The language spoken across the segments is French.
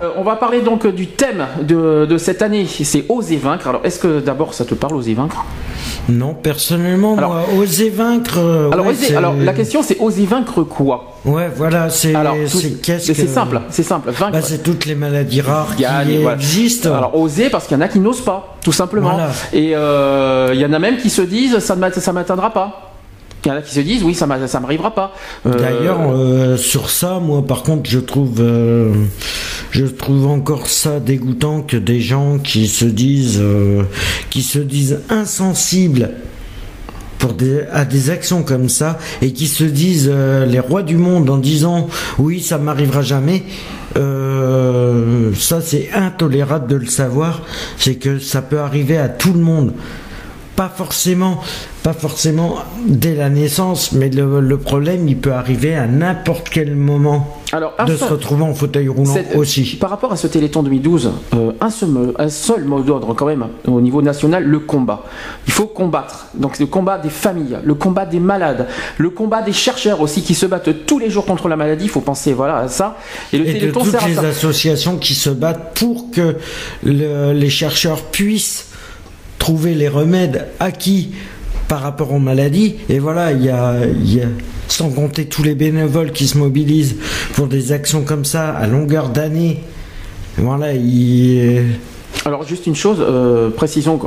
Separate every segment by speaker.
Speaker 1: Euh, on va parler donc du thème de, de cette année, c'est oser vaincre. Alors est-ce que d'abord ça te parle oser vaincre?
Speaker 2: Non, personnellement,
Speaker 1: Alors-
Speaker 2: moi, oser vaincre. euh,
Speaker 1: alors,
Speaker 2: ouais,
Speaker 1: oser-
Speaker 2: c'est-
Speaker 1: alors la question c'est oser vaincre quoi?
Speaker 2: Ouais, voilà, c'est c'est
Speaker 1: c'est
Speaker 2: que-
Speaker 1: simple, c'est simple. Vaincre.
Speaker 2: Bah, c'est toutes les maladies rares qui
Speaker 1: voilà.
Speaker 2: existent.
Speaker 1: Alors oser parce qu'il y en a qui n'osent pas, tout simplement.
Speaker 2: Voilà.
Speaker 1: Et euh, il y en a même qui se disent ça ne m'atteindra pas. Il y en a qui se disent oui ça m'a- ça m'arrivera pas. Euh,
Speaker 2: D'ailleurs, euh, sur ça, moi, par contre, je trouve, euh, je trouve encore ça dégoûtant que des gens qui se disent, qui se disent insensibles pour des, à des actions comme ça et qui se disent les rois du monde en disant oui, ça m'arrivera jamais. Ça, c'est intolérable de le savoir. C'est que ça peut arriver à tout le monde pas forcément, pas forcément dès la naissance, mais le, le problème, il peut arriver à n'importe quel moment
Speaker 1: Alors,
Speaker 2: de se retrouver en fauteuil roulant
Speaker 1: C'est-
Speaker 2: aussi.
Speaker 1: Par rapport à ce Téléthon 2012, euh, un, seul, mot- un seul mot d'ordre quand même au niveau national, le combat. Il faut combattre. Donc le combat des familles, le combat des malades, le combat des chercheurs aussi qui se battent tous les jours contre la maladie. Il faut penser voilà à ça. Et le
Speaker 2: Et de toutes
Speaker 1: sert à
Speaker 2: les
Speaker 1: ça.
Speaker 2: associations qui se battent pour que le- les chercheurs puissent trouver les remèdes acquis par rapport aux maladies. Et voilà, il y a, sans compter tous les bénévoles qui se mobilisent pour des actions comme ça à longueur d'année. Voilà, il...
Speaker 1: Alors juste une chose, euh, précision.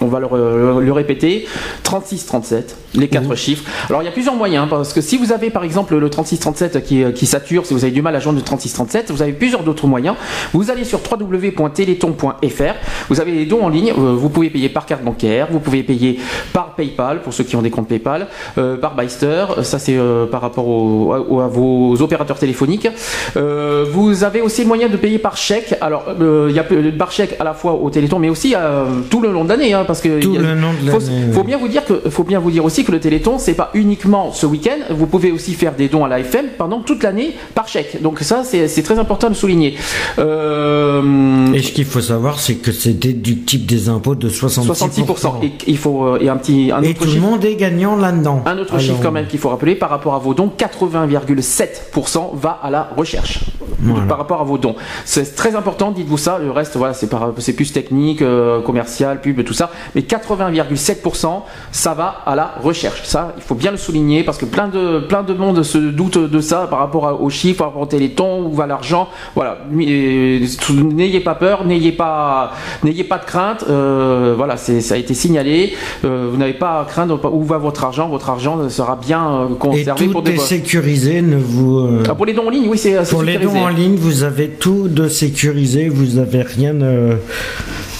Speaker 1: On va le, le répéter. 36-37, les quatre chiffres. Alors il y a plusieurs moyens, parce que si vous avez par exemple le 36-37 qui, qui sature, si vous avez du mal à joindre le 36-37, vous avez plusieurs d'autres moyens. Vous allez sur www.téléthon.fr, vous avez les dons en ligne, euh, vous pouvez payer par carte bancaire, vous pouvez payer par PayPal, pour ceux qui ont des comptes PayPal, euh, par Byster, ça c'est euh, par rapport au- à, à vos opérateurs téléphoniques. Euh, vous avez aussi le moyen de payer par chèque. Alors euh, il y a par chèque à la fois au Téléthon, mais aussi euh, tout le long de l'année, hein, parce que
Speaker 2: Tout
Speaker 1: il y a-
Speaker 2: le long de
Speaker 1: faut, bien vous dire que faut bien vous dire aussi que le Téléthon c'est pas uniquement ce week-end. Vous pouvez aussi faire des dons à la FM pendant toute l'année par chèque. Donc ça c'est très important de souligner. Euh,
Speaker 2: Et ce qu'il faut savoir, c'est que c'est déductible des impôts de 66%.
Speaker 1: 66%. Et il faut euh, et un petit un
Speaker 2: Et
Speaker 1: autre
Speaker 2: tout le monde est gagnant là-dedans.
Speaker 1: Un autre
Speaker 2: Alors,
Speaker 1: chiffre quand même qu'il faut rappeler par rapport à vos dons, 80,7% va à la recherche
Speaker 2: Voilà.
Speaker 1: par rapport à vos dons. C'est très important, dites-vous ça. Le reste, voilà, c'est par- c'est plus technique, euh, commercial, pub, tout ça. Mais 80,7%, ça va à la recherche. Ça, il faut bien le souligner parce que plein de plein de monde se doute de ça par rapport à- aux chiffres, par rapport au Téléthon, où va l'argent. Voilà, Et n'ayez pas peur, n'ayez pas n'ayez pas de crainte. Euh, voilà, ça a été signalé. Euh, vous n'avez pas à craindre où va votre argent. Votre argent sera bien euh,
Speaker 2: Et
Speaker 1: conservé pour
Speaker 2: tout
Speaker 1: des
Speaker 2: est sécurisé, ne vous... euh,
Speaker 1: ah, pour les dons en ligne, oui, c'est
Speaker 2: Pour les dons en ligne, vous avez tout de sécurisé, vous avez rien euh,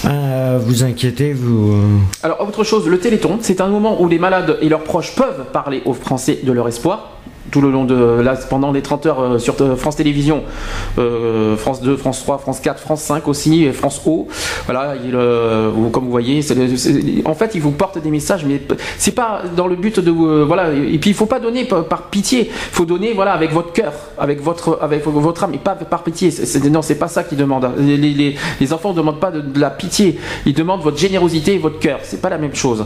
Speaker 2: à vous inquiéter. Vous, euh,
Speaker 1: Alors, autre chose, le Téléthon, c'est un moment où les malades et leurs proches peuvent parler aux Français de leur espoir. Tout le long de là, pendant les 30 heures euh, sur euh, France Télévisions, euh, France 2, France 3, France 4, France 5 aussi, France O. Voilà, il, euh, comme vous voyez, c'est- en fait, ils vous portent des messages, mais c'est pas dans le but de voilà. Et puis, il faut pas donner par, pitié. Il faut donner voilà avec votre cœur, avec votre avec votre âme, et pas par pitié. C'est- c'est- non, c'est pas ça qu'ils demandent. Les, enfants demandent pas de, la pitié. Ils demandent votre générosité et votre cœur. C'est pas la même chose.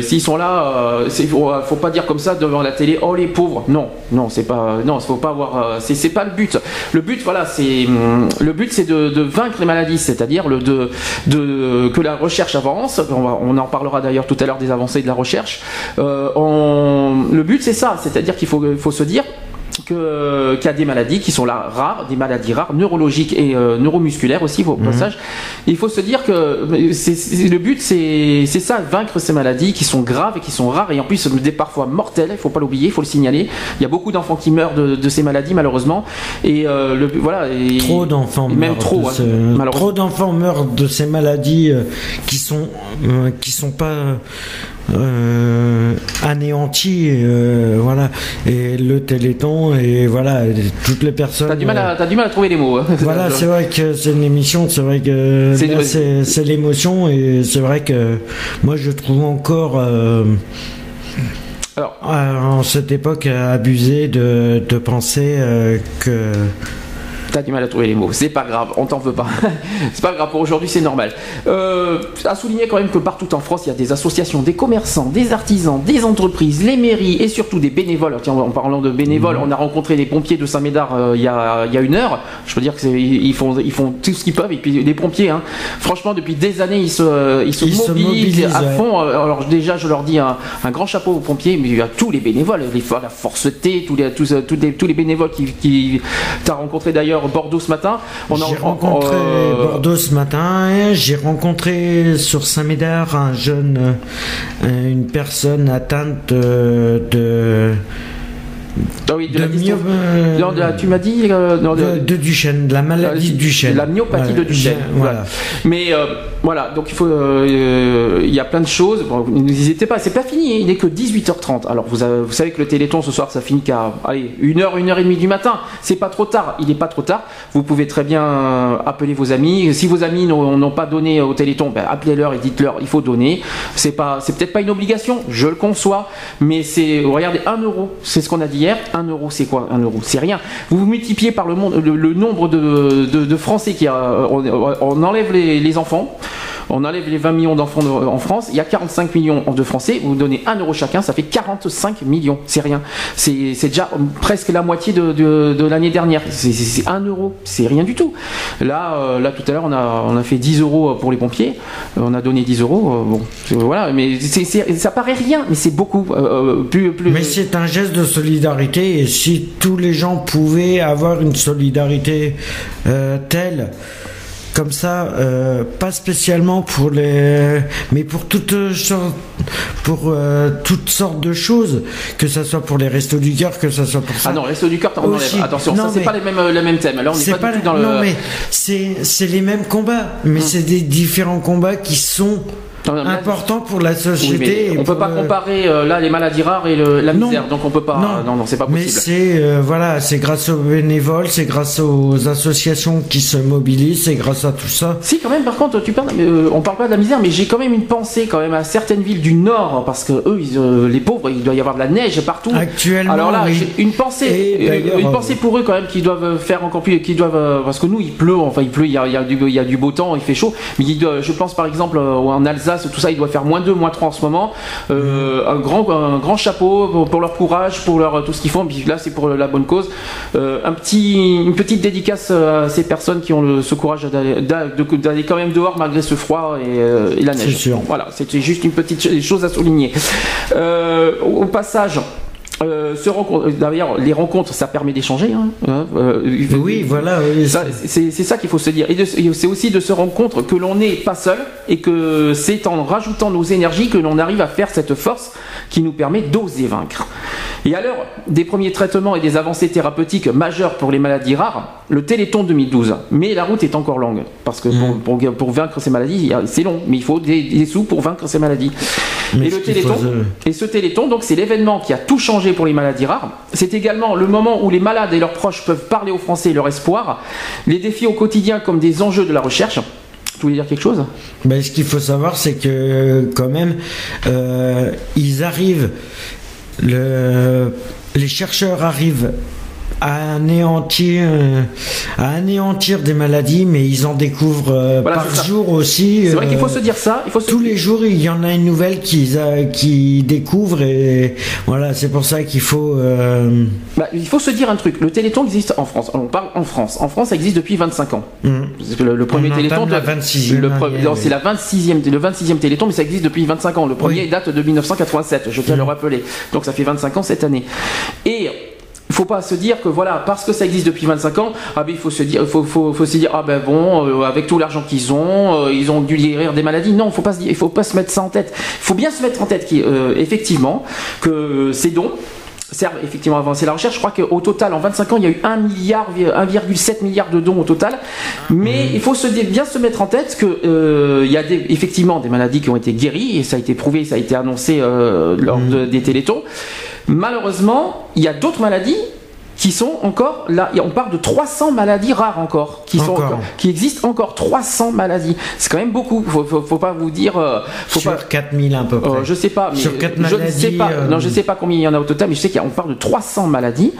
Speaker 1: S'ils sont là, c'est- faut, faut pas dire comme ça devant la télé. Oh les pauvres. Non, non, c'est pas. Non, faut pas avoir. euh, C'est pas le but. Le but, voilà, c'est hum, le but, c'est de, vaincre les maladies, c'est-à-dire le de, que la recherche avance. On, en parlera d'ailleurs tout à l'heure des avancées de la recherche. Euh, le but, c'est ça, c'est-à-dire qu'il faut, faut se dire que- qu'il y a des maladies qui sont là rares, des maladies rares, neurologiques et euh, neuromusculaires aussi au passage. Il faut se dire que c'est, c'est- le but c'est, c'est ça, vaincre ces maladies qui sont graves et qui sont rares et en plus des parfois mortelles, il faut pas l'oublier, il faut le signaler. Il y a beaucoup d'enfants qui meurent de, de ces maladies malheureusement et euh, le, voilà. Et,
Speaker 2: trop d'enfants
Speaker 1: et même
Speaker 2: meurent
Speaker 1: trop,
Speaker 2: de
Speaker 1: hein,
Speaker 2: ce- trop d'enfants meurent de ces maladies euh, qui sont euh, qui sont pas euh, anéanti, euh, voilà, et le Téléthon, et voilà, toutes les personnes.
Speaker 1: T'as du, mal à-
Speaker 2: euh,
Speaker 1: t'as du mal à trouver les mots. hein.
Speaker 2: voilà, c'est vrai que c'est une émission, c'est vrai que
Speaker 1: C'est-
Speaker 2: l'émotion, et c'est vrai que moi je trouve encore. euh,
Speaker 1: Alors,
Speaker 2: euh, en cette époque, abusé de, de penser euh, que.
Speaker 1: T'as du mal à trouver les mots, c'est pas grave, on t'en veut pas. c'est pas grave, pour aujourd'hui c'est normal. Euh, à souligner quand même que partout en France, il y a des associations, des commerçants, des artisans, des entreprises, les mairies et surtout des bénévoles. Tiens, en parlant de bénévoles, on a rencontré les pompiers de Saint-Médard euh, il, y a, il y a une heure. Je peux dire qu'ils ils font, ils font tout ce qu'ils peuvent. Et puis les pompiers, hein, franchement, depuis des années, ils se, ils se
Speaker 2: Ils se
Speaker 1: mobilisent à fond. Euh, Alors déjà, je leur dis un, un grand chapeau aux pompiers, mais à tous les bénévoles, les, la Force T, tous les, tous, tous les, tous les bénévoles qui, qui t'as rencontré d'ailleurs Bordeaux ce matin. On
Speaker 2: J'ai
Speaker 1: on-
Speaker 2: rencontré
Speaker 1: euh,
Speaker 2: Bordeaux ce matin. J'ai rencontré sur Saint-Médard un jeune, euh, une personne atteinte de, de,
Speaker 1: ah oui, de,
Speaker 2: de
Speaker 1: la dystro-
Speaker 2: myo- euh,
Speaker 1: Non, de la- tu m'as dit euh, non, de-
Speaker 2: de, de Duchenne, de la maladie
Speaker 1: Euh,
Speaker 2: de Duchenne.
Speaker 1: la myopathie
Speaker 2: Voilà,
Speaker 1: de Duchenne,
Speaker 2: Voilà.
Speaker 1: Mais euh, voilà, donc il faut, euh, euh, il y a plein de choses. Bon, N'hésitez pas, c'est pas fini. hein, Il est que 18h30. Alors vous, avez- vous savez que le Téléthon ce soir, ça finit qu'à allez une heure, une heure et demie du matin. C'est pas trop tard. Il est pas trop tard. Vous pouvez très bien euh, appeler vos amis. Si vos amis n'ont pas donné au Téléthon, ben, appelez-leur et dites-leur il faut donner. C'est pas, c'est peut-être pas une obligation. Je le conçois, mais c'est regardez 1 euro. C'est ce qu'on a dit hier. 1 euro, c'est quoi? 1 euro C'est rien. Vous multipliez par le, monde, le, nombre de, de- de Français qui a, on, on enlève les enfants. On enlève les 20 millions d'enfants de- en France, il y a 45 millions de Français, vous donnez 1 euro chacun, ça fait 45 millions, c'est rien. C'est déjà presque la moitié de, l'année dernière. C'est- C'est c'est 1 euro, c'est rien du tout. Là, euh, tout à l'heure, on a, fait 10 euros pour les pompiers, Euh, on a donné 10 euros, euh, bon, voilà, mais ça paraît rien, mais c'est beaucoup. euh, euh, plus,
Speaker 2: Mais c'est un geste de solidarité et si tous les gens pouvaient avoir une solidarité euh, telle, comme ça, euh, pas spécialement pour les, mais pour toutes sortes, pour euh, toutes sortes de choses, que ça soit pour les restos du cœur, que ça soit pour ça.
Speaker 1: Ah non, resto du cœur, enlève. Attention,
Speaker 2: Non,
Speaker 1: ça c'est
Speaker 2: mais-
Speaker 1: pas les mêmes, les mêmes thèmes. Là, on n'est pas, du tout dans
Speaker 2: non,
Speaker 1: le.
Speaker 2: mais c'est c'est les mêmes combats, mais
Speaker 1: Hum.
Speaker 2: c'est des différents combats qui sont
Speaker 1: Non, mais
Speaker 2: importants pour la société.
Speaker 1: mais on peut
Speaker 2: pour,
Speaker 1: pas
Speaker 2: euh,
Speaker 1: comparer euh, là les maladies rares et le- la
Speaker 2: Non.
Speaker 1: misère, donc on peut pas. Non, non, c'est pas
Speaker 2: Mais
Speaker 1: possible.
Speaker 2: c'est euh, voilà, c'est grâce aux bénévoles, c'est grâce aux associations qui se mobilisent, c'est grâce à tout ça.
Speaker 1: Si quand même, par contre, tu parles, mais, euh, on parle pas de la misère, mais j'ai quand même une pensée quand même à certaines villes du Nord, parce que eux, ils, euh, les pauvres, il doit y avoir de la neige partout.
Speaker 2: Actuellement,
Speaker 1: Alors là,
Speaker 2: oui.
Speaker 1: une pensée, euh, une
Speaker 2: euh,
Speaker 1: pensée pour eux quand même, qui doivent faire encore plus, qui doivent, euh, parce que nous, il pleut, enfin il pleut, il y a, il y a du, il y a du beau temps, il fait chaud, mais je pense par exemple euh, en Alsace, tout ça, il doit faire moins 2, moins 3 en ce moment. Euh, un grand, un grand chapeau pour, pour leur courage, pour leur tout ce qu'ils font. Puis là, c'est pour la bonne cause. Euh, un petit, une petite dédicace à ces personnes qui ont le, ce courage d'aller, quand même dehors malgré ce froid et, euh, et la neige.
Speaker 2: C'est sûr.
Speaker 1: Voilà, c'était juste une petite ch- chose à souligner. Au passage. Euh, se rencontre- D'ailleurs, les rencontres, ça permet d'échanger. hein, hein, euh,
Speaker 2: Oui, voilà. oui,
Speaker 1: c'est ça qu'il faut se dire. Et c'est aussi de se rendre compte que l'on n'est pas seul et que c'est en rajoutant nos énergies que l'on arrive à faire cette force qui nous permet d'oser vaincre. Et à l'heure des premiers traitements et des avancées thérapeutiques majeures pour les maladies rares, le Téléthon 2012. Mais la route est encore longue. Parce que
Speaker 2: Mm.
Speaker 1: pour, pour- pour vaincre ces maladies, c'est long. Mais il faut des, des sous pour vaincre ces maladies.
Speaker 2: Mais
Speaker 1: et le Téléthon,
Speaker 2: euh,
Speaker 1: et ce Téléthon, donc, c'est l'événement qui a tout changé pour les maladies rares. C'est également le moment où les malades et leurs proches peuvent parler aux Français leur espoir, les défis au quotidien comme des enjeux de la recherche. Tu voulais dire quelque chose?
Speaker 2: Ben, ce qu'il faut savoir, c'est que quand même, euh, ils arrivent, le, les chercheurs arrivent à anéantir, euh, à anéantir des maladies, mais ils en découvrent euh,
Speaker 1: Voilà,
Speaker 2: par
Speaker 1: ça.
Speaker 2: jour aussi.
Speaker 1: C'est vrai qu'il faut
Speaker 2: euh,
Speaker 1: se dire ça. Il faut se...
Speaker 2: Tous les jours, il y en a une nouvelle qu'ils qu'ils découvrent et voilà, c'est pour ça qu'il faut. euh,
Speaker 1: Bah, il faut se dire un truc. Le Téléthon existe en France. On parle en France. En France, ça existe depuis 25 ans. que Le, le premier
Speaker 2: On
Speaker 1: Téléthon,
Speaker 2: entame la
Speaker 1: de-
Speaker 2: 26e
Speaker 1: le pre-
Speaker 2: année,
Speaker 1: non,
Speaker 2: oui.
Speaker 1: c'est la 26e, le 26e Téléthon, mais ça existe depuis 25 ans. Le premier
Speaker 2: Oui.
Speaker 1: date de 1987. Je tiens à le rappeler. Donc ça fait 25 ans cette année. Et il faut pas se dire que voilà parce que ça existe depuis 25 ans ah ben il faut se dire faut, faut, faut se dire ah ben bon euh, avec tout l'argent qu'ils ont euh, ils ont dû guérir des maladies non faut pas se dire il faut pas se mettre ça en tête il faut bien se mettre en tête qu'effectivement que ces dons servent effectivement à avancer la recherche. Je crois qu'au total, en 25 ans, il y a eu 1 milliard, 1,7 milliard de dons au total. Mais il faut se, bien se mettre en tête qu'il euh, y a des, effectivement des maladies qui ont été guéries, et ça a été prouvé, ça a été annoncé euh, lors des télétons. Malheureusement, il y a d'autres maladies qui sont encore là. On parle de 300 maladies rares encore, qui sont qui existent encore 300 maladies. C'est quand même beaucoup. Faut, faut, pas vous dire. Euh,
Speaker 2: faut Sur
Speaker 1: pas,
Speaker 2: 4000 à peu près.
Speaker 1: Euh, je sais pas. Mais
Speaker 2: Sur 4
Speaker 1: je
Speaker 2: maladies.
Speaker 1: sais pas.
Speaker 2: euh,
Speaker 1: Non, je sais pas combien il y en a au total, mais je sais qu'on parle de 300 maladies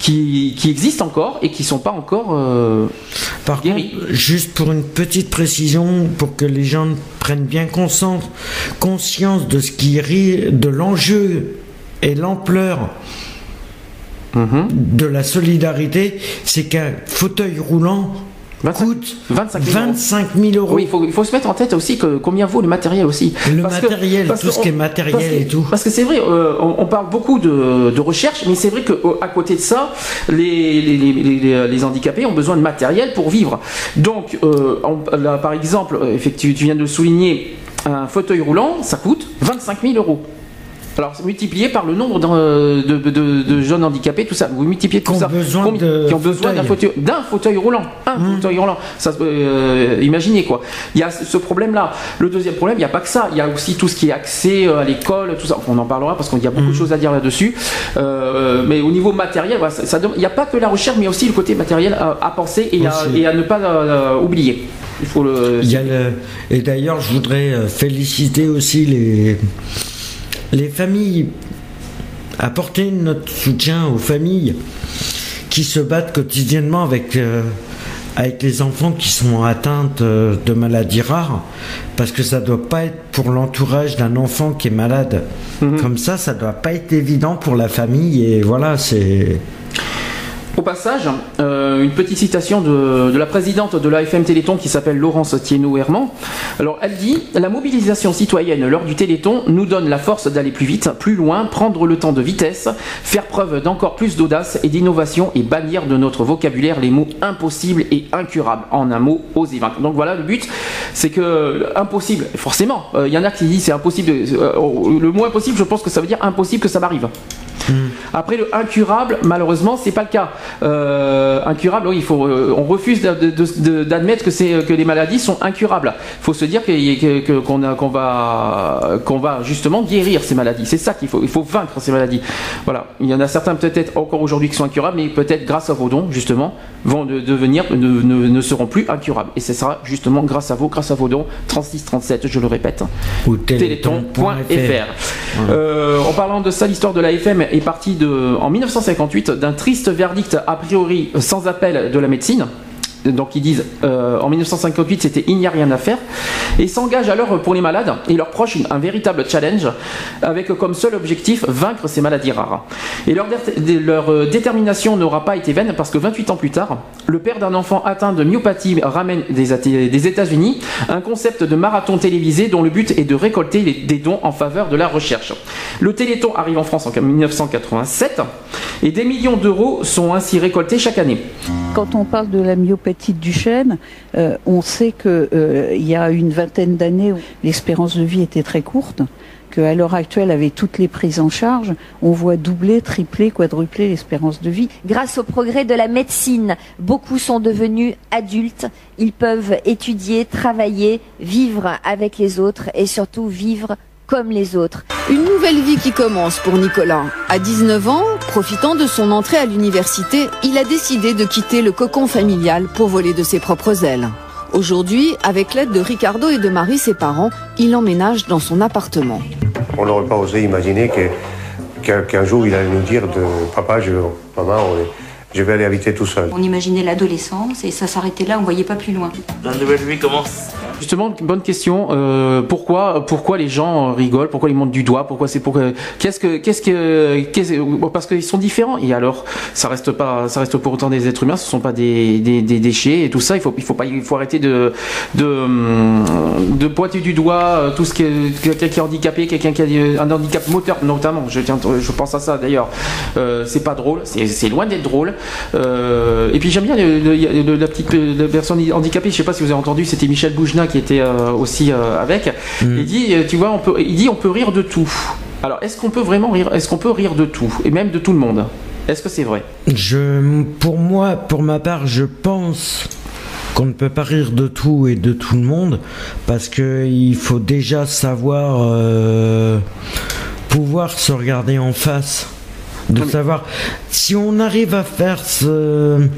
Speaker 1: qui, qui existent encore et qui sont pas encore. euh,
Speaker 2: Par
Speaker 1: guéri.
Speaker 2: contre, juste pour une petite précision, pour que les gens prennent bien conscience, conscience de ce qui rit, de l'enjeu et l'ampleur
Speaker 1: mhm.
Speaker 2: de la solidarité, c'est qu'un fauteuil roulant
Speaker 1: 25
Speaker 2: coûte
Speaker 1: 25 000 euros.
Speaker 2: 25 000 euros.
Speaker 1: Oui, il faut, il faut se mettre en tête aussi que combien vaut le matériel aussi.
Speaker 2: Le
Speaker 1: Parce que-
Speaker 2: matériel,
Speaker 1: parce
Speaker 2: tout
Speaker 1: que
Speaker 2: ce qui est matériel
Speaker 1: que-
Speaker 2: et tout.
Speaker 1: Parce que c'est vrai, euh, on, on parle beaucoup de, de recherche, mais c'est vrai qu'à côté de ça, les, les, les, les- les handicapés ont besoin de matériel pour vivre. Donc, euh, on- là, par exemple, euh, effectivement, tu viens de souligner, un fauteuil roulant, ça coûte 25 000 euros. Alors, multiplié par le nombre de, de- de jeunes handicapés, tout ça. Vous multipliez tout
Speaker 2: Qui ont
Speaker 1: ça.
Speaker 2: besoin
Speaker 1: Combien-
Speaker 2: de
Speaker 1: qui ont besoin d'un fauteuil, roulant. Un
Speaker 2: Mmh.
Speaker 1: fauteuil roulant. Ça, euh, imaginez quoi. Il y a ce problème-là. Le deuxième problème, il n'y a pas que ça. Il y a aussi tout ce qui est accès euh, à l'école, tout ça. On en parlera parce qu'il y a
Speaker 2: Mmh.
Speaker 1: beaucoup de choses à dire là-dessus. Euh, mais au niveau matériel, voilà, ça, il n'y a pas que la recherche, mais aussi le côté matériel à, à penser et à,
Speaker 2: Aussi.
Speaker 1: et à ne pas euh, oublier. Il faut le.
Speaker 2: Il y a le- Et d'ailleurs, je voudrais féliciter aussi les, les familles, apporter notre soutien aux familles qui se battent quotidiennement avec, euh, avec les enfants qui sont atteints euh, de maladies rares, parce que ça doit pas être pour l'entourage d'un enfant qui est malade. Comme ça, ça doit pas être évident pour la famille, et voilà, c'est.
Speaker 1: Au passage, euh, une petite citation de, la présidente de l'AFM Téléthon qui s'appelle Laurence Thienot-Herman. Alors, elle dit La mobilisation citoyenne lors du Téléthon nous donne la force d'aller plus vite, plus loin, prendre le temps de vitesse, faire preuve d'encore plus d'audace et d'innovation et bannir de notre vocabulaire les mots impossibles et incurables. En un mot, oser vaincre. Donc voilà, le but, c'est que euh, impossible, forcément, euh, il y en a qui disent c'est impossible. le mot impossible, je pense que ça veut dire impossible que ça m'arrive. Après le incurable, malheureusement, c'est pas le cas. Euh, incurable, oui, il faut, euh, on refuse d'admettre que c'est que les maladies sont incurables. Il faut se dire qu'on va qu'on va justement guérir ces maladies. C'est ça qu'il faut. Il faut vaincre ces maladies. Voilà. Il y en a certains peut-être encore aujourd'hui qui sont incurables, mais peut-être grâce à vos dons, justement, vont de- devenir ne, ne- ne seront plus incurables. Et ce sera justement grâce à vous, grâce à vos dons. 36 37, je le répète
Speaker 2: Ou
Speaker 1: téléthon.fr. Euh, en parlant de ça, l'histoire de l'AFM est partie de, en 1958 d'un triste verdict a priori sans appel de la médecine. Donc ils disent euh, en 1958 c'était il n'y a rien à faire et s'engagent alors pour les malades et leurs proches un véritable challenge avec comme seul objectif vaincre ces maladies rares. Et leur, euh, détermination n'aura pas été vaine parce que 28 ans plus tard, le père d'un enfant atteint de myopathie ramène des, États-Unis un concept de marathon télévisé dont le but est de récolter des dons en faveur de la recherche. Le Téléthon arrive en France en 1987 et des millions d'euros sont ainsi récoltés chaque année.
Speaker 3: Quand on parle de la myopathie de Duchenne, euh, on sait que euh, il y a une vingtaine d'années, l'espérance de vie était très courte, qu'à l'heure actuelle, avec toutes les prises en charge, on voit doubler, tripler, quadrupler l'espérance de vie.
Speaker 4: Grâce au progrès de la médecine, beaucoup sont devenus adultes. Ils peuvent étudier, travailler, vivre avec les autres et surtout vivre comme les autres.
Speaker 5: Une nouvelle vie qui commence pour Nicolas. À 19 ans, profitant de son entrée à l'université, il a décidé de quitter le cocon familial pour voler de ses propres ailes. Aujourd'hui, avec l'aide de Ricardo et de Marie, ses parents, il emménage dans son appartement.
Speaker 6: On n'aurait pas osé imaginer qu'un jour il allait nous dire de papa, je, maman, on est- je vais aller habiter tout seul.
Speaker 7: On imaginait l'adolescence et ça s'arrêtait là, on voyait pas plus loin.
Speaker 8: La nouvelle vie commence.
Speaker 1: Justement, bonne question. Euh, pourquoi, pourquoi les gens rigolent Pourquoi ils montent du doigt Pourquoi c'est pour Qu'est-ce que, qu'est-ce que, qu'est-ce- parce qu'ils sont différents. Et alors, ça reste pas, ça reste pour autant des êtres humains. Ce sont pas des, des, des déchets et tout ça. Il faut, il faut pas, il faut arrêter de, de, de pointer du doigt euh, tout ce qui est, quelqu'un qui est handicapé, quelqu'un qui a un handicap moteur notamment. Je tiens, je pense à ça d'ailleurs. Euh, c'est pas drôle. C'est, c'est loin d'être drôle. Euh, et puis j'aime bien le- le- le- la petite la personne handicapée. Je sais pas si vous avez entendu. C'était Michel Boujna qui était euh, aussi euh, avec. Il dit, euh, tu vois, on peut, il dit, on peut rire de tout. Alors, est-ce qu'on peut vraiment rire Est-ce qu'on peut rire de tout? Et même de tout le monde? Est-ce que c'est vrai?
Speaker 2: Je, pour moi, pour ma part, je pense qu'on ne peut pas rire de tout et de tout le monde parce que il faut déjà savoir euh, pouvoir se regarder en face, de savoir si on arrive à faire ce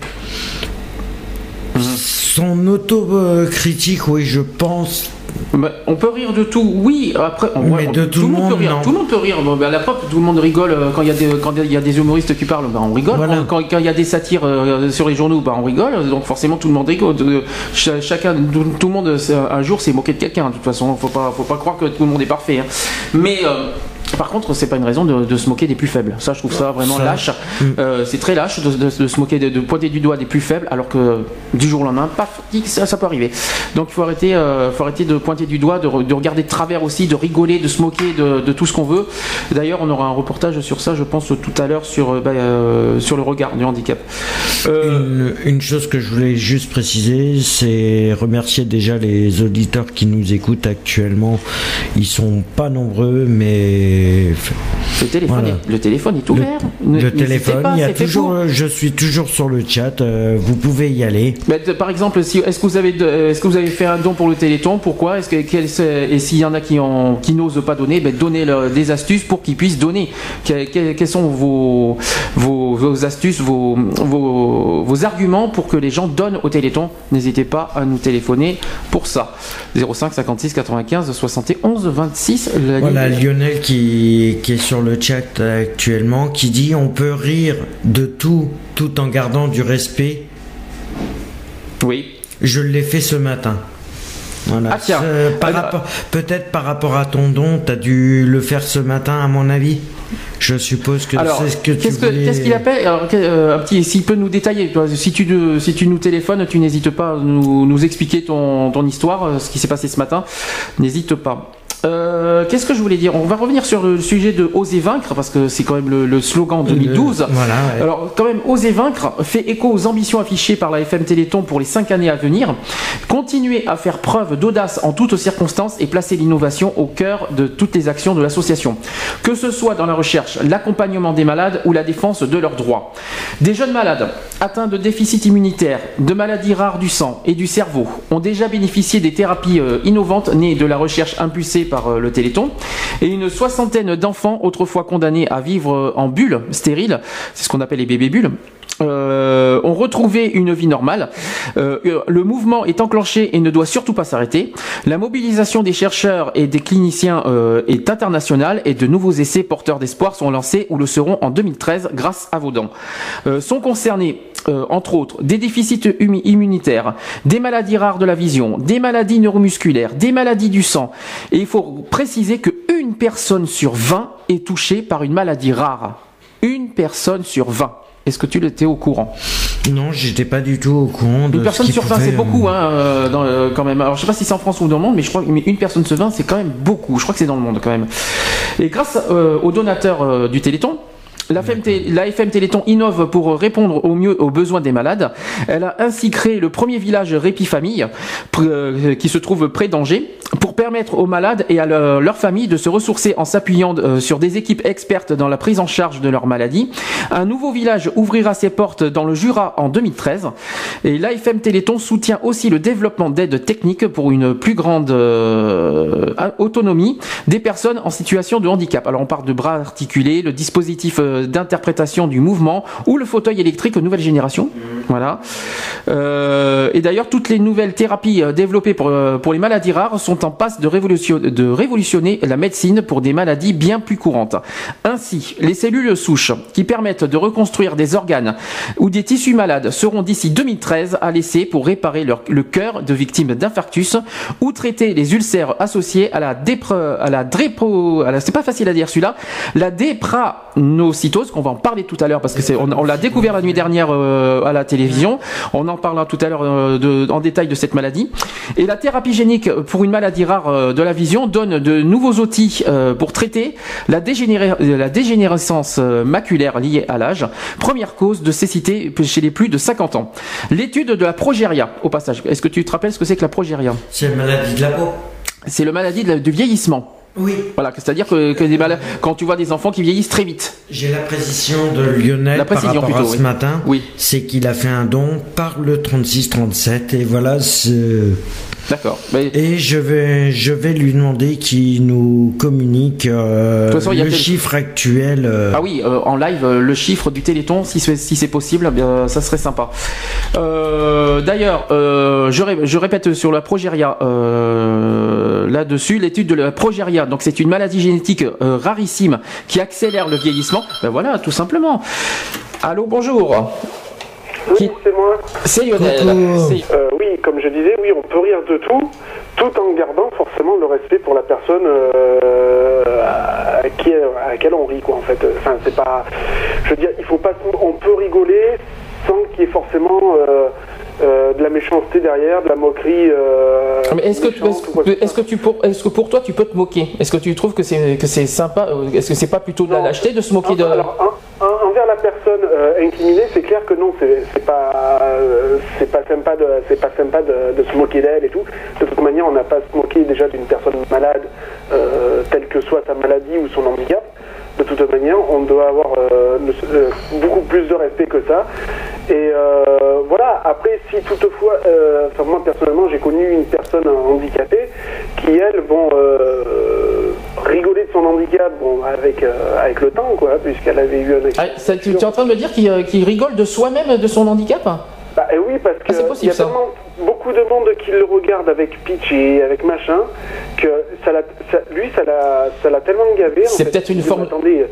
Speaker 2: son auto-critique, oui, je pense.
Speaker 1: Bah, on peut rire de tout, oui. Après, on,
Speaker 2: Mais
Speaker 1: on-
Speaker 2: de tout le
Speaker 1: peut
Speaker 2: monde,
Speaker 1: rire.
Speaker 2: non.
Speaker 1: Tout le monde peut rire. Bon, bah, à la preuve, tout le monde rigole euh, quand il y a des quand il y a des humoristes qui parlent, bah, on rigole.
Speaker 2: Voilà.
Speaker 1: Quand il y a des satires euh, sur les journaux, bah, on rigole. Donc forcément, tout le monde rigole. Euh, ch- chacun, tout, tout le monde, c'est- un jour, s'est moqué de quelqu'un. De toute façon, faut pas faut pas croire que tout le monde est parfait. hein. Mais euh, par contre, c'est pas une raison de, de se moquer des plus faibles. Ça, je trouve ça vraiment lâche.
Speaker 2: mm.
Speaker 1: Euh, c'est très lâche de, de- de se moquer, de, pointer du doigt des plus faibles, alors que du jour au lendemain, paf, ça, ça peut arriver. Donc il faut arrêter, euh, faut arrêter de pointer du doigt, de, re- de regarder de travers aussi, de rigoler, de se moquer de, tout ce qu'on veut. D'ailleurs, on aura un reportage sur ça, je pense, tout à l'heure sur, euh, bah, euh, sur le regard du handicap.
Speaker 2: Une, une chose que je voulais juste préciser, c'est remercier déjà les auditeurs qui nous écoutent actuellement. Ils sont pas nombreux, mais
Speaker 1: le, téléphone
Speaker 2: Voilà.
Speaker 1: est, le téléphone est ouvert.
Speaker 2: le téléphone,
Speaker 1: pas,
Speaker 2: il y a toujours,
Speaker 1: pour.
Speaker 2: je suis toujours sur le chat. euh, vous pouvez y aller.
Speaker 1: Mais par exemple, si, est-ce que vous avez, est-ce que vous avez fait un don pour le Téléthon? Pourquoi? Est-ce que quel- c'est- et s'il y en a qui en, qui n'osent pas donner, ben donnez leur- des astuces pour qu'ils puissent donner. Que- que- quelles sont vos, vos, vos astuces, vos, vos, vos arguments pour que les gens donnent au Téléthon? N'hésitez pas à nous téléphoner pour ça. 05 56 95 71 26. La
Speaker 2: Voilà Lionel qui, qui est sur le chat actuellement, qui dit on peut rire de tout tout en gardant du respect.
Speaker 1: Oui.
Speaker 2: Je l'ai fait ce matin. Voilà.
Speaker 1: Ah, tiens.
Speaker 2: Euh, Peut-être par rapport à ton don, tu as dû le faire ce matin, à mon avis. Je suppose que
Speaker 1: Alors,
Speaker 2: c'est ce que tu
Speaker 1: qu'est-ce
Speaker 2: voulais-
Speaker 1: qu'il appelle Alors, euh, un petit, s'il peut nous détailler, toi, si tu, si tu nous téléphones, tu n'hésites pas à nous, nous expliquer ton, ton histoire, euh, ce qui s'est passé ce matin. N'hésite pas. Euh, Qu'est-ce que je voulais dire? On va revenir sur le sujet de oser vaincre parce que c'est quand même le, le slogan 2012.
Speaker 2: Le- voilà, ouais.
Speaker 1: Alors quand même, oser vaincre fait écho aux ambitions affichées par la FM Téléthon pour les cinq années à venir. Continuer à faire preuve d'audace en toutes circonstances et placer l'innovation au cœur de toutes les actions de l'association. Que ce soit dans la recherche, l'accompagnement des malades ou la défense de leurs droits. Des jeunes malades atteints de déficit immunitaire, de maladies rares du sang et du cerveau ont déjà bénéficié des thérapies euh, innovantes nées de la recherche impulsée par euh, le Téléthon. Et une soixantaine d'enfants autrefois condamnés à vivre en bulle stérile, c'est ce qu'on appelle les bébés bulles, euh, ont retrouvé une vie normale. Euh, euh, le mouvement est enclenché et ne doit surtout pas s'arrêter. La mobilisation des chercheurs et des cliniciens euh, est internationale et de nouveaux essais porteurs d'espoir sont lancés ou le seront en 2013 grâce à vos dons. Sont concernés entre autres des déficits immunitaires, des maladies rares de la vision, des maladies neuromusculaires, des maladies du sang. Et il faut préciser que une personne sur 20 est touchée par une maladie rare. Une personne sur 20. Est-ce que tu l'étais au courant?
Speaker 2: Non, j'étais pas du tout au courant de
Speaker 1: Une personne sur 20,
Speaker 2: pouvait,
Speaker 1: c'est beaucoup,
Speaker 2: euh,
Speaker 1: hein, euh, dans, euh, quand même. Alors, je sais pas si c'est en France ou dans le monde, mais je crois mais une personne sur 20, c'est quand même beaucoup. Je crois que c'est dans le monde, quand même. Et grâce euh, aux donateurs du Téléthon, la FM, Téléthon innove pour répondre au mieux aux besoins des malades. Elle a ainsi créé le premier village Répit Famille, euh, qui se trouve près d'Angers, pour permettre aux malades et à leur, leur famille de se ressourcer en s'appuyant euh, sur des équipes expertes dans la prise en charge de leur maladie. Un nouveau village ouvrira ses portes dans le Jura en 2013. Et l'AFM Téléthon soutient aussi le développement d'aides techniques pour une plus grande euh, autonomie des personnes en situation de handicap. Alors on parle de bras articulés, le dispositif d'interprétation du mouvement ou le fauteuil électrique nouvelle génération. Voilà. Euh, et d'ailleurs toutes les nouvelles thérapies euh, développées pour, euh, pour les maladies rares sont en passe de, révolution- de révolutionner la médecine pour des maladies bien plus courantes. Ainsi, les cellules souches qui permettent de reconstruire des organes ou des tissus malades seront d'ici 2013 à l'essai pour réparer leur- le cœur de victimes d'infarctus ou traiter les ulcères associés à la dépre, à la drépo, à la- c'est pas facile à dire celui-là, la dépranocytose qu'on va en parler tout à l'heure parce que c'est, on, on l'a découvert la nuit dernière euh, à la télévision. On en parlera tout à l'heure euh, en détail de cette maladie. Et la thérapie génique pour une maladie rare euh, de la vision donne de nouveaux outils euh, pour traiter la, euh, la dégénérescence maculaire liée à l'âge, première cause de cécité chez les plus de 50 ans. L'étude de la progéria, au passage. Est-ce que tu te rappelles ce que c'est que la progéria?
Speaker 2: C'est la maladie de la peau.
Speaker 1: C'est le maladie de la- du vieillissement.
Speaker 2: Oui.
Speaker 1: Voilà, c'est-à-dire que, que des malades, quand tu vois des enfants qui vieillissent très vite.
Speaker 2: J'ai la précision de Lionel
Speaker 1: La précision
Speaker 2: par rapport
Speaker 1: plutôt,
Speaker 2: à ce
Speaker 1: oui.
Speaker 2: matin.
Speaker 1: Oui.
Speaker 2: C'est qu'il a fait un don par le 3637 et voilà ce...
Speaker 1: D'accord. Mais-
Speaker 2: Et je vais, je vais lui demander qu'il nous communique euh,
Speaker 1: façon,
Speaker 2: le
Speaker 1: quel-
Speaker 2: chiffre actuel. euh,
Speaker 1: Ah oui, euh, en live, le chiffre du Téléthon, si c'est si c'est possible, eh bien, ça serait sympa. D'ailleurs, je, ré- je répète sur la progéria euh, là-dessus, l'étude de la progéria. Donc c'est une maladie génétique euh, rarissime qui accélère le vieillissement. Ben voilà, tout simplement. Allô, bonjour. Qui-
Speaker 8: C'est moi.
Speaker 1: C'est Lionel.
Speaker 8: Euh, oui, comme je disais, oui, on peut rire de tout, tout en gardant forcément le respect pour la personne euh, à, qui, à laquelle on rit, quoi, en fait. Enfin, c'est pas. Je veux dire, il faut pas. On peut rigoler sans qu'il y ait forcément euh, euh, de la méchanceté derrière, de la moquerie. euh,
Speaker 1: Ah, est-ce que, tu pour, est-ce que pour toi tu peux te moquer? Est-ce que tu trouves que c'est que c'est sympa Est-ce que c'est pas plutôt de la lâcheté de se moquer de
Speaker 8: Alors, en- en- envers la personne euh, incriminée, c'est clair que non, c'est pas, c'est pas sympa de, c'est pas sympa de, de se moquer d'elle et tout. De toute manière, on n'a pas à se moquer déjà d'une personne malade, telle que soit sa maladie ou son handicap. De toute manière, on doit avoir euh, le- euh, beaucoup plus de respect que ça. Et euh, voilà. Après, si toutefois, euh, enfin moi personnellement, j'ai connu une personne handicapée qui elle, bon, rigolait de son handicap, bon, avec avec le temps, quoi, puisqu'elle avait eu un
Speaker 1: Ah,
Speaker 8: accident.
Speaker 1: ça, tu, es en train de me dire qu'il rigole de soi-même, de son handicap?
Speaker 8: Bah, eh oui, parce que
Speaker 1: Ah, c'est possible,
Speaker 8: il y a
Speaker 1: ça.
Speaker 8: tellement beaucoup de monde qui le regarde avec pitch et avec machin que ça l'a, ça- lui, ça l'a, ça l'a tellement gavé. en
Speaker 1: C'est
Speaker 8: fait.
Speaker 1: peut-être une forme-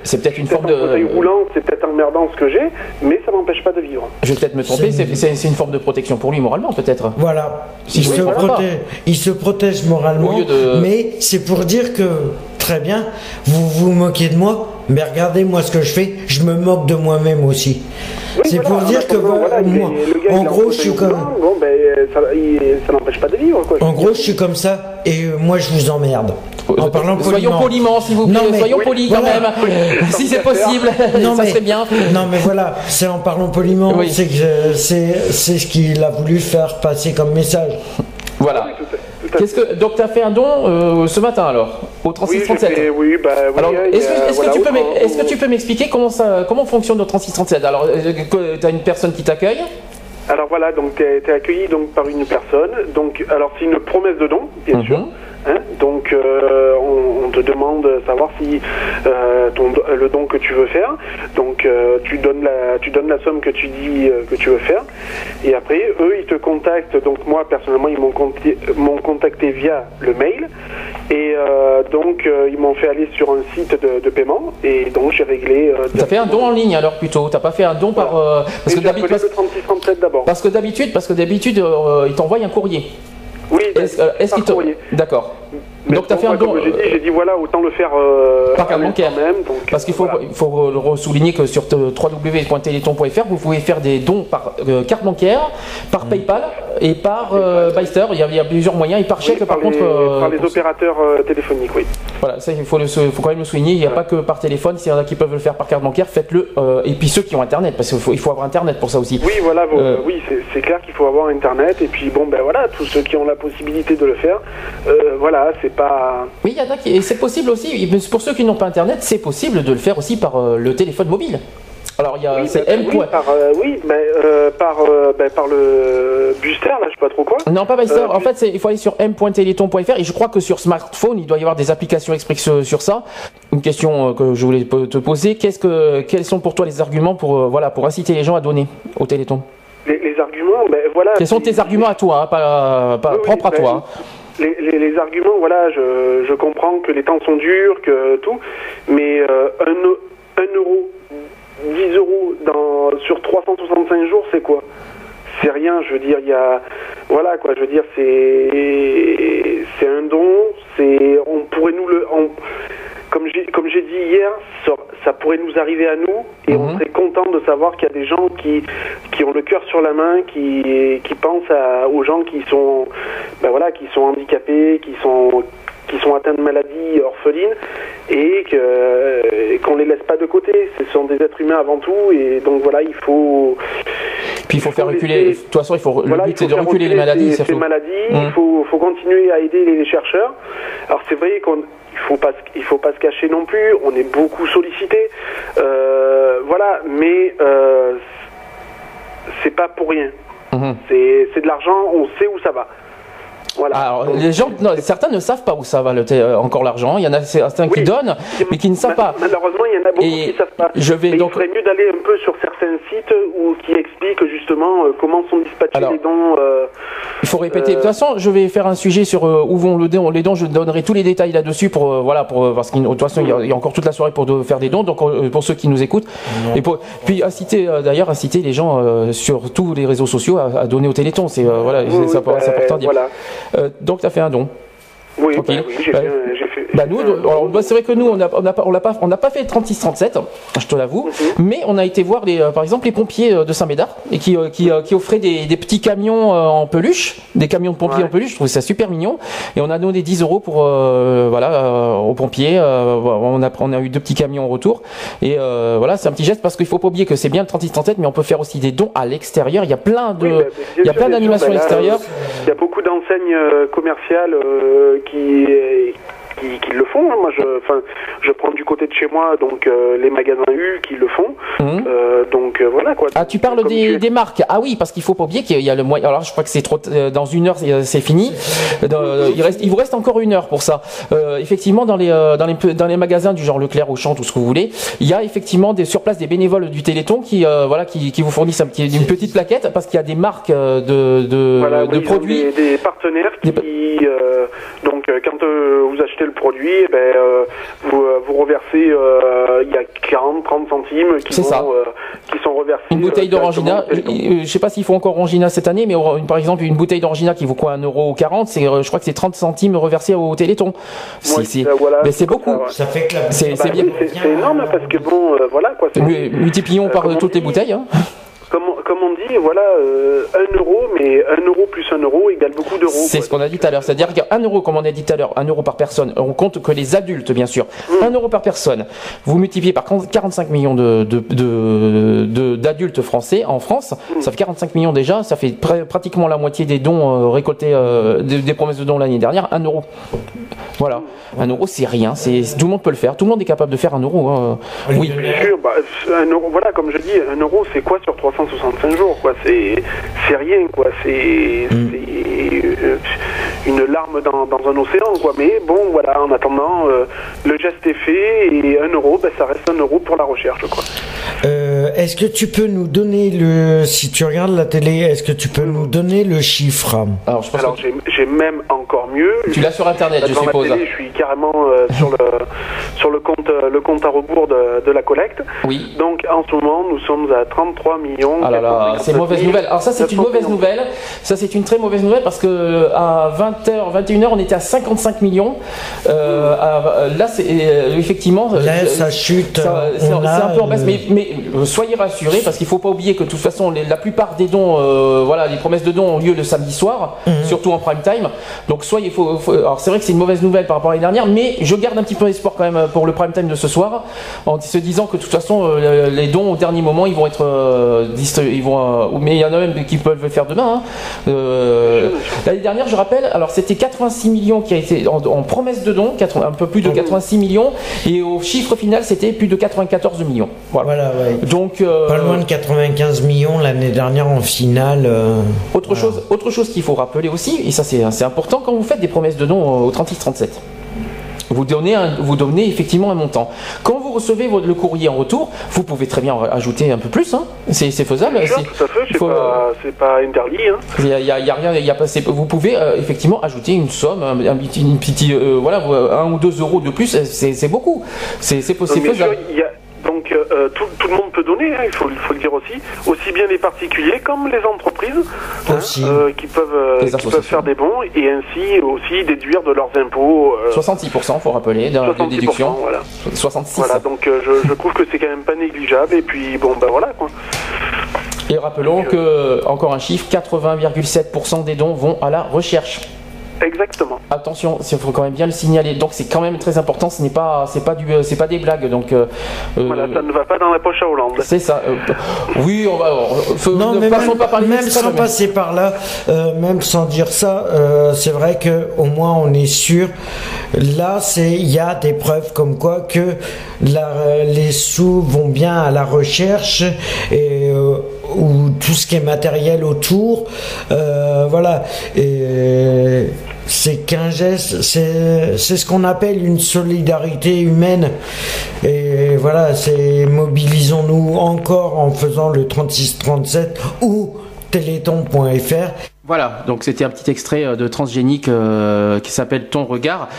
Speaker 1: C'est peut-être une
Speaker 8: peut-être
Speaker 1: forme de.
Speaker 8: roulant, c'est peut-être emmerdant ce que j'ai, mais ça m'empêche pas de vivre.
Speaker 1: Je vais peut-être me tromper.
Speaker 2: C'est-
Speaker 1: C'est c'est- c'est une forme de protection pour lui moralement, peut-être.
Speaker 2: Voilà.
Speaker 1: Si
Speaker 2: il, se protège, il se protège moralement,
Speaker 1: de-
Speaker 2: mais c'est pour dire que très bien, vous vous moquez de moi, mais regardez moi ce que je fais, je me moque de moi-même aussi.
Speaker 8: Oui,
Speaker 2: c'est
Speaker 8: voilà,
Speaker 2: pour
Speaker 8: en
Speaker 2: dire que voilà, moi,
Speaker 8: gars,
Speaker 2: en gros, je suis comme,
Speaker 8: Bon, ben, ça, il- ça n'empêche pas de vivre, quoi.
Speaker 2: en gros, je suis comme ça, et euh, moi, je vous emmerde. En parlant
Speaker 1: Soyons
Speaker 2: poliment.
Speaker 1: poliment, s'il vous plaît.
Speaker 2: Non, mais-
Speaker 1: Soyons
Speaker 2: oui,
Speaker 1: polis quand
Speaker 2: voilà.
Speaker 1: même. si c'est possible,
Speaker 2: Non,
Speaker 1: ça
Speaker 2: mais-
Speaker 1: serait bien.
Speaker 2: Non mais voilà, c'est en parlant poliment,
Speaker 1: Oui.
Speaker 2: c'est ce qu'il a voulu faire passer comme message.
Speaker 1: Voilà. Qu'est-ce que donc tu as fait un don euh, ce matin alors au
Speaker 8: Oui,
Speaker 1: 36
Speaker 8: j'ai
Speaker 1: 37.
Speaker 8: fait- oui, bah, oui,
Speaker 1: Alors, est-ce que, tu peux est-ce que tu peux m'expliquer comment ça comment fonctionne le 3637 Alors, tu as une personne qui t'accueille.
Speaker 8: Alors voilà, donc tu es, accueilli donc par une personne. Donc alors c'est une promesse de don, bien
Speaker 1: Mhm.
Speaker 8: sûr. Hein. donc euh, on, on te demande de savoir si euh, ton, le don que tu veux faire. Donc euh, tu donnes la tu donnes la somme que tu dis que tu veux faire. Et après eux ils te contactent. Donc moi personnellement ils m'ont contacté, contacté via le mail. Et donc ils m'ont fait aller sur un site de, de paiement. Et donc j'ai réglé. Euh,
Speaker 1: T'as fait un don en ligne alors plutôt. T'as pas fait un don par parce que
Speaker 8: j'ai appelé
Speaker 1: d'habitude
Speaker 8: le 3637 d'abord.
Speaker 1: parce que d'habitude parce que d'habitude euh, ils t'envoient un courrier.
Speaker 8: Oui,
Speaker 1: Est-ce euh, est-ce
Speaker 8: par
Speaker 1: qu'ils te-. D'accord.
Speaker 8: Mais
Speaker 1: Donc t'as
Speaker 8: bon,
Speaker 1: fait un
Speaker 8: moi,
Speaker 1: don.
Speaker 8: J'ai
Speaker 1: euh,
Speaker 8: dit, j'ai dit voilà, autant le faire euh,
Speaker 1: Par carte bancaire.
Speaker 8: même. Donc,
Speaker 1: Parce qu'il faut,
Speaker 8: voilà.
Speaker 1: faut le souligner que sur www.téléthon.fr, vous pouvez faire des dons par euh, carte bancaire, par PayPal et par euh, Byster. Il y, a, il y a plusieurs moyens et par
Speaker 8: Oui,
Speaker 1: chèque. par,
Speaker 8: par,
Speaker 1: contre,
Speaker 8: les,
Speaker 1: euh,
Speaker 8: par les opérateurs euh, téléphoniques, oui.
Speaker 1: voilà, ça il faut, le, faut quand même le souligner. Il n'y a pas que par téléphone. S'il y en a qui peuvent le faire par carte bancaire, faites-le. euh, et puis ceux qui ont Internet, parce qu'il faut, il faut avoir Internet pour ça aussi.
Speaker 8: Oui, voilà,
Speaker 1: Euh,
Speaker 8: oui, c'est- c'est clair qu'il faut avoir Internet. Et puis bon, ben voilà, tous ceux qui ont la possibilité de le faire, euh, voilà, c'est pas.
Speaker 1: Oui, il y en a qui, et c'est possible aussi. mais Pour ceux qui n'ont pas Internet, c'est possible de le faire aussi par euh, le téléphone mobile. Alors il y a,
Speaker 8: Oui,
Speaker 1: c'est
Speaker 8: ben,
Speaker 1: M.
Speaker 8: oui, par, euh, oui, ben, euh, par, euh, ben, par le booster, là, je sais pas trop quoi.
Speaker 1: Non, pas Byster.
Speaker 8: Euh,
Speaker 1: en fait, il faut aller sur m.téléthon.fr et je crois que sur smartphone, il doit y avoir des applications exprès sur, ça. Une question que je voulais te poser qu'est-ce que, quels sont pour toi les arguments pour, voilà, pour inciter les gens à donner au Téléthon?
Speaker 8: Les, les arguments, ben voilà.
Speaker 1: Quels sont tes arguments à toi, hein, pas, pas
Speaker 8: Oui,
Speaker 1: propres à
Speaker 8: ben,
Speaker 1: toi hein.
Speaker 8: Les, les- les arguments, voilà, je, je comprends que les temps sont durs, que tout, mais euh, un, un euro, 10 euros dans, sur 365 jours, c'est quoi? C'est rien, je veux dire, il y a. Voilà, quoi, je veux dire, c'est. C'est un don, c'est. On pourrait nous le. on- comme j'ai comme j'ai dit hier, ça, ça pourrait nous arriver à nous et on
Speaker 1: Mhm.
Speaker 8: serait content de savoir qu'il y a des gens qui, qui ont le cœur sur la main, qui, qui pensent à- aux gens qui sont, ben voilà, qui sont handicapés, qui sont qui sont atteints de maladies orphelines et que- qu'on les laisse pas de côté. Ce sont des êtres humains avant tout et donc voilà, il faut
Speaker 1: Puis il faut faire reculer. De toute façon, il faut.
Speaker 8: Voilà,
Speaker 1: le but c'est de reculer les maladies.
Speaker 8: Ces, ces maladies,
Speaker 1: Hum.
Speaker 8: il faut, faut continuer à aider les chercheurs. Alors c'est vrai qu'on il faut pas il faut pas se cacher non plus. On est beaucoup sollicité, Euh, voilà. Mais euh, c'est pas pour rien.
Speaker 1: Mhm.
Speaker 8: C'est de l'argent. On sait où ça va. Voilà.
Speaker 1: Alors, les gens, non, certains ne savent pas où ça va le euh, encore l'argent. Il y en a certains qui donnent, mais qui ne savent pas.
Speaker 8: Malheureusement, il y en a beaucoup
Speaker 1: Et
Speaker 8: qui savent pas.
Speaker 1: je vais donc-
Speaker 8: Il ferait mieux d'aller un peu sur certains sites où qui expliquent justement euh, comment sont dispatchés
Speaker 1: Alors,
Speaker 8: les dons. euh,
Speaker 1: Il faut répéter.
Speaker 8: Euh,
Speaker 1: De toute façon, je vais faire un sujet sur euh, où vont le don, les dons. Je donnerai tous les détails là-dessus pour euh, voilà pour euh, parce de toute façon il y, a, il y a encore toute la soirée pour de- faire des dons. Donc euh, pour ceux qui nous écoutent et pour, puis inciter euh, d'ailleurs inciter les gens euh, sur tous les réseaux sociaux à, à donner au Téléthon. C'est euh, voilà
Speaker 8: oui,
Speaker 1: c'est
Speaker 8: oui, bah,
Speaker 1: c'est important de dire.
Speaker 8: Voilà.
Speaker 1: Euh, donc tu as fait un don.
Speaker 8: Oui, bah oui, j'ai fait.
Speaker 1: Bah nous,
Speaker 8: un-
Speaker 1: alors, bah, c'est vrai que nous, on n'a on pas, on l'a pas, on n'a pas fait le 36-37, je te l'avoue,
Speaker 8: Mhm.
Speaker 1: mais on a été voir les, euh, par exemple les pompiers euh, de Saint-Médard et qui, euh, qui, euh, qui offraient des, des petits camions euh, en peluche, des camions de pompiers
Speaker 8: Ouais.
Speaker 1: en peluche. Je trouvais ça super mignon et on a donné 10 euros pour euh, voilà euh, aux pompiers. euh, on a on a eu deux petits camions en retour et euh, voilà c'est un petit geste parce qu'il faut pas oublier que c'est bien le 36-37, mais on peut faire aussi des dons à l'extérieur. Il y a plein de,
Speaker 8: Oui, bah,
Speaker 1: il y a
Speaker 8: sûr,
Speaker 1: plein d'animations à
Speaker 8: bah, là,
Speaker 1: l'extérieur.
Speaker 8: euh, Il y a beaucoup d'enseignes euh, commerciales euh, qui, qui, qui le font. hein. Moi, je, je prends du côté de chez moi, donc euh, les magasins U qui le font.
Speaker 1: Mhm.
Speaker 8: Euh, donc euh, voilà quoi.
Speaker 1: Ah, tu parles des,
Speaker 8: tu-
Speaker 1: des marques. Ah oui, parce qu'il faut pas oublier qu'il y a le moyen. Alors, je crois que c'est trop. euh, Dans une heure, c'est c'est fini. Dans- il, reste, il vous reste encore une heure pour ça. Euh, effectivement, dans les, euh, dans, les, dans les magasins du genre Leclerc, Auchan, tout ce que vous voulez, il y a effectivement des, sur place des bénévoles du Téléthon qui, euh, voilà, qui, qui vous fournissent un une petite plaquette parce qu'il y a des marques euh, de, de,
Speaker 8: Voilà,
Speaker 1: de
Speaker 8: oui,
Speaker 1: produits.
Speaker 8: Des, des partenaires qui,
Speaker 1: Des
Speaker 8: euh, donc, euh, quand euh, vous achetez le produit, eh ben, euh, vous, euh, vous reversez, euh, il y a 40, 30 centimes qui, vont,
Speaker 1: ça.
Speaker 8: euh, qui sont reversés.
Speaker 1: Une bouteille
Speaker 8: euh,
Speaker 1: d'orangina, je, je sais pas s'il faut encore orangina cette année, mais par exemple une bouteille d'orangina qui vaut quoi 1,40€, c'est, je crois que c'est 30 centimes reversés au Téléthon. C'est,
Speaker 8: euh, voilà,
Speaker 1: c'est
Speaker 8: comme
Speaker 1: beaucoup.
Speaker 8: ça, ouais.
Speaker 2: Ça fait que la
Speaker 1: C'est,
Speaker 8: Bah
Speaker 1: c'est bien.
Speaker 8: énorme parce que bon, euh, voilà quoi.
Speaker 1: Multiplions
Speaker 8: Euh,
Speaker 1: par toutes les bouteilles. hein.
Speaker 8: Comme, on- comme on dit, voilà, euh, 1 euro, mais 1 euro plus 1 euro égale beaucoup d'euros.
Speaker 1: C'est ce qu'on a dit tout à l'heure. C'est-à-dire qu'un euro, comme on a dit tout à l'heure, un euro par personne, on compte que les adultes, bien sûr.
Speaker 8: Mm.
Speaker 1: Un euro par personne. Vous multipliez par 45 millions de, de- de- de- d'adultes français en France.
Speaker 8: Mm.
Speaker 1: Ça fait 45 millions déjà. Ça fait pr- pratiquement la moitié des dons euh, récoltés, euh, des, des promesses de dons l'année dernière. Un euro. Voilà. Un euro, c'est rien. C'est, tout le monde peut le faire. Tout le monde est capable de faire un euro. hein. Oui.
Speaker 8: Bien sûr, bah, un euro, voilà, comme je dis, un euro, c'est quoi sur 365 jours, quoi? C'est, c'est rien, quoi. C'est, c'est, euh, une larme dans, dans un océan, quoi. Mais bon, voilà, en attendant, euh, le geste est fait et un euro, ben, ça reste un euro pour la recherche, quoi.
Speaker 2: Euh, est-ce que tu peux nous donner le, si tu regardes la télé, est-ce que tu peux nous donner le chiffre?
Speaker 1: Alors, je pense
Speaker 8: Alors,
Speaker 1: que
Speaker 8: j'ai, j'ai même encore mieux.
Speaker 1: tu l'as sur Internet, je suppose.
Speaker 8: télé, je suis carrément euh, sur le sur le compte euh, le compte à rebours de, de la collecte.
Speaker 1: Oui.
Speaker 8: Donc en ce moment, nous sommes à 33 millions.
Speaker 1: Ah là là, c'est mauvaise nouvelle. Alors ça c'est une mauvaise
Speaker 8: 950
Speaker 1: nouvelle. Ça c'est une très mauvaise nouvelle parce que à 20h, 21h on était à 55 millions. Euh, à- là c'est euh, effectivement.
Speaker 2: Là,
Speaker 1: euh,
Speaker 2: ça chute.
Speaker 1: C'est un peu en baisse, mais, mais euh, soyez rassurés parce qu'il faut pas oublier que de toute façon les- la plupart des dons, euh, voilà, les promesses de dons ont lieu le samedi soir,
Speaker 2: Mhm.
Speaker 1: surtout en prime time. Donc soyez, faut, faut- alors c'est vrai que c'est une mauvaise nouvelle par rapport à l'année dernière, mais je garde un petit peu d'espoir quand même pour le prime time de ce soir, en se disant que de toute façon euh, les dons au dernier moment ils vont être euh, distri- ils vont, euh, mais il y en a même qui peuvent le faire demain. hein. Euh, L'année dernière, je rappelle, alors c'était 86 millions qui a été en, en promesse de dons, 80 un peu plus de 86 millions, et au chiffre final c'était plus de 94 millions. Voilà.
Speaker 2: Voilà, ouais.
Speaker 1: Donc euh,
Speaker 2: Pas loin de 95 millions l'année dernière en finale. euh,
Speaker 1: autre chose, autre chose qu'il faut rappeler aussi, et ça c'est c'est important quand vous faites des promesses de dons au 36-37. Vous donnez, un- vous donnez effectivement un montant. Quand vous recevez votre- le courrier en retour, vous pouvez très bien ajouter un peu plus. hein. C'est faisable.
Speaker 8: Bien
Speaker 1: c'est-
Speaker 8: tout à fait, c'est
Speaker 1: faut-
Speaker 8: pas, c'est pas interdit. Hein.
Speaker 1: Y a, y a- il y a rien, il y a pas- c'est- vous pouvez euh, effectivement ajouter une somme, un, un petit, une petite, euh, voilà, un ou deux euros de plus, c'est beaucoup. C'est possible.
Speaker 8: il y a- donc euh, tout, tout le monde peut donner, hein, il, faut, le dire aussi, aussi bien les particuliers comme les entreprises hein, euh, qui, peuvent, euh,
Speaker 1: Les
Speaker 8: qui peuvent faire des bons et ainsi aussi déduire de leurs impôts. euh,
Speaker 1: 66%, faut rappeler, de
Speaker 8: 66%,
Speaker 1: déduction.
Speaker 8: Voilà.
Speaker 1: 66.
Speaker 8: Voilà, donc euh, je, je trouve que c'est quand même pas négligeable et puis bon ben voilà quoi.
Speaker 1: Et rappelons que, encore un chiffre, 80,7% des dons vont à la recherche.
Speaker 8: Exactement.
Speaker 1: Attention, il faut quand même bien le signaler. Donc c'est quand même très important. Ce n'est pas, c'est pas du, c'est pas des blagues. Donc euh, euh,
Speaker 8: Voilà, ça ne va pas dans la poche à Hollande.
Speaker 1: c'est ça. Euh, oui, on va. on- faut-
Speaker 2: Non,
Speaker 1: ne
Speaker 2: mais même,
Speaker 1: pas par les
Speaker 2: même sans passer par là, euh, même sans dire ça, euh, c'est vrai que au moins on est sûr. Là, c'est il y a des preuves comme quoi que la- les sous vont bien à la recherche et euh, ou tout ce qui est matériel autour. Euh, voilà. Et c'est qu'un geste, c'est ce qu'on appelle une solidarité humaine. Et voilà, c'est mobilisons-nous encore en faisant le 3637 ou téléthon.fr.
Speaker 1: Voilà, donc c'était un petit extrait euh, de Transgénique euh, qui s'appelle Ton regard.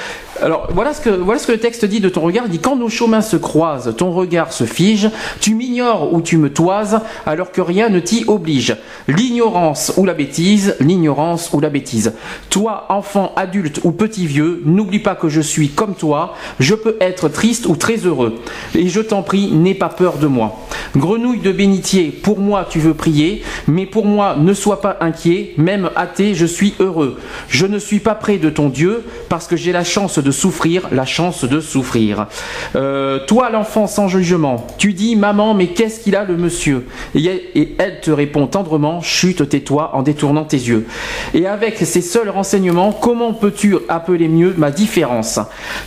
Speaker 1: Alors voilà ce que voilà ce que le texte dit de ton regard. Il dit quand nos chemins se croisent, ton regard se fige, tu m'ignores ou tu me toises, alors que rien ne t'y oblige. L'ignorance ou la bêtise, l'ignorance ou la bêtise. Toi, enfant, adulte ou petit vieux, n'oublie pas que je suis comme toi. Je peux être triste ou très heureux. Et je t'en prie, n'aie pas peur de moi. Grenouille de bénitier, pour moi tu veux prier, mais pour moi ne sois pas inquiet, même athée, je suis heureux. Je ne suis pas près de ton Dieu parce que j'ai la chance de souffrir, la chance de souffrir. Euh, toi l'enfant sans jugement, tu dis maman mais qu'est-ce qu'il a le monsieur? Et elle, te répond tendrement, chute tais-toi en détournant tes yeux. Et avec ces seuls renseignements, comment peux-tu appeler mieux ma différence?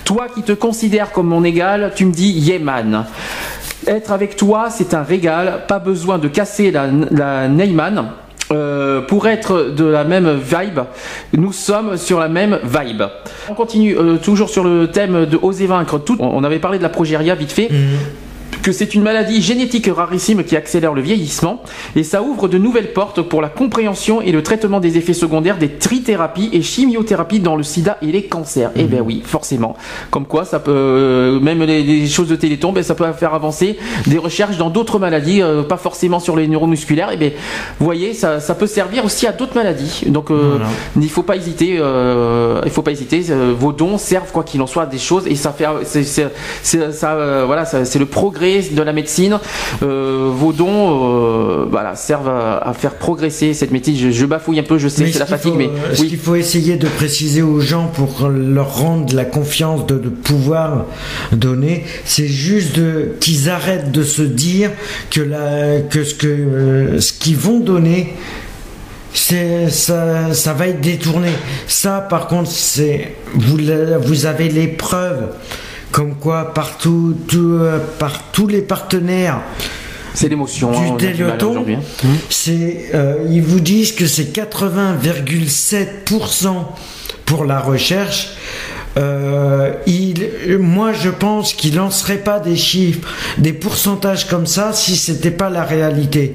Speaker 1: Toi qui te considères comme mon égal, tu me dis Yeman. Être avec toi, c'est un régal. Pas besoin de casser la, la Neyman. Euh, pour être de la même vibe, nous sommes sur la même vibe. On continue euh, toujours sur le thème de oser vaincre tout. On avait parlé de la progéria vite fait. Que c'est une maladie génétique rarissime qui accélère le vieillissement et ça ouvre de nouvelles portes pour la compréhension et le traitement des effets secondaires des trithérapies et chimiothérapies dans le sida et les cancers. Eh ben oui, forcément. Comme quoi, ça peut, euh, même les, les choses de Téléthon, ben, ça peut faire avancer des recherches dans d'autres maladies, euh, pas forcément sur les neuromusculaires. Et ben, vous voyez, ça, ça peut servir aussi à d'autres maladies. Donc, euh, il faut pas hésiter. euh, il faut pas hésiter. vos dons servent quoi qu'il en soit à des choses et ça fait, c'est, ça, voilà, c'est le progrès de la médecine. Euh, vos dons, euh, voilà, servent à, à faire progresser cette médecine. Je, je bafouille un peu, je sais, c'est la
Speaker 2: ce
Speaker 1: fatigue,
Speaker 2: faut-
Speaker 1: mais
Speaker 2: ce
Speaker 1: oui.
Speaker 2: qu'il faut essayer de préciser aux gens pour leur rendre la confiance de, de pouvoir donner, c'est juste qu'ils arrêtent de se dire que, la, que ce que euh, ce qu'ils vont donner ça, ça va être détourné. Ça, par contre, c'est vous avez les preuves, comme quoi partout, tout, euh, par tous les partenaires.
Speaker 1: C'est l'émotion. hein, on
Speaker 2: Du Téléthon,
Speaker 1: aujourd'hui, hein.
Speaker 2: c'est, euh, ils vous disent que c'est 80,7% pour la recherche. Euh, il, moi, je pense qu'il lancerait pas des chiffres, des pourcentages comme ça si c'était pas la réalité.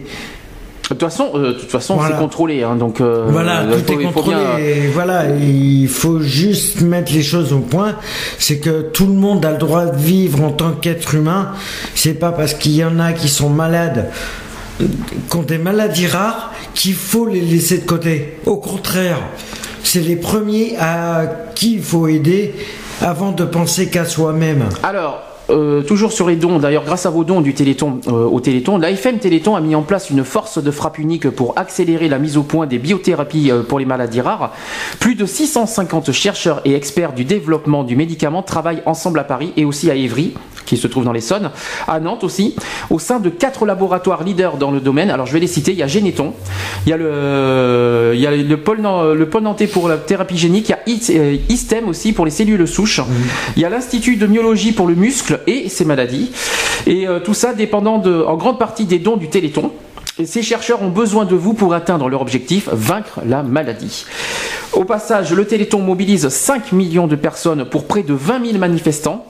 Speaker 1: De toute façon, euh, toute façon,
Speaker 2: Voilà.
Speaker 1: c'est contrôlé, hein, donc. euh,
Speaker 2: Voilà,
Speaker 1: il
Speaker 2: tout
Speaker 1: faut-
Speaker 2: est contrôlé.
Speaker 1: bien-
Speaker 2: et voilà, il faut juste mettre les choses au point. C'est que tout le monde a le droit de vivre en tant qu'être humain. C'est pas parce qu'il y en a qui sont malades, qui ont des maladies rares, qu'il faut les laisser de côté. Au contraire, c'est les premiers à qui il faut aider avant de penser qu'à soi-même.
Speaker 1: Alors, euh, toujours sur les dons, d'ailleurs, grâce à vos dons du Téléthon euh, au Téléthon, l'AFM Téléthon a mis en place une force de frappe unique pour accélérer la mise au point des biothérapies euh, pour les maladies rares. Plus de 650 chercheurs et experts du développement du médicament travaillent ensemble à Paris et aussi à Évry, qui se trouve dans l'Essonne, à Nantes aussi, au sein de quatre laboratoires leaders dans le domaine. Alors, je vais les citer. Il y a Généton, il y a le, il y a le pôle, Nan- le pôle nantais pour la thérapie génique, il y a euh, ISTEM aussi pour les cellules souches, il y a l'Institut de myologie pour le muscle et ses maladies. Et euh, tout ça dépendant de, en grande partie des dons du Téléthon. Et ces chercheurs ont besoin de vous pour atteindre leur objectif, vaincre la maladie. Au passage, le Téléthon mobilise 5 millions de personnes pour près de 20 000 manifestants.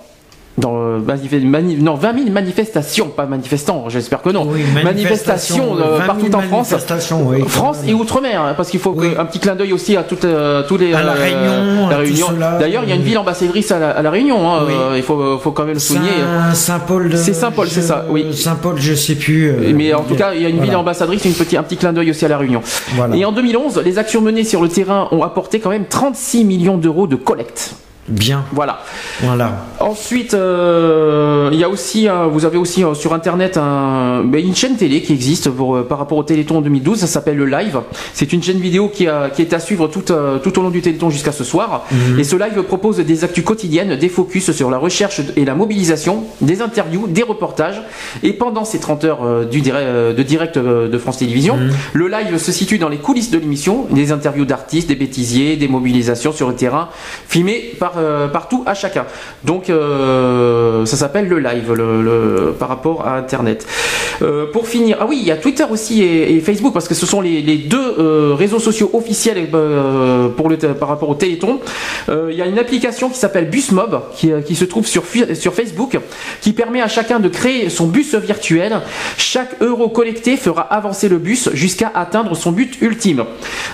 Speaker 1: Dans, euh, mani- non, 20 000 manifestations, pas manifestants, j'espère que non. manifestations euh,
Speaker 2: 20 000
Speaker 1: partout en France.
Speaker 2: manifestations, oui.
Speaker 1: France et Outre-mer, hein, parce qu'il faut que- un petit clin d'œil aussi à toutes, euh, tous les.
Speaker 2: À La
Speaker 1: euh,
Speaker 2: Réunion.
Speaker 1: D'ailleurs, il y a une ville ambassadrice à la, à la Réunion. hein,
Speaker 2: Oui.
Speaker 1: euh, il faut, faut quand même le souligner.
Speaker 2: Saint- Saint-Paul de.
Speaker 1: C'est Saint-Paul, c'est ça, oui.
Speaker 2: Saint-Paul, je sais plus. euh,
Speaker 1: Mais en tout cas, il y a une ville ambassadrice, une petit, un petit clin d'œil aussi à la Réunion.
Speaker 2: Voilà.
Speaker 1: Et en 2011, les actions menées sur le terrain ont apporté quand même 36 millions d'euros de collecte.
Speaker 2: Bien.
Speaker 1: Voilà.
Speaker 2: Voilà.
Speaker 1: Ensuite, euh, il y a aussi, euh, vous avez aussi euh, sur internet un, ben, une chaîne télé qui existe pour, par rapport au Téléthon 2012. Ça s'appelle le Live. C'est une chaîne vidéo qui, a- qui est à suivre tout, tout au long du Téléthon jusqu'à ce soir.
Speaker 2: Mhm.
Speaker 1: Et ce live propose des actus quotidiennes, des focus sur la recherche et la mobilisation, des interviews, des reportages. Et pendant ces 30 heures du direct, de direct de France Télévisions,
Speaker 2: Mhm.
Speaker 1: le live se situe dans les coulisses de l'émission, des interviews d'artistes, des bêtisiers, des mobilisations sur le terrain, filmées par, euh, partout à chacun. Donc euh, ça s'appelle le live par rapport à Internet. Euh, pour finir, ah oui, il y a Twitter aussi et, Facebook parce que ce sont les, deux réseaux sociaux officiels pour le, par rapport au Téléthon. Il y a une application qui s'appelle Busmob qui, se trouve sur, Facebook qui permet à chacun de créer son bus virtuel. Chaque euro collecté fera avancer le bus jusqu'à atteindre son but ultime.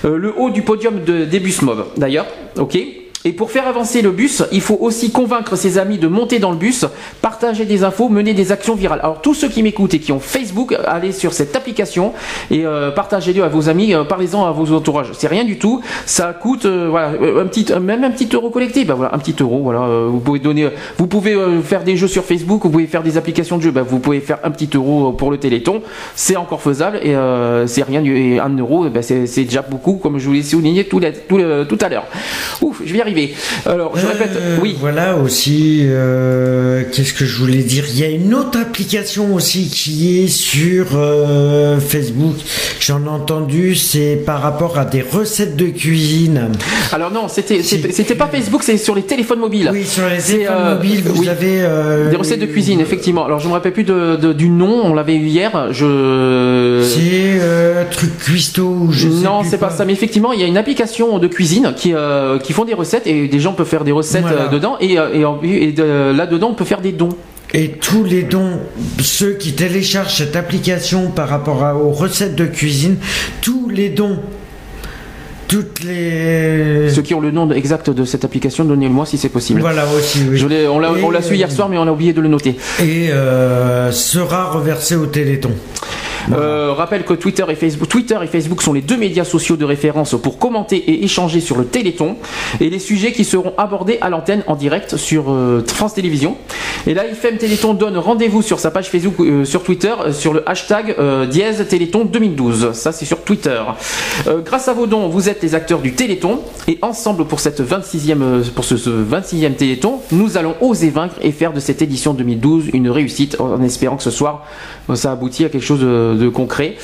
Speaker 1: Le haut du podium de, des Busmob d'ailleurs, ok et pour faire avancer le bus, il faut aussi convaincre ses amis de monter dans le bus, partager des infos, mener des actions virales. Alors tous ceux qui m'écoutent et qui ont Facebook, allez sur cette application et euh, partagez-le à vos amis, euh, parlez-en à vos entourages. C'est rien du tout, ça coûte euh, voilà même un petit euro collecté. Ben voilà un petit euro. Voilà, vous pouvez donner, vous pouvez faire des jeux sur Facebook, vous pouvez faire des applications de jeux. Ben, vous pouvez faire un petit euro pour le Téléthon, c'est encore faisable et c'est rien du et un euro, ben, c'est déjà beaucoup comme je vous l'ai souligné tout à l'heure. Ouf, je vais y arriver. Alors je répète,
Speaker 2: Euh,
Speaker 1: oui.
Speaker 2: Voilà aussi, euh, qu'est-ce que je voulais dire? Il y a une autre application aussi qui est sur euh, Facebook. J'en ai entendu, c'est par rapport à des recettes de cuisine.
Speaker 1: Alors non, c'était pas Facebook, c'est sur les téléphones mobiles.
Speaker 2: Oui, sur les téléphones mobiles, vous
Speaker 1: oui.
Speaker 2: avez
Speaker 1: Des recettes de cuisine, effectivement. Alors je me rappelle plus de, de- du nom, on l'avait eu hier. Je.
Speaker 2: C'est truc cuistot. ou Je sais
Speaker 1: non, c'est pas ça. Mais effectivement, il y a une application de cuisine qui, qui font des recettes et des gens peuvent faire des recettes
Speaker 2: Voilà.
Speaker 1: euh, dedans et, euh, et, en- et de- là-dedans on peut faire des dons.
Speaker 2: Et tous les dons, ceux qui téléchargent cette application par rapport à- aux recettes de cuisine, tous les dons, toutes les...
Speaker 1: Ceux qui ont le nom exact de cette application, donnez-le-moi si c'est possible.
Speaker 2: Voilà aussi, oui.
Speaker 1: Je on l'a su hier soir, mais on a oublié de le noter.
Speaker 2: Et euh, sera reversé au Téléthon.
Speaker 1: Euh, rappelle que Twitter et Facebook, Twitter et Facebook sont les deux médias sociaux de référence pour commenter et échanger sur le Téléthon et les sujets qui seront abordés à l'antenne en direct sur euh, France Télévisions. Et là, IFM Téléthon donne rendez-vous sur sa page Facebook, euh, sur Twitter, sur le hashtag dièse Téléthon 2012. Ça, c'est sur Twitter. Grâce à vos dons, vous êtes les acteurs du Téléthon et ensemble pour cette 26e, euh, pour ce, ce 26e Téléthon, nous allons oser vaincre et faire de cette édition 2012 une réussite en espérant que ce soir ça aboutit à quelque chose de, de concret.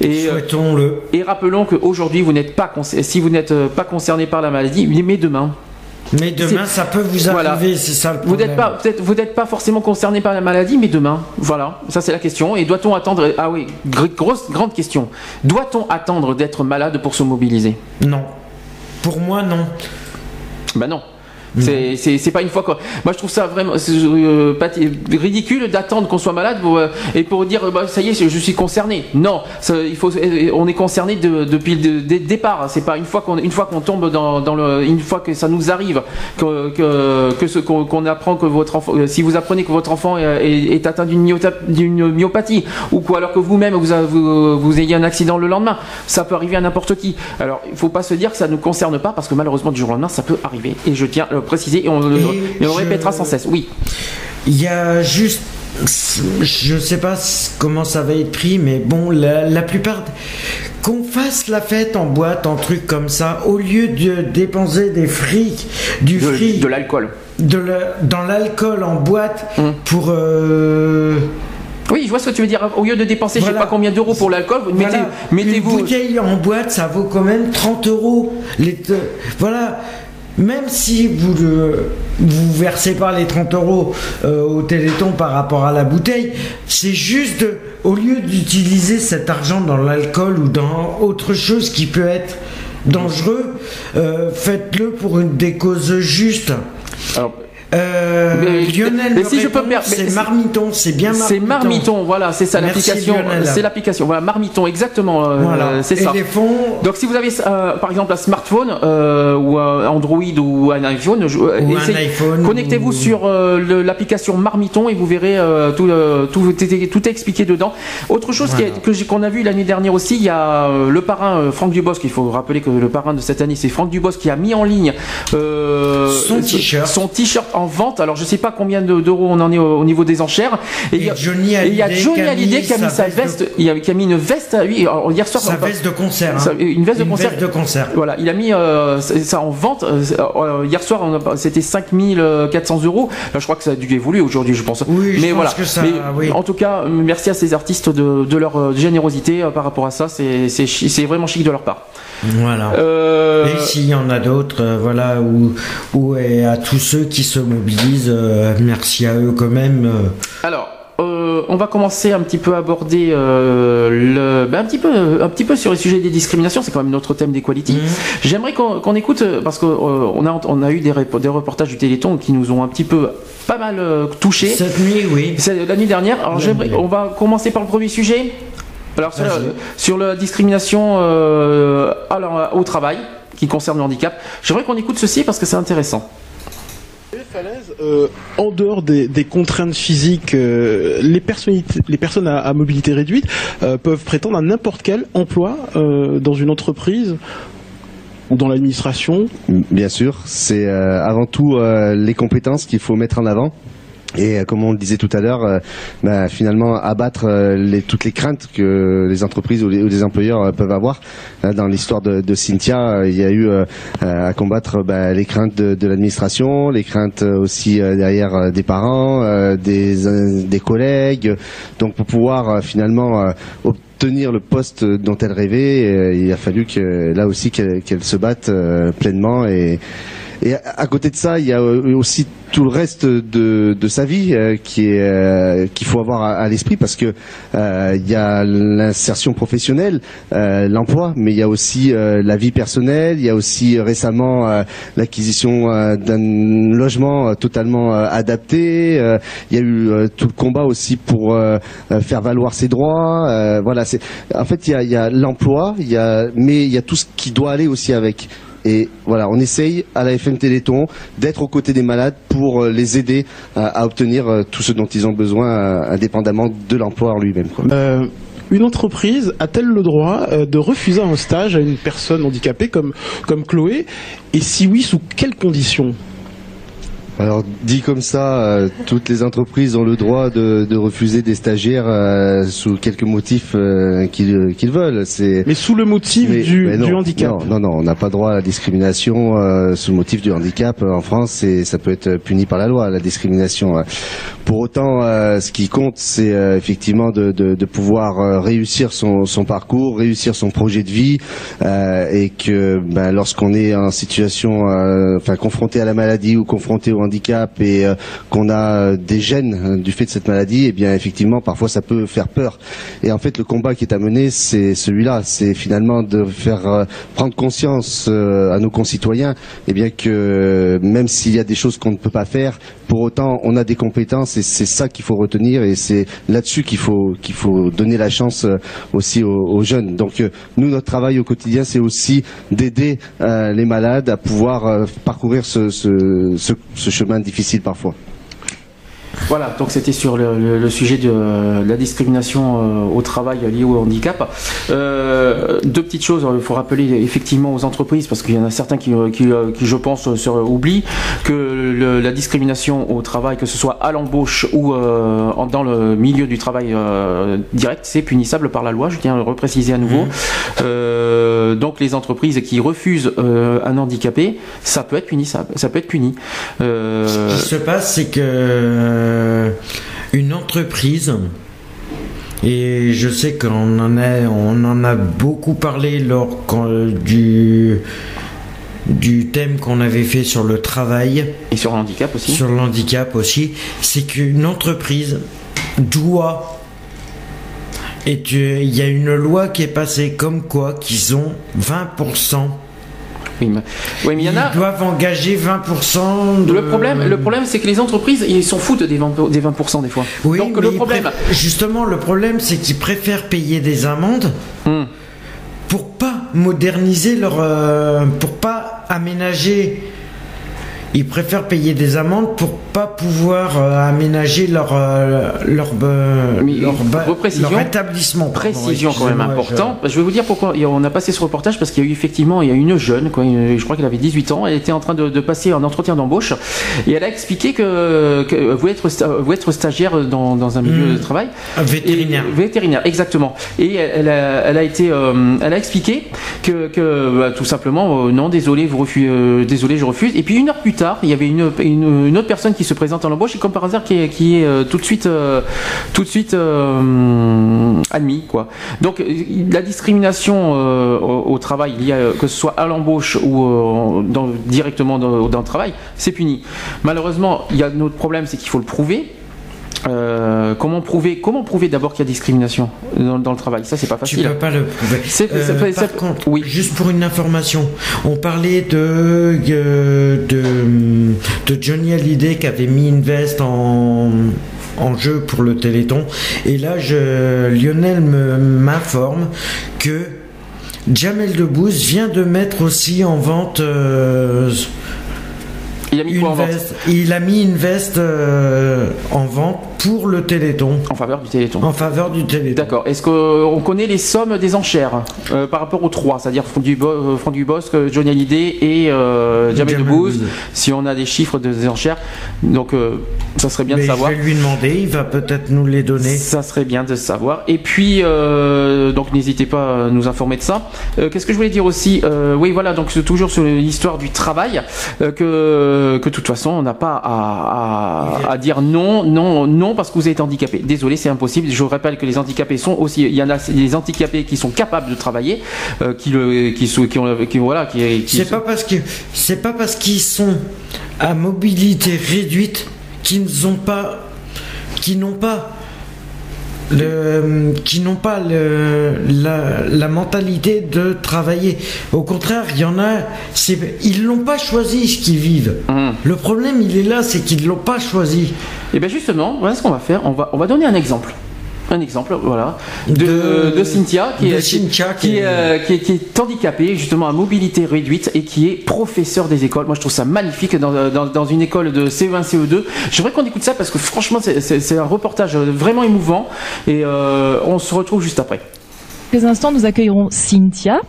Speaker 1: Et, euh,
Speaker 2: Souhaitons-le.
Speaker 1: et rappelons qu'aujourd'hui, vous n'êtes pas si vous n'êtes euh, pas concerné par la maladie, mais demain.
Speaker 2: Mais demain, ça peut vous
Speaker 1: Voilà.
Speaker 2: arriver, c'est ça le
Speaker 1: Vous n'êtes pas, vous n'êtes pas forcément concerné par la maladie, mais demain, voilà, ça c'est la question. Et doit-on attendre Ah oui, gr- grosse, grande question. Doit-on attendre d'être malade pour se mobiliser?
Speaker 2: Non. Pour moi, non.
Speaker 1: Bah non. C'est, c'est, pas une fois. Moi je trouve ça vraiment euh, ridicule d'attendre qu'on soit malade euh, et pour dire bah, ça y est je suis concerné. Non, il faut, on est concerné de- depuis le dé- départ. C'est pas une fois qu'on une fois qu'on tombe dans, le une fois que ça nous arrive que que, ce qu'on, apprend que votre enfant euh, si vous apprenez que votre enfant est, atteint d'une, myopathie ou quoi alors que vous-même vous, vous ayez un accident le lendemain, ça peut arriver à n'importe qui. Alors il faut pas se dire que ça ne nous concerne pas parce que malheureusement du jour au lendemain ça peut arriver et je tiens le préciser et on, le-
Speaker 2: Et
Speaker 1: et on
Speaker 2: je-
Speaker 1: répétera sans cesse. Oui.
Speaker 2: Il y a juste. Je sais pas comment ça va être pris, mais bon, la, la plupart. Qu'on fasse la fête en boîte, en truc comme ça, au lieu de dépenser des frics, du
Speaker 1: De,
Speaker 2: fric,
Speaker 1: de l'alcool.
Speaker 2: de la- dans l'alcool en boîte
Speaker 1: Hum.
Speaker 2: pour. euh,
Speaker 1: Oui, je vois ce que tu veux dire. Au lieu de dépenser je sais
Speaker 2: Voilà.
Speaker 1: pas combien d'euros pour l'alcool, vous mettez,
Speaker 2: Voilà.
Speaker 1: mettez-vous.
Speaker 2: Une bouteille en boîte, ça vaut quand même 30 euros. Les te- Voilà. Même si vous le vous versez pas les 30 euros euh, au Téléthon par rapport à la bouteille, c'est juste au lieu d'utiliser cet argent dans l'alcool ou dans autre chose qui peut être dangereux, euh, faites-le pour une des causes justes. Euh,
Speaker 1: Mais-
Speaker 2: Lionel,
Speaker 1: mais si je peux me
Speaker 2: c'est Marmiton, c'est bien Marmiton.
Speaker 1: C'est Marmiton, voilà, c'est ça l'application. C'est l'application, voilà, Marmiton, exactement. euh,
Speaker 2: Voilà.
Speaker 1: c'est ça.
Speaker 2: les fonds,
Speaker 1: Donc si vous avez euh, par exemple un smartphone euh, ou un Android ou un iPhone, connectez-vous
Speaker 2: ou-
Speaker 1: sur l'application Marmiton et vous verrez tout, tout, tout est, expliqué dedans. Autre chose
Speaker 2: Voilà.
Speaker 1: qu'on a vu l'année dernière aussi, il y a le parrain Franck Dubosc. Il faut rappeler que le parrain de cette année c'est Franck Dubosc qui a mis en ligne euh,
Speaker 2: Son t-shirt.
Speaker 1: son t-shirt en vente. Alors je sais pas combien de- d'euros on en est au, au niveau des enchères. Et il y a-
Speaker 2: Johnny
Speaker 1: et il y a
Speaker 2: Hallyday
Speaker 1: Johnny
Speaker 2: qui a
Speaker 1: Hallyday
Speaker 2: mis
Speaker 1: qui a mis
Speaker 2: sa veste de-
Speaker 1: il a, qui a mis une veste à lui. Alors, hier soir,
Speaker 2: sa
Speaker 1: enfin,
Speaker 2: veste de concert. hein.
Speaker 1: une veste de concert.
Speaker 2: veste de concert.
Speaker 1: Voilà, il a mis euh, ça en vente. euh, euh, hier soir, on a- c'était 5400 euros. Là, je crois que ça a dû évoluer aujourd'hui, je pense.
Speaker 2: Oui, je
Speaker 1: mais
Speaker 2: pense
Speaker 1: voilà.
Speaker 2: que ça-
Speaker 1: Mais,
Speaker 2: oui.
Speaker 1: En tout cas, merci à ces artistes de, de leur générosité par rapport à ça. C'est vraiment chic de leur part.
Speaker 2: Voilà.
Speaker 1: Euh,
Speaker 2: Et s'il y en a d'autres, voilà, ou, ou à tous ceux qui se mobilisent, euh, merci à eux quand même.
Speaker 1: Alors, euh, on va commencer un petit peu à aborder euh, le, ben, un petit peu, un petit peu sur les sujets des discriminations. C'est quand même notre thème d'equality. J'aimerais qu'on écoute parce qu'on a on a eu des, des reportages du Téléthon qui nous ont un petit peu pas mal touchés.
Speaker 2: Cette nuit, oui.
Speaker 1: C'est la nuit dernière. Alors on va commencer par le premier sujet. Alors sur la, sur la discrimination alors, au travail qui concerne le handicap. J'aimerais qu'on écoute ceci parce que c'est intéressant.
Speaker 9: Euh, en dehors des, contraintes physiques, euh, les, personnes à, mobilité réduite euh, peuvent prétendre à n'importe quel emploi dans une entreprise ou dans l'administration.
Speaker 10: Bien sûr, c'est avant tout les compétences qu'il faut mettre en avant. Et euh, comme on le disait tout à l'heure, euh, bah, finalement abattre euh, les, toutes les craintes que les entreprises ou les, employeurs euh, peuvent avoir. Là, dans l'histoire de, de Cynthia, il y a eu à combattre bah, les craintes de, de l'administration, les craintes aussi derrière des parents, des, des collègues. Donc pour pouvoir finalement obtenir le poste dont elle rêvait, il a fallu que là aussi qu'elle qu'elle se batte pleinement et et à côté de ça, il y a euh, aussi tout le reste de, de sa vie euh, qui est euh, qu'il faut avoir à, à l'esprit parce que euh, il y a l'insertion professionnelle, euh, l'emploi, mais il y a aussi euh, la vie personnelle. Il y a aussi récemment l'acquisition d'un logement totalement adapté. Il y a eu tout le combat aussi pour faire valoir ses droits. Voilà, c'est en fait il y a, il y a l'emploi, il y a mais il y a tout ce qui doit aller aussi avec. Et voilà, on essaye à la FM Téléthon d'être aux côtés des malades pour euh, les aider à, obtenir euh, tout ce dont ils ont besoin, euh, indépendamment de l'emploi lui-même.
Speaker 9: une entreprise a-t-elle le droit de refuser un stage à une personne handicapée comme, comme Chloé? Et si oui, sous quelles conditions?
Speaker 10: Alors dit comme ça, euh, toutes les entreprises ont le droit de, de refuser des stagiaires euh, sous quelques motifs euh, qu'ils veulent. C'est
Speaker 9: Mais sous le motif
Speaker 10: Mais-
Speaker 9: du,
Speaker 10: mais non,
Speaker 9: du handicap.
Speaker 10: Non, non, non, on n'a pas droit à la discrimination euh, sous le motif du handicap en France et ça peut être puni par la loi, la discrimination. Pour autant, ce qui compte, c'est effectivement de, de, de pouvoir réussir son, son parcours, réussir son projet de vie et que ben, lorsqu'on est en situation, enfin confronté à la maladie ou confronté au handicap et euh, qu'on a euh, des gènes euh, du fait de cette maladie, eh bien effectivement parfois ça peut faire peur. Et en fait le combat qui est à mener, c'est celui-là, c'est finalement de faire prendre conscience à nos concitoyens, eh bien que même s'il y a des choses qu'on ne peut pas faire, pour autant on a des compétences et c'est ça qu'il faut retenir et c'est là-dessus qu'il faut qu'il faut donner la chance aussi aux, jeunes. Donc nous notre travail au quotidien c'est aussi d'aider les malades à pouvoir parcourir ce, ce, ce, ce chemin difficile parfois.
Speaker 1: Voilà, donc c'était sur le, le- le sujet de euh, la discrimination euh, au travail liée au handicap. Euh, deux petites choses, il faut rappeler effectivement aux entreprises, parce qu'il y en a certains qui, qui, qui, je pense, se oublient que le- la discrimination au travail, que ce soit à l'embauche ou euh, en- dans le milieu du travail euh, direct, c'est punissable par la loi, je tiens à le repréciser à nouveau. Euh, donc les entreprises qui refusent euh, un handicapé, ça peut être punissable, ça peut être puni. Euh,
Speaker 2: Ce qui se passe, c'est que euh, une entreprise, et je sais qu'on en a, on en a beaucoup parlé lors du du thème qu'on avait fait sur le travail.
Speaker 1: Et sur le handicap aussi.
Speaker 2: Sur le handicap aussi, c'est qu'une entreprise doit et il y a une loi qui est passée comme quoi qu'ils ont 20%
Speaker 1: Oui, mais, oui, mais il y en a.
Speaker 2: Ils doivent engager 20% de...
Speaker 1: Le problème, le problème, c'est que les entreprises, ils s'en foutent des 20%, des 20% des fois.
Speaker 2: Oui,
Speaker 1: Donc
Speaker 2: mais
Speaker 1: le problème,
Speaker 2: Justement, le problème, c'est qu'ils préfèrent payer des amendes
Speaker 1: Hmm.
Speaker 2: pour pas moderniser leur... euh, pour pas aménager... Ils préfèrent payer des amendes pour pas pouvoir euh, aménager leur euh, leur, euh, leur, leur établissement.
Speaker 1: précision quand même
Speaker 2: excusez-moi, je-
Speaker 1: vais vous dire pourquoi on a passé ce reportage parce qu'il y a eu effectivement il y a une jeune, quoi, une- je crois qu'elle avait 18 ans, elle était en train de, de passer un entretien d'embauche et elle a expliqué que, que vous êtes sta- vous êtes stagiaire dans, dans un milieu
Speaker 2: Hmm.
Speaker 1: de travail.
Speaker 2: Vétérinaire.
Speaker 1: Et- vétérinaire, exactement. Et elle, elle a, elle a été, euh, elle a expliqué que, que bah, tout simplement, euh, non, désolé, vous refusez, euh, désolé, je refuse. Et puis une heure plus tard, il y avait une, autre personne qui se présente en embauche et comme par hasard qui est, euh, tout de suite, euh, euh, admis. Donc la discrimination au, travail, que ce soit à l'embauche ou directement dans, dans le travail, c'est puni. Malheureusement, il y a un autre problème, c'est qu'il faut le prouver. Euh, comment prouver Comment prouver d'abord qu'il y a discrimination dans, dans le travail? Ça, c'est pas
Speaker 2: Tu
Speaker 1: facile.
Speaker 2: peux pas le prouver.
Speaker 1: C'est-
Speaker 2: Euh, par contre, juste pour une information, on parlait de, de, de, Johnny Hallyday qui avait mis une veste en, en jeu pour le Téléthon. Et là, je, Lionel me- m'informe que Jamel Debbouze vient de mettre aussi en vente. euh,
Speaker 1: il a mis
Speaker 2: une
Speaker 1: quoi en vente
Speaker 2: veste. Il a mis une veste euh, en vente pour le Téléthon.
Speaker 1: En faveur du Téléthon.
Speaker 2: En faveur du Téléthon.
Speaker 1: D'accord. Est-ce qu'on connaît les sommes des enchères euh, par rapport aux trois, c'est-à-dire Franck Dubo- euh, Franck Dubosc, euh, Johnny Hallyday et euh, Jamel Debbouze. Si on a des chiffres des enchères, donc euh, ça serait bien
Speaker 2: Mais
Speaker 1: de savoir.
Speaker 2: Je vais lui demander, il va peut-être nous les donner.
Speaker 1: Ça serait bien de savoir. Et puis, euh, donc n'hésitez pas à nous informer de ça. Euh, Qu'est-ce que je voulais dire aussi? Euh, Oui, voilà, donc c'est toujours sur l'histoire du travail, euh, que, de toute façon, on n'a pas à, à, à dire non, non, non, parce que vous êtes handicapé. Désolé, c'est impossible. Je rappelle que les handicapés sont aussi, il y en a des handicapés qui sont capables de travailler, euh, qui le, qui, sont- qui ont, qui, voilà, qui, qui
Speaker 2: C'est pas parce que c'est pas parce qu'ils sont à mobilité réduite qu'ils n'ont pas qui n'ont pas le qui n'ont pas le, la, la mentalité de travailler. Au contraire, il y en a, ils l'ont pas choisi ce qu'ils vivent. Le problème, il est là, c'est qu'ils l'ont pas choisi.
Speaker 1: Et bien justement, voilà ce qu'on va faire. On va, on va donner un exemple. Un exemple, voilà, de,
Speaker 2: De-
Speaker 1: de Cynthia, qui,
Speaker 2: de
Speaker 1: est,
Speaker 2: Cynthia,
Speaker 1: qui,
Speaker 2: qui
Speaker 1: est,
Speaker 2: est-
Speaker 1: euh, qui est- qui est handicapée, justement à mobilité réduite, et qui est professeur des écoles. Moi, je trouve ça magnifique dans, dans- dans une école de CE1, CE2. J'aimerais qu'on écoute ça parce que franchement, c'est- un reportage vraiment émouvant, et euh, on se retrouve juste après.
Speaker 11: quelques instants, nous accueillerons Cynthia.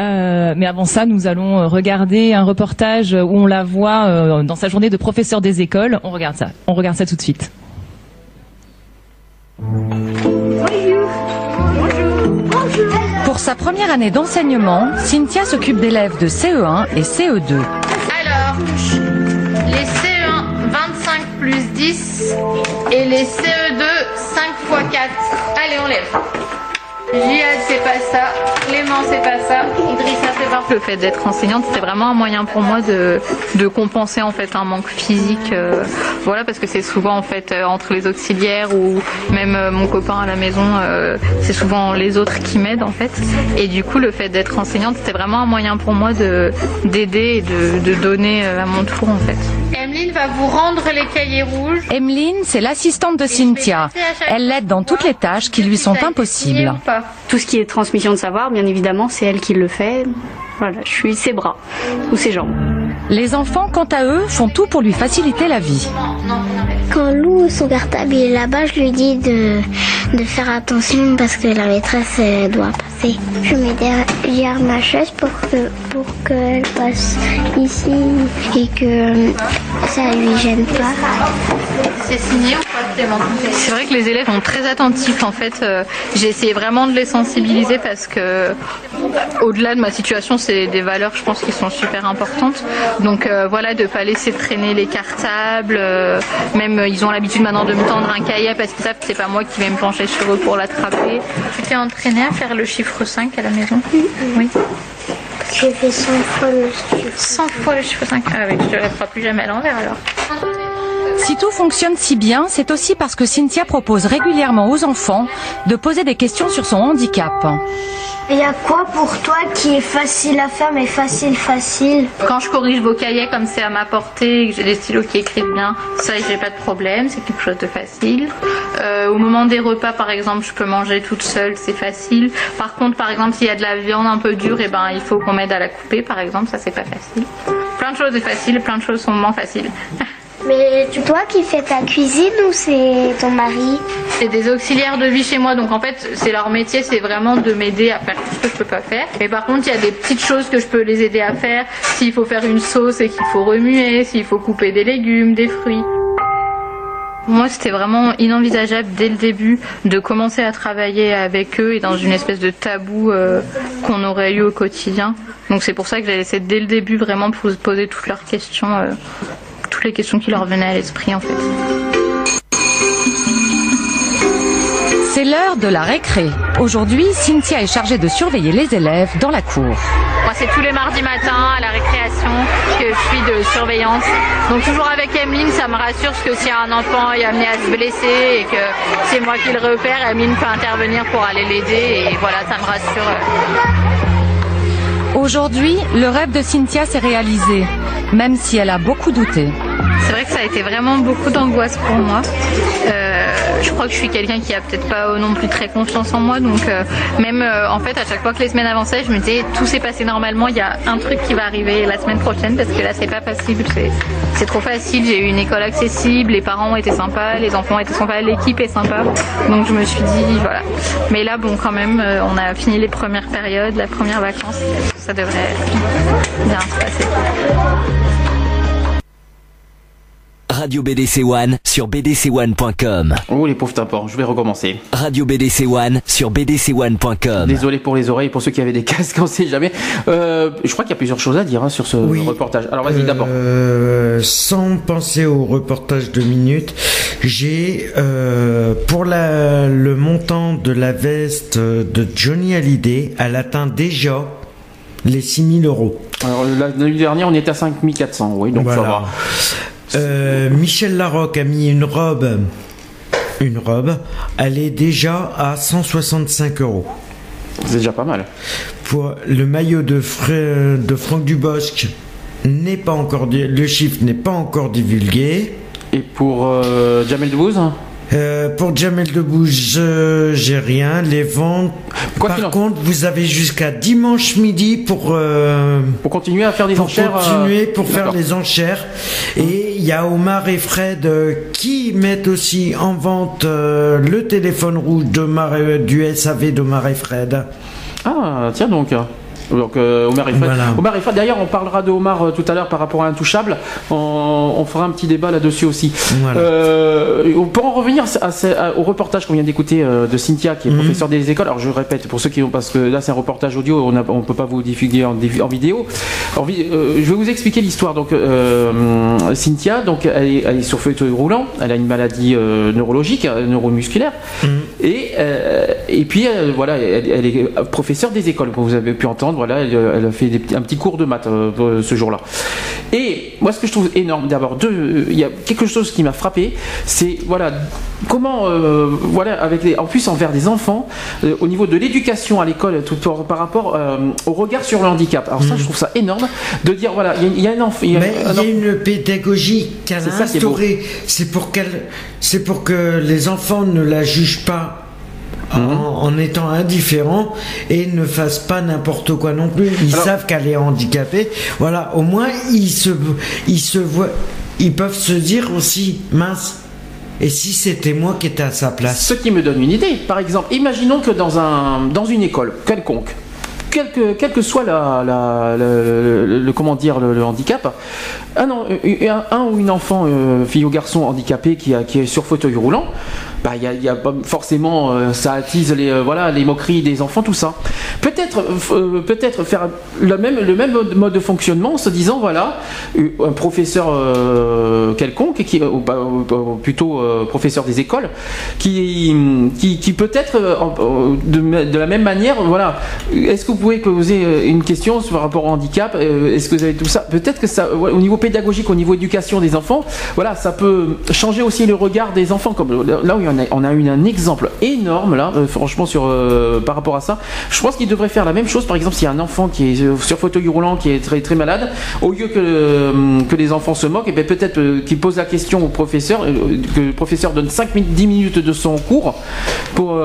Speaker 11: Euh, mais avant ça, nous allons euh, regarder un reportage où on la voit euh, dans sa journée de professeur des écoles. On regarde ça. On regarde ça tout de suite.
Speaker 12: Pour sa première année d'enseignement, Cynthia s'occupe d'élèves de CE1 et E CE2.
Speaker 13: Alors, les CE1, 25 plus 10, et les CE2, 5 x 4. Allez, on lève. Jihad, c'est pas ça. Clément, c'est pas ça. Idrissa, c'est pas Le fait d'être enseignante, c'était vraiment un moyen pour moi de, de compenser en fait un manque physique. euh, voilà, parce que c'est souvent en fait euh, entre les auxiliaires ou même euh, mon copain à la maison, euh, c'est souvent les autres qui m'aident en fait. Et du coup, le fait d'être enseignante, c'était vraiment un moyen pour moi de d'aider et de, de donner euh, à mon tour en fait. Emeline va vous rendre les cahiers rouges.
Speaker 12: Emeline, c'est l'assistante de Cynthia. Elle l'aide dans toutes les tâches qui lui sont impossibles.
Speaker 14: Tout ce qui est transmission de savoir, bien évidemment, c'est elle qui le fait. Voilà, je suis ses bras ou ses jambes.
Speaker 12: Les enfants, quant à eux, font tout pour lui faciliter la vie.
Speaker 15: Quand Lou, son cartable est là-bas, je lui dis de, de faire attention parce que la maîtresse doit passer. Je mets derrière ma chaise pour que pour qu'elle passe ici et que ça lui gêne pas.
Speaker 13: C'est signé ou pas C'est vrai que les élèves sont très attentifs en fait. euh, J'ai essayé vraiment de les sensibiliser parce que au-delà de ma situation, c'est des valeurs je pense qui sont super importantes. Donc euh, voilà, de pas laisser traîner les cartables. euh, même euh, ils ont l'habitude maintenant de me tendre un cahier parce qu'ils savent que c'est pas moi qui vais me pencher sur eux pour l'attraper. Tu t'es entraîné à faire le chiffre 5 à la maison? Oui.
Speaker 15: J'ai fait 100 fois le chiffre.
Speaker 13: 100 fois le chiffre 5. Ah oui, je ne le ferai plus jamais à l'envers alors.
Speaker 12: Si tout fonctionne si bien, c'est aussi parce que Cynthia propose régulièrement aux enfants de poser des questions sur son handicap.
Speaker 15: Il y a quoi pour toi qui est facile à faire mais facile facile
Speaker 13: Quand je corrige vos cahiers comme c'est à ma portée et que j'ai des stylos qui écrivent bien, ça j'ai pas de problème, c'est quelque chose de facile. Euh, au moment des repas par exemple, je peux manger toute seule, c'est facile. Par contre, par exemple, s'il y a de la viande un peu dure, et ben il faut qu'on m'aide à la couper par exemple, ça c'est pas facile. Plein de choses est facile, plein de choses sont moins faciles.
Speaker 15: Mais tu toi qui fais ta cuisine ou c'est ton mari
Speaker 13: C'est des auxiliaires de vie chez moi, donc en fait, c'est leur métier, c'est vraiment de m'aider à faire tout ce que je peux pas faire. Mais par contre, il y a des petites choses que je peux les aider à faire. S'il faut faire une sauce et qu'il faut remuer, s'il faut couper des légumes, des fruits. Moi, c'était vraiment inenvisageable dès le début de commencer à travailler avec eux et dans une espèce de tabou euh, qu'on aurait eu au quotidien. Donc c'est pour ça que j'ai laissé dès le début vraiment pour se poser toutes leurs questions, euh, toutes les questions qui leur venaient à l'esprit en fait.
Speaker 12: C'est l'heure de la récré. Aujourd'hui, Cynthia est chargée de surveiller les élèves dans la cour.
Speaker 13: Moi, c'est tous les mardis matins à la récréation que je suis de surveillance. Donc toujours avec Emeline, ça me rassure parce que si un enfant est amené à se blesser et que c'est moi qui le repère, Emeline peut intervenir pour aller l'aider et voilà, ça me rassure.
Speaker 12: Aujourd'hui, le rêve de Cynthia s'est réalisé, même si elle a beaucoup douté.
Speaker 13: C'est vrai que ça a été vraiment beaucoup d'angoisse pour moi. Euh, je crois que je suis quelqu'un qui a peut-être pas non plus très confiance en moi, donc euh, même euh, en fait à chaque fois que les semaines avançaient, je me disais tout s'est passé normalement, il y a un truc qui va arriver la semaine prochaine parce que là c'est pas possible, c'est, trop facile. J'ai eu une école accessible, les parents été sympas, les enfants étaient sympas, l'équipe est sympa, donc je me suis dit voilà. Mais là bon quand même, euh, on a fini les premières périodes, la première vacances, ça devrait bien se passer.
Speaker 16: Radio BDC One sur bdc1.com.
Speaker 1: Oh les pauvres tympans, je vais recommencer.
Speaker 16: Radio BDC One sur bdc1.com.
Speaker 1: Désolé pour les oreilles, pour ceux qui avaient des casques, on sait jamais. Euh, je crois qu'il y a plusieurs choses à dire hein, sur ce reportage. Alors vas-y d'abord.
Speaker 2: Euh, sans penser au reportage de minutes, j'ai euh, pour la, le montant de la veste de Johnny Hallyday, elle atteint déjà les 6000 euros.
Speaker 1: Alors la- l'année dernière, on était à 5400, oui, donc ça va.
Speaker 2: Euh, Michel Larocque a mis une robe, une robe, elle est déjà à 165 euros.
Speaker 1: C'est déjà pas mal.
Speaker 2: Pour le maillot de, Fra- de Franck Dubosc n'est pas encore, le chiffre n'est pas encore divulgué.
Speaker 1: Et pour euh, Jamel Debbouze?
Speaker 2: Euh, pour Jamel Debbouze, euh, j'ai rien. Les ventes. Par contre, vous avez jusqu'à dimanche midi pour. euh,
Speaker 1: pour continuer à faire des
Speaker 2: pour
Speaker 1: enchères, euh,
Speaker 2: Continuer pour faire les enchères. Et il y a Omar et Fred qui mettent aussi en vente le téléphone rouge et- du SAV d'Omar et Fred.
Speaker 1: Ah, tiens donc. Donc euh, Omar.
Speaker 2: Voilà.
Speaker 1: Omar d'ailleurs on parlera de Omar euh, tout à l'heure par rapport à Intouchable. On, on fera un petit débat là-dessus aussi.
Speaker 2: Voilà.
Speaker 1: Euh, pour en revenir à ce- à- au reportage qu'on vient d'écouter de Cynthia, qui est
Speaker 2: Mhm.
Speaker 1: professeur des écoles. Alors je répète pour ceux qui ont parce que là c'est un reportage audio, on ne peut pas vous diffuser en, en vidéo. Je vais vous expliquer l'histoire. Donc Cynthia, donc elle est, elle est sur fauteuil roulant. Elle a une maladie neurologique, neuromusculaire. Et, euh, et puis voilà, elle, elle est professeure des écoles, comme vous avez pu entendre. Voilà, elle, elle a fait des un petit cours de maths euh, euh, ce jour-là. Et moi, ce que je trouve énorme, d'abord, deux, euh, il y a quelque chose qui m'a frappé, c'est voilà comment, euh, voilà, avec les, en plus envers des enfants, euh, au niveau de l'éducation à l'école, tout par, par rapport euh, au regard sur le handicap. Alors ça, je trouve ça énorme de dire voilà, il y a- il y, a un enfant, il y a
Speaker 2: Mais
Speaker 1: un
Speaker 2: il y a une pédagogie qu'elle a instaurée. C'est pour qu'elle, c'est pour que les enfants ne la jugent pas. En, en étant indifférents et ne fassent pas n'importe quoi non plus. Ils
Speaker 1: Alors-
Speaker 2: savent qu'elle est handicapée. Voilà, au moins ils se, ils se voient, ils peuvent se dire aussi mince. Et si c'était moi qui étais à sa place?
Speaker 1: Ce qui me donne une idée. Par exemple, imaginons que dans, un, dans une école quelconque, quel que, quel que soit la, la- le, le- le- comment dire, le, le handicap, un, en- un- un ou une enfant, euh, fille ou garçon handicapé qui, a- qui est sur fauteuil roulant, bah il y a, il y a forcément euh, ça attise les euh, voilà les moqueries des enfants tout ça. Peut-être euh, peut-être faire le même le même mode, de fonctionnement en se disant voilà un professeur quelconque qui ou, plutôt professeur des écoles qui qui, peut-être en- de, la même manière voilà est-ce que vous pouvez poser une question sur rapport au handicap est-ce que vous avez tout ça? Peut-être que ça au niveau pédagogique au niveau éducation des enfants voilà ça peut changer aussi le regard des enfants comme là où on a, on a eu un exemple énorme là euh, franchement sur euh, par rapport à ça. Je pense qu'il devrait faire la même chose par exemple s'il y a un enfant qui est euh, sur fauteuil roulant qui est très très malade au lieu que que les enfants se moquent et ben peut-être qu'il pose la question au professeur que le professeur donne 5 minutes 10 minutes de son cours pour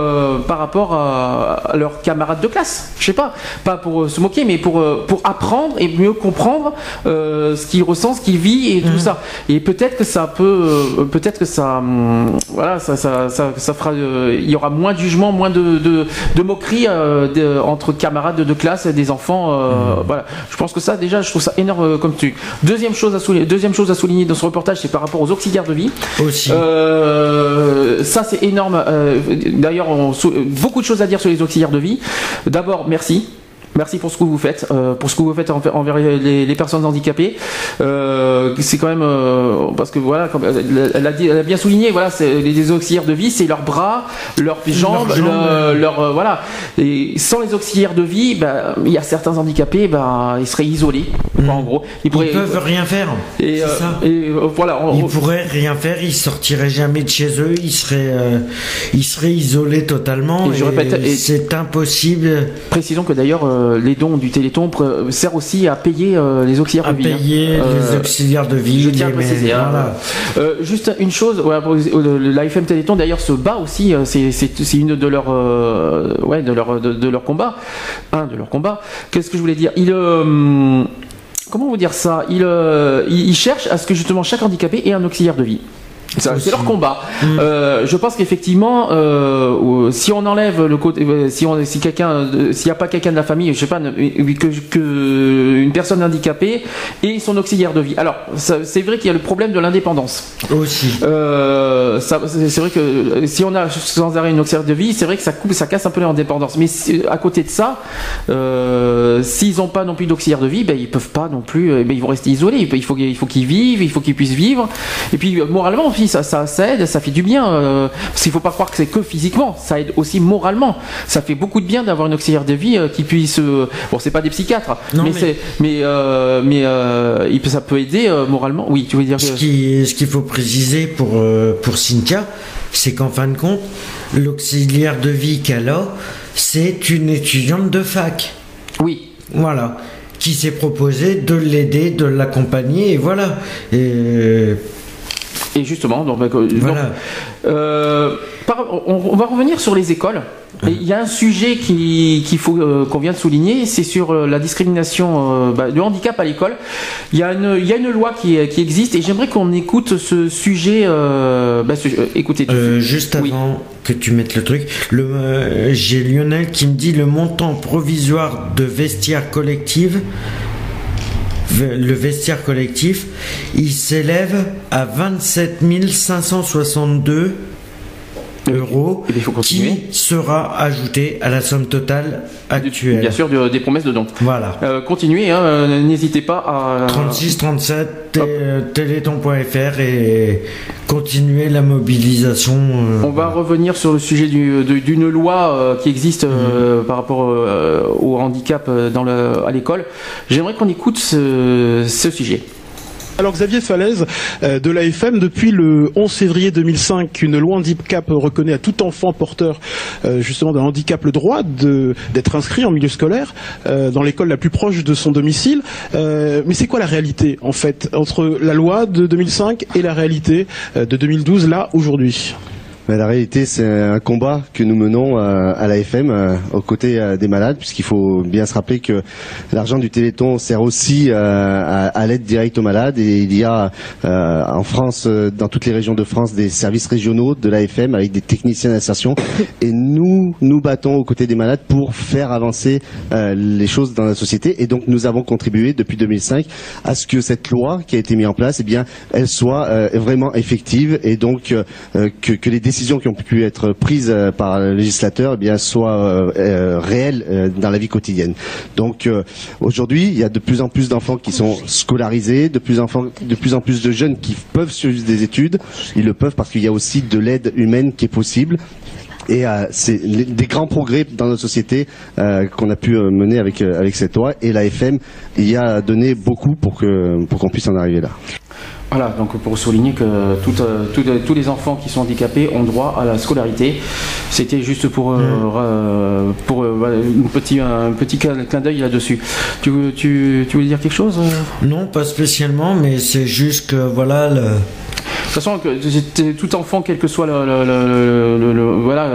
Speaker 1: par rapport à, à leurs camarades de classe. Je sais pas. Pas pour se moquer mais pour pour apprendre et mieux comprendre ce qu'il ressent ce qu'il vit et tout ça. Et peut-être que ça peut peut-être que ça hum, voilà ça ça, ça, ça fera euh, il y aura moins de jugement moins de, de, de moqueries euh, de- entre camarades de classe et des enfants euh, voilà je pense que ça déjà je trouve ça énorme comme truc deuxième chose à souligner deuxième chose à souligner dans ce reportage c'est par rapport aux auxiliaires de vie
Speaker 2: aussi
Speaker 1: ça c'est énorme. D'ailleurs, beaucoup de choses à dire sur les auxiliaires de vie. D'abord, merci. Merci pour ce que vous faites, euh, pour ce que vous faites envers envers les, les personnes handicapées. Euh, c'est quand même euh, parce que voilà, comme elle, a, dit- elle a bien souligné, voilà, les, les auxiliaires de vie, c'est leurs bras, leurs jambes,
Speaker 2: jambes,
Speaker 1: le- leur voilà. Et sans les auxiliaires de vie, ben, il y a certains handicapés, ben, ils seraient isolés, quoi, en gros. Ils, pourraient-
Speaker 2: peuvent rien faire.
Speaker 1: Et,
Speaker 2: c'est ça.
Speaker 1: et, voilà. on-
Speaker 2: Ils pourraient rien faire, ils sortiraient jamais de chez eux, ils seraient, ils seraient isolés totalement.
Speaker 1: Et je répète,
Speaker 2: c'est impossible.
Speaker 1: Précisons que d'ailleurs euh, les dons du Téléthon pr- servent aussi à payer euh, les auxiliaires
Speaker 2: À
Speaker 1: de vie. hein.
Speaker 2: payer les auxiliaires de vie,
Speaker 1: Je tiens à préciser. hein.
Speaker 2: voilà.
Speaker 1: Euh, juste une chose, ouais, l'AFM Téléthon d'ailleurs se bat aussi. euh, C'est une de leurs euh, ouais de leur de, de leur combat, un de leurs combats. Qu'est-ce que je voulais dire? Il euh, comment vous dire ça? Il euh, il il cherche à ce que justement chaque handicapé ait un auxiliaire de vie. C'est leur combat. Euh, je pense qu'effectivement, euh, si on enlève le côté, euh, si on, si quelqu'un, s'il n'y a pas quelqu'un de la famille, je sais pas, ne- que, que une personne handicapée et son auxiliaire de vie. Alors, c'est vrai qu'il y a le problème de l'indépendance.
Speaker 2: Aussi.
Speaker 1: Euh, c'est vrai que si on a sans arrêt une auxiliaire de vie, c'est vrai que ça coupe, ça casse un peu l'indépendance. Mais si- à côté de ça, s'ils n'ont pas non plus d'auxiliaire de vie, ben ils peuvent pas non plus, ben, ils vont rester isolés. Il faut, qu'il faut qu'ils vivent, il faut qu'ils puissent vivre. Et puis moralement ça, ça, ça aide, ça fait du bien. Euh, parce qu'il faut pas croire que c'est que physiquement, ça aide aussi moralement. Ça fait beaucoup de bien d'avoir une auxiliaire de vie euh, qui puisse. euh, bon, c'est pas des psychiatres,
Speaker 2: Non,
Speaker 1: mais,
Speaker 2: mais-
Speaker 1: c'est, mais, mais il peut- ça peut aider moralement. Oui, tu veux dire.
Speaker 2: Ce
Speaker 1: que-
Speaker 2: ce qu'il faut préciser pour, pour Cynthia, c'est qu'en fin de compte, l'auxiliaire de vie qu'elle a, c'est une étudiante de fac.
Speaker 1: Oui.
Speaker 2: Voilà. Qui s'est proposé de l'aider, de l'accompagner, et voilà. Et,
Speaker 1: Et justement, donc, euh, par- on, on va revenir sur les écoles. Il y a un sujet qui- qu'il faut euh, qu'on vient de souligner, c'est sur euh, la discrimination euh, bah, du handicap à l'école. Il y a une, y a une loi qui, qui existe et j'aimerais qu'on écoute ce sujet. euh, bah, ce- euh, écoutez.
Speaker 2: Euh, juste avant que tu mettes le truc, euh, j'ai Lionel qui me dit le montant provisoire de vestiaire collective, ve- le vestiaire collectif, il s'élève à 27 562 euros qui sera ajouté à la somme totale actuelle.
Speaker 1: Bien sûr, de- des promesses de dons.
Speaker 2: Voilà.
Speaker 1: Euh, continuez, hein, euh, n'hésitez pas à.
Speaker 2: 36 37 té- euh, téléthon.fr et continuer la mobilisation. euh,
Speaker 1: On va revenir sur le sujet du- d'une loi qui existe euh, par rapport au handicap dans le, à l'école. J'aimerais qu'on écoute ce, ce sujet.
Speaker 9: Alors Xavier Falaise euh, de l'AFM, depuis le 11 février 2005, une loi handicap reconnaît à tout enfant porteur euh, justement d'un handicap le droit d'être inscrit en milieu scolaire euh, dans l'école la plus proche de son domicile. Mais c'est quoi la réalité en fait entre la loi de 2005 et la réalité de 2012 là aujourd'hui?
Speaker 10: La réalité, c'est un combat que nous menons euh, à l'AFM euh, aux côtés euh, des malades, puisqu'il faut bien se rappeler que l'argent du Téléthon sert aussi à, l'aide directe aux malades. Et il y a en France, dans toutes les régions de France, des services régionaux de l'AFM avec des techniciens d'insertion. Et nous, nous battons aux côtés des malades pour faire avancer les choses dans la société. Et donc, nous avons contribué depuis 2005 à ce que cette loi qui a été mise en place, eh bien, elle soit vraiment effective et donc que les décisions décisions qui ont pu être prises euh, par le législateur eh bien soient euh, euh, réelles dans la vie quotidienne. Donc aujourd'hui, il y a de plus en plus d'enfants qui sont scolarisés, de plus, enfants, de plus en plus de jeunes qui peuvent suivre des études. Ils le peuvent parce qu'il y a aussi de l'aide humaine qui est possible. Et c'est des grands progrès dans notre société qu'on a pu mener avec, avec cette loi. Et la FM y a donné beaucoup pour pour qu'on puisse en arriver là.
Speaker 1: Voilà, donc pour souligner que tout, euh, tout, euh, tous les enfants qui sont handicapés ont droit à la scolarité. C'était juste pour, euh, euh, pour petit, un petit clin d'œil là-dessus. Tu, veux- tu, tu voulais dire quelque chose
Speaker 2: Non, pas spécialement, mais c'est juste que voilà. Le...
Speaker 1: De toute façon, tout enfant, quel que soit le, le- le- le- le- voilà,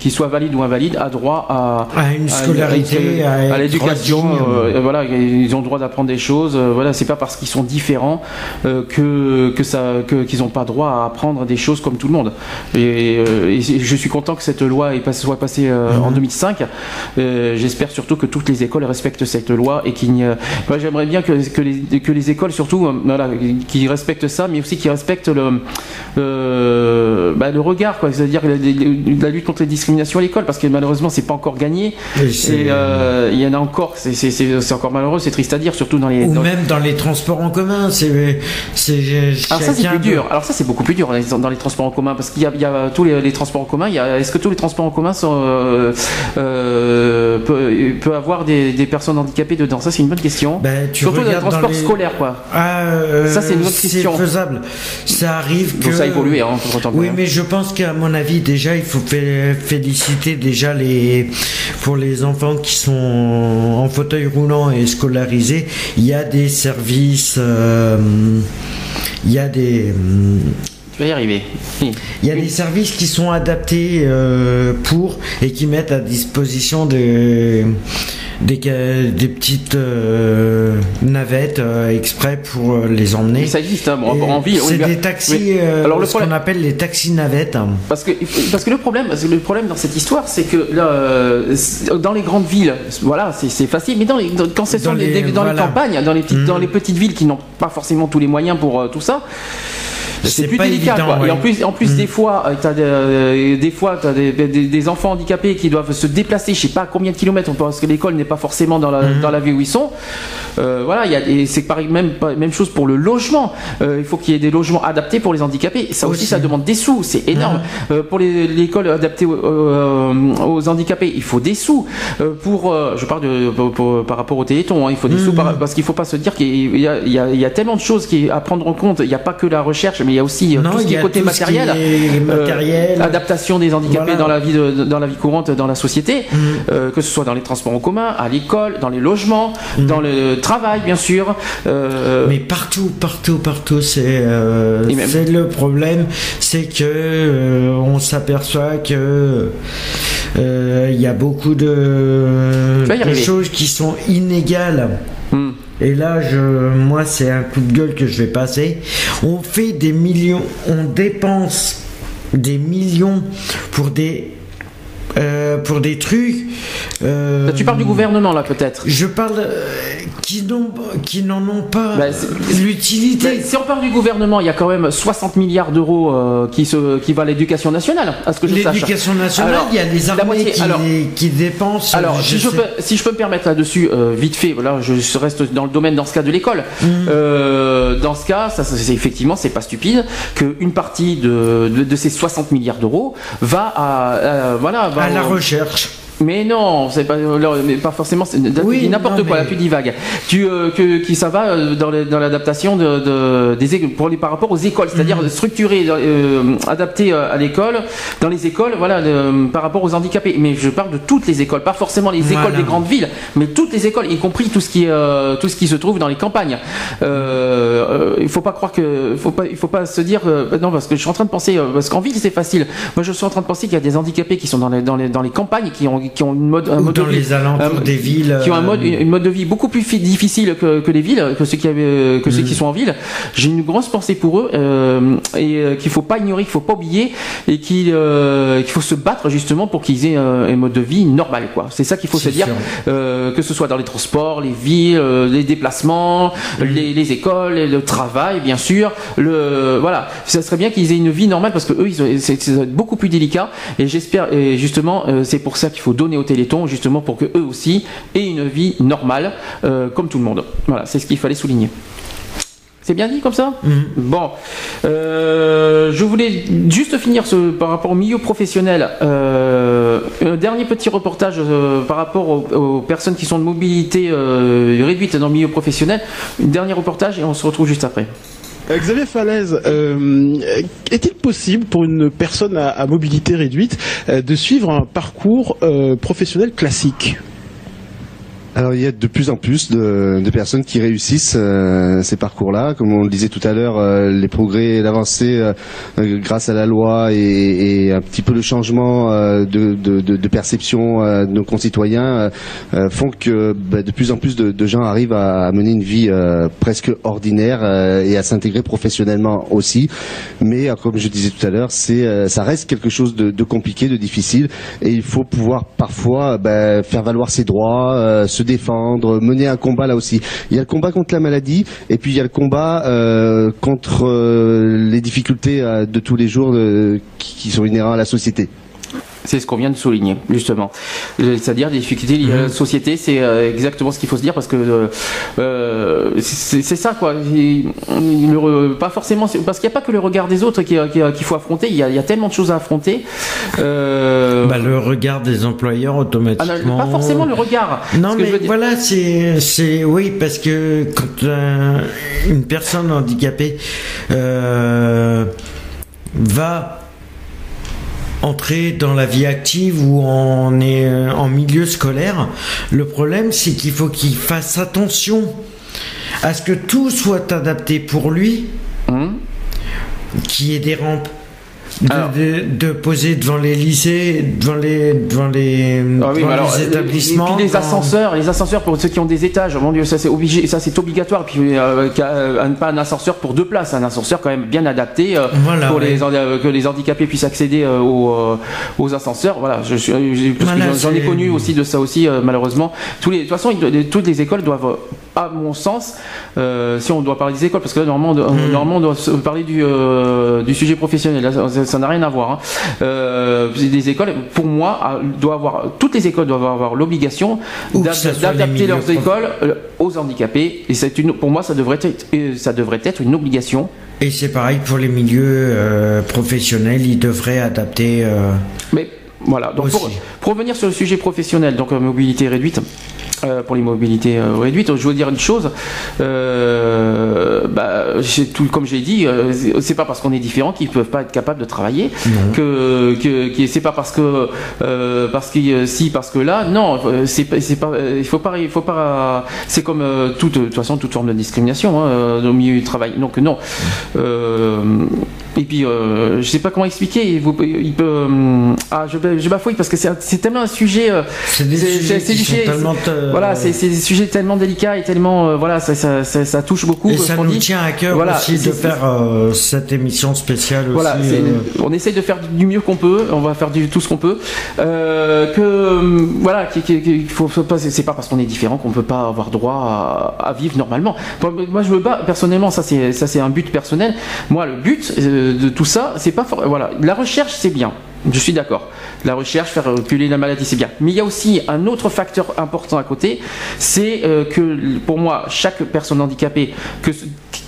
Speaker 1: qu'il soit valide ou invalide, a droit à,
Speaker 2: À une scolarité, à être
Speaker 1: l'éducation.
Speaker 2: digne.
Speaker 1: euh, voilà, ils ont le droit d'apprendre des choses. euh, voilà, c'est pas parce qu'ils sont différents euh, que que ça qu'ils n'ont pas droit à apprendre des choses comme tout le monde. Et, et je suis content que cette loi soit passée euh,
Speaker 2: Mhm.
Speaker 1: en 2005. Euh, J'espère surtout que toutes les écoles respectent cette loi et qu'il n'y a- moi, j'aimerais bien que, que, les, que les écoles surtout voilà, qui respectent ça, mais aussi qui respectent le euh, bah, le regard, quoi, c'est-à-dire la, lutte contre les discriminations à l'école, parce que malheureusement c'est pas encore gagné.
Speaker 2: Et
Speaker 1: euh, il y en a encore, c'est- encore malheureux, c'est triste à dire, surtout dans les.
Speaker 2: Ou
Speaker 1: dans-
Speaker 2: même dans les transports en commun, c'est.
Speaker 1: alors ça c'est plus dur. Alors ça c'est beaucoup plus dur dans les, dans transports en commun parce qu'il y y a tous les, les transports en commun. Est-ce que tous les transports en commun sont, euh, peut, peut avoir des, des personnes handicapées dedans? Ça c'est une bonne question.
Speaker 2: Ben, tu
Speaker 1: Surtout dans les
Speaker 2: dans
Speaker 1: transports
Speaker 2: les-
Speaker 1: scolaires quoi.
Speaker 2: Ah,
Speaker 1: Ça, c'est une autre question.
Speaker 2: C'est faisable. Ça arrive que.
Speaker 1: Donc ça hein, que
Speaker 2: Oui, mais je pense qu'à mon avis, déjà, il faut fé- féliciter déjà les pour les enfants qui sont en fauteuil roulant et scolarisés. Il y a des services. euh, il y a des.
Speaker 1: Tu vas y arriver.
Speaker 2: Il y a des services qui sont adaptés euh, pour et qui mettent à disposition des, des, petites euh, navettes euh, exprès pour les emmener.
Speaker 1: Ça existe, hein, bon, en ville.
Speaker 2: C'est des taxis,
Speaker 1: Mais- alors le
Speaker 2: ce qu'on appelle les taxis navettes. hein.
Speaker 1: Parce que, parce que le problème, le problème dans cette histoire, c'est que là, dans les grandes villes, voilà, c'est facile, mais dans les, dans- quand c'est
Speaker 2: Dans
Speaker 1: les,
Speaker 2: les-
Speaker 1: dans les campagnes, dans les petites, dans les petites villes qui n'ont pas forcément tous les moyens pour tout ça. C'est plus
Speaker 2: pas
Speaker 1: délicat,
Speaker 2: évident,
Speaker 1: quoi. Et en plus, en plus des fois, euh, t'as des, euh, des fois, t'as des, des, des enfants handicapés qui doivent se déplacer, je sais pas combien de kilomètres, parce que l'école n'est pas forcément dans la,
Speaker 2: Mhm.
Speaker 1: dans la ville où ils sont. Euh, voilà, il y a, et c'est pareil, même, même chose pour le logement. Euh, il faut qu'il y ait des logements adaptés pour les handicapés. Ça aussi,
Speaker 2: Aussi.
Speaker 1: ça demande des sous, c'est énorme. Euh, pour les- l'école adaptée aux, aux handicapés, il faut des sous. Pour, je parle de, pour- pour- par rapport au Téléthon, hein, il faut des sous par- parce qu'il faut pas se dire qu'il y y a tellement de choses qui, à prendre en compte. Il n'y a pas que la recherche, mais il y a aussi euh,
Speaker 2: Non,
Speaker 1: tout ce qui est côté
Speaker 2: qui
Speaker 1: matériel,
Speaker 2: est matériel.
Speaker 1: Euh, adaptation des handicapés
Speaker 2: Voilà.
Speaker 1: dans la vie de- dans la vie courante, dans la société,
Speaker 2: Mhm.
Speaker 1: euh, que ce soit dans les transports en commun, à l'école, dans les logements,
Speaker 2: Mhm.
Speaker 1: dans le travail, bien sûr. Euh,
Speaker 2: Mais partout, partout, partout, c'est euh, c'est le problème, c'est que euh, on s'aperçoit que euh, il y a beaucoup de, choses qui sont inégales.
Speaker 1: Hmm.
Speaker 2: Et là, je, moi, c'est un coup de gueule que je vais passer. On fait des millions, on dépense des millions pour des euh, pour des trucs. euh,
Speaker 1: tu parles du gouvernement là peut-être.
Speaker 2: Je parle euh, qui n'ont qui n'en ont pas
Speaker 1: Bah,
Speaker 2: l'utilité.
Speaker 1: Si on parle du gouvernement, il y a quand même 60 milliards d'euros qui, se, qui va à l'éducation nationale, à ce que je sache.
Speaker 2: L'éducation nationale,
Speaker 1: Alors,
Speaker 2: il y a les
Speaker 1: la
Speaker 2: armées
Speaker 1: moitié.
Speaker 2: qui,
Speaker 1: Alors,
Speaker 2: qui dépensent.
Speaker 1: Alors,
Speaker 2: je
Speaker 1: si, je peux, si je peux me permettre là-dessus, vite fait, voilà, je reste dans le domaine dans ce cas de l'école. Euh, dans ce cas, ça, c'est effectivement, c'est pas stupide qu'une partie de, de, de ces 60 milliards d'euros va à, voilà, va
Speaker 2: à la recherche.
Speaker 1: Mais non, c'est pas, alors, mais pas forcément.
Speaker 2: Oui,
Speaker 1: tu dis n'importe quoi.
Speaker 2: mais-
Speaker 1: tu divagues. Tu, euh, que, qui ça va euh, dans, les- dans l'adaptation de, de- des pour les par rapport aux écoles, c'est-à-dire
Speaker 2: Mhm.
Speaker 1: structuré, euh, adapté euh, à l'école, dans les écoles, voilà, de- par rapport aux handicapés. Mais je parle de toutes les écoles, pas forcément les
Speaker 2: Voilà.
Speaker 1: écoles des grandes villes, mais toutes les écoles, y compris tout ce qui, euh, tout ce qui se trouve dans les campagnes. Euh, euh, il faut pas croire que, faut pas, il faut pas se dire, euh, non, parce que je suis en train de penser, euh, parce qu'en ville c'est facile. Moi, je suis en train de penser qu'il y a des handicapés qui sont dans les, dans les, dans les campagnes, qui ont, qui ont une mode, un
Speaker 2: Ou
Speaker 1: mode de
Speaker 2: dans
Speaker 1: vie-
Speaker 2: les alentours des villes.
Speaker 1: qui ont un mode,
Speaker 2: euh,
Speaker 1: une mode de vie beaucoup plus fi- difficile que, que les villes, que ceux qui avaient, que ceux
Speaker 2: Mm.
Speaker 1: qui sont en ville. J'ai une grosse pensée pour eux euh, et euh, qu'il faut pas ignorer, qu'il faut pas oublier et qu'il euh, faut se battre justement pour qu'ils aient euh, un mode de vie normal, quoi. C'est ça qu'il faut se dire, euh, que ce soit dans les transports, les villes, euh, les déplacements,
Speaker 2: Mm.
Speaker 1: les, les écoles, les, le travail, bien sûr. Le voilà, ça serait bien qu'ils aient une vie normale parce que eux, c'est beaucoup plus délicat. Et j'espère, et justement, euh, c'est pour ça qu'il faut donner au Téléthon, justement pour que eux aussi aient une vie normale, euh, comme tout le monde. Voilà, c'est ce qu'il fallait souligner. C'est bien dit comme ça Bon, Euh, je voulais juste finir ce, par rapport au milieu professionnel. Euh, un dernier petit reportage euh, par rapport aux, aux personnes qui sont de mobilité réduite dans le milieu professionnel. Un dernier reportage et on se retrouve juste après.
Speaker 9: Euh, Xavier Falaise, euh, est-il possible pour une personne à, mobilité réduite euh, de suivre un parcours professionnel classique?
Speaker 10: Alors il y a de plus en plus de, personnes qui réussissent euh, ces parcours-là. Comme on le disait tout à l'heure, euh, les progrès, l'avancée euh, grâce à la loi et, un petit peu le changement de, perception de nos concitoyens font que bah, de plus en plus de, gens arrivent à, mener une vie presque ordinaire et à s'intégrer professionnellement aussi. Mais comme je disais tout à l'heure, ça reste quelque chose de, compliqué, de difficile, et il faut pouvoir parfois bah, faire valoir ses droits, se défendre, mener un combat là aussi. Il y a le combat contre la maladie, et puis il y a le combat euh, contre euh, les difficultés euh, de tous les jours qui, qui sont inhérents à la société.
Speaker 1: C'est ce qu'on vient de souligner, justement. C'est-à-dire des difficultés liées à la société, c'est euh, exactement ce qu'il faut se dire parce que euh, euh, c'est ça, quoi. Le pas forcément, parce qu'il n'y a pas que le regard des autres qui- qui- qu'il faut affronter. Il y, a, il y a tellement de choses à affronter. Euh,
Speaker 2: Bah, le regard des employeurs
Speaker 1: ah,
Speaker 2: automatiquement.
Speaker 1: pas forcément le regard.
Speaker 2: Non, mais voilà, c'est, c'est, oui, parce que quand euh, une personne handicapée va entrer dans la vie active ou en, est, euh, en milieu scolaire, le problème c'est qu'il faut qu'il fasse attention à ce que tout soit adapté pour lui,
Speaker 1: Hum.
Speaker 2: qu'il y ait des rampes. De, de- de poser devant les lycées, devant les, devant les,
Speaker 1: Ah oui,
Speaker 2: devant
Speaker 1: mais alors,
Speaker 2: les
Speaker 1: euh,
Speaker 2: établissements.
Speaker 1: Et puis les ascenseurs, les ascenseurs pour ceux qui ont des étages, mon Dieu, ça c'est obligé, ça c'est obligatoire. Puis euh, un- pas un ascenseur pour deux places, un ascenseur quand même bien adapté euh,
Speaker 2: Voilà,
Speaker 1: pour
Speaker 2: ouais.
Speaker 1: les, euh, que les handicapés puissent accéder euh, aux, euh, aux ascenseurs. Voilà, je suis, j'en- ai connu aussi de ça aussi euh, malheureusement. Tous les, de toute façon, toutes les écoles doivent, à mon sens, euh, si on doit parler des écoles, parce que là normalement, on doit-
Speaker 2: Hmm.
Speaker 1: normalement on doit parler du, euh, du sujet professionnel. Là, ça- n'a rien à voir. hein. Euh, des écoles, pour moi, avoir, toutes les écoles doivent avoir l'obligation d'adapter leurs écoles aux handicapés. Et c'est une, pour moi, ça devrait être, ça devrait être une obligation.
Speaker 2: Et c'est pareil pour les milieux professionnels, ils devraient adapter.
Speaker 1: Mais voilà, donc pour, pour revenir sur le sujet professionnel, donc mobilité réduite. Euh, pour les mobilités euh, réduites, je veux dire une chose. euh, bah, tout, comme j'ai dit, euh, c'est- pas parce qu'on est différent qu'ils peuvent pas être capables de travailler. Que, que, que c'est pas parce que euh, parce que si parce que là, non, c'est pas, il faut pas, il faut pas. C'est comme toute, de toute façon toute forme de discrimination hein, au milieu du travail. Donc non. Et puis, je sais pas comment expliquer. Il, vous- il peut. ah, je, je bafouille parce que c'est tellement un sujet.
Speaker 2: C'est des sujets qui sont tellement,
Speaker 1: Voilà, c'est des sujets tellement délicats et tellement. euh, voilà, ça, ça, ça, ça touche beaucoup.
Speaker 2: Et
Speaker 1: ce
Speaker 2: ça nous
Speaker 1: dit.
Speaker 2: tient à cœur
Speaker 1: Voilà,
Speaker 2: aussi de faire euh, cette émission spéciale
Speaker 1: voilà,
Speaker 2: aussi. euh,
Speaker 1: on essaye de faire du mieux qu'on peut. On va faire du, tout ce qu'on peut. Euh, que euh, voilà, qu'il qu'il faut pas. C'est pas parce qu'on est différent qu'on peut pas avoir droit à, à vivre normalement. Moi, je veux pas personnellement. Ça, c'est ça, c'est un but personnel. Moi, le but euh, de tout ça, c'est pas voilà. La recherche, c'est bien. Je suis d'accord. La recherche, faire reculer la maladie, c'est bien. Mais il y a aussi un autre facteur important à côté, c'est euh, que pour moi, chaque personne handicapée, que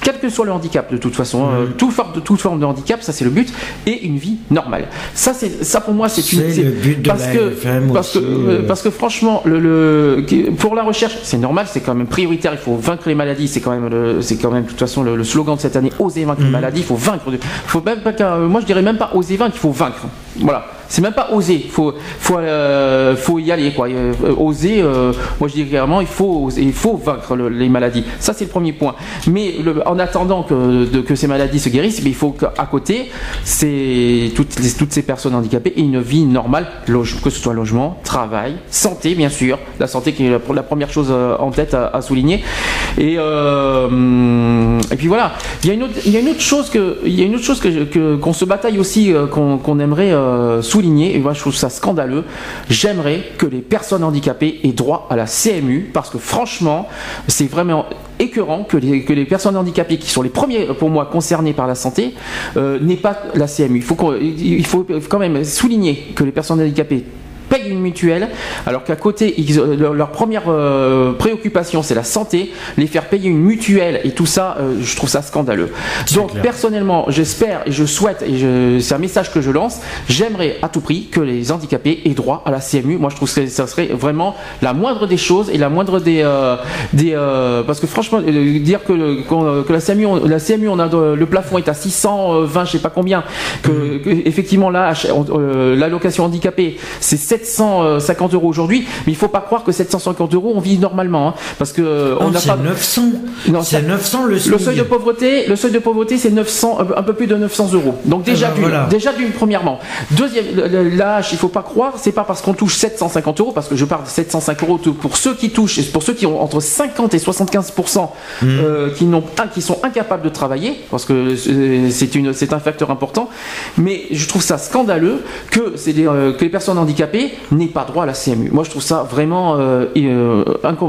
Speaker 1: quel que soit le handicap de toute façon, euh, toute, forme de, toute forme de handicap, ça c'est le but, et une vie normale. Ça, c'est, ça pour moi, c'est une.
Speaker 2: C'est le but de
Speaker 1: parce
Speaker 2: la
Speaker 1: que,
Speaker 2: FM
Speaker 1: parce, que,
Speaker 2: aussi,
Speaker 1: euh,
Speaker 2: euh.
Speaker 1: parce que franchement, le, le- pour la recherche, c'est normal, c'est quand même prioritaire. Il faut vaincre les maladies. C'est quand même, le- c'est quand même de toute façon le, le slogan de cette année. Oser vaincre les maladies. Il faut vaincre. Faut même pas. qu'un- moi, je dirais même pas oser vaincre. Il faut vaincre. Voilà. C'est même pas oser. Faut, faut, euh, faut y aller quoi. Euh, oser. euh, moi, je dis clairement, il faut, oser, il faut vaincre le- les maladies. Ça, c'est le premier point. Mais en attendant que, que ces maladies se guérissent, mais il faut qu'à côté, c'est toutes, toutes ces personnes handicapées aient une vie normale, loge- que ce soit logement, travail, santé, bien sûr. La santé qui est la, première chose en tête à, souligner. Et, et puis voilà. Il y a une autre, il y a une autre chose que, il y a une autre chose que, qu'on se bataille aussi, qu'on, qu'on aimerait souligner et moi je trouve ça scandaleux, j'aimerais que les personnes handicapées aient droit à la CMU, parce que franchement, c'est vraiment écœurant que les, personnes handicapées, qui sont les premiers pour moi concernés par la santé, euh, n'aient pas la CMU. Il faut quand même souligner que les personnes handicapées payent une mutuelle, alors qu'à côté, ils- leur, leur première euh, préoccupation, c'est la santé, les faire payer une mutuelle et tout ça, euh, je trouve ça scandaleux. Donc personnellement, j'espère et je souhaite, et c'est un message que je lance, j'aimerais à tout prix que les handicapés aient droit à la CMU. Moi, je trouve que ça serait vraiment la moindre des choses et la moindre des... euh, des parce que franchement, dire que, que la CMU, on, la CMU, on a le plafond est à 620, je sais pas combien, que, que, effectivement là, on- l'allocation handicapée, c'est 750 euros aujourd'hui, mais il faut pas croire que 750 euros, on vit normalement, hein, parce que euh, on n'a pas
Speaker 2: 900.
Speaker 1: Non,
Speaker 2: C'est
Speaker 1: ça-
Speaker 2: 900 le
Speaker 1: seuil de pauvreté, le seuil de pauvreté, c'est 900, un peu- plus de 900 euros. Donc déjà
Speaker 2: ben,
Speaker 1: d'une,
Speaker 2: voilà.
Speaker 1: déjà d'une premièrement. Deuxième, l'âge, il faut pas croire, c'est pas parce qu'on touche 750 euros, parce que je parle de 705 euros pour ceux qui touchent, pour ceux qui ont entre 50 et 75
Speaker 2: Hmm.
Speaker 1: euh, qui n'ont, un, qui sont incapables de travailler, parce que euh, c'est une, c'est un facteur important. Mais je trouve ça scandaleux que, c'est des, euh, que les personnes handicapées n'aient pas droit à la CMU. Moi, je trouve ça vraiment, euh, et, euh,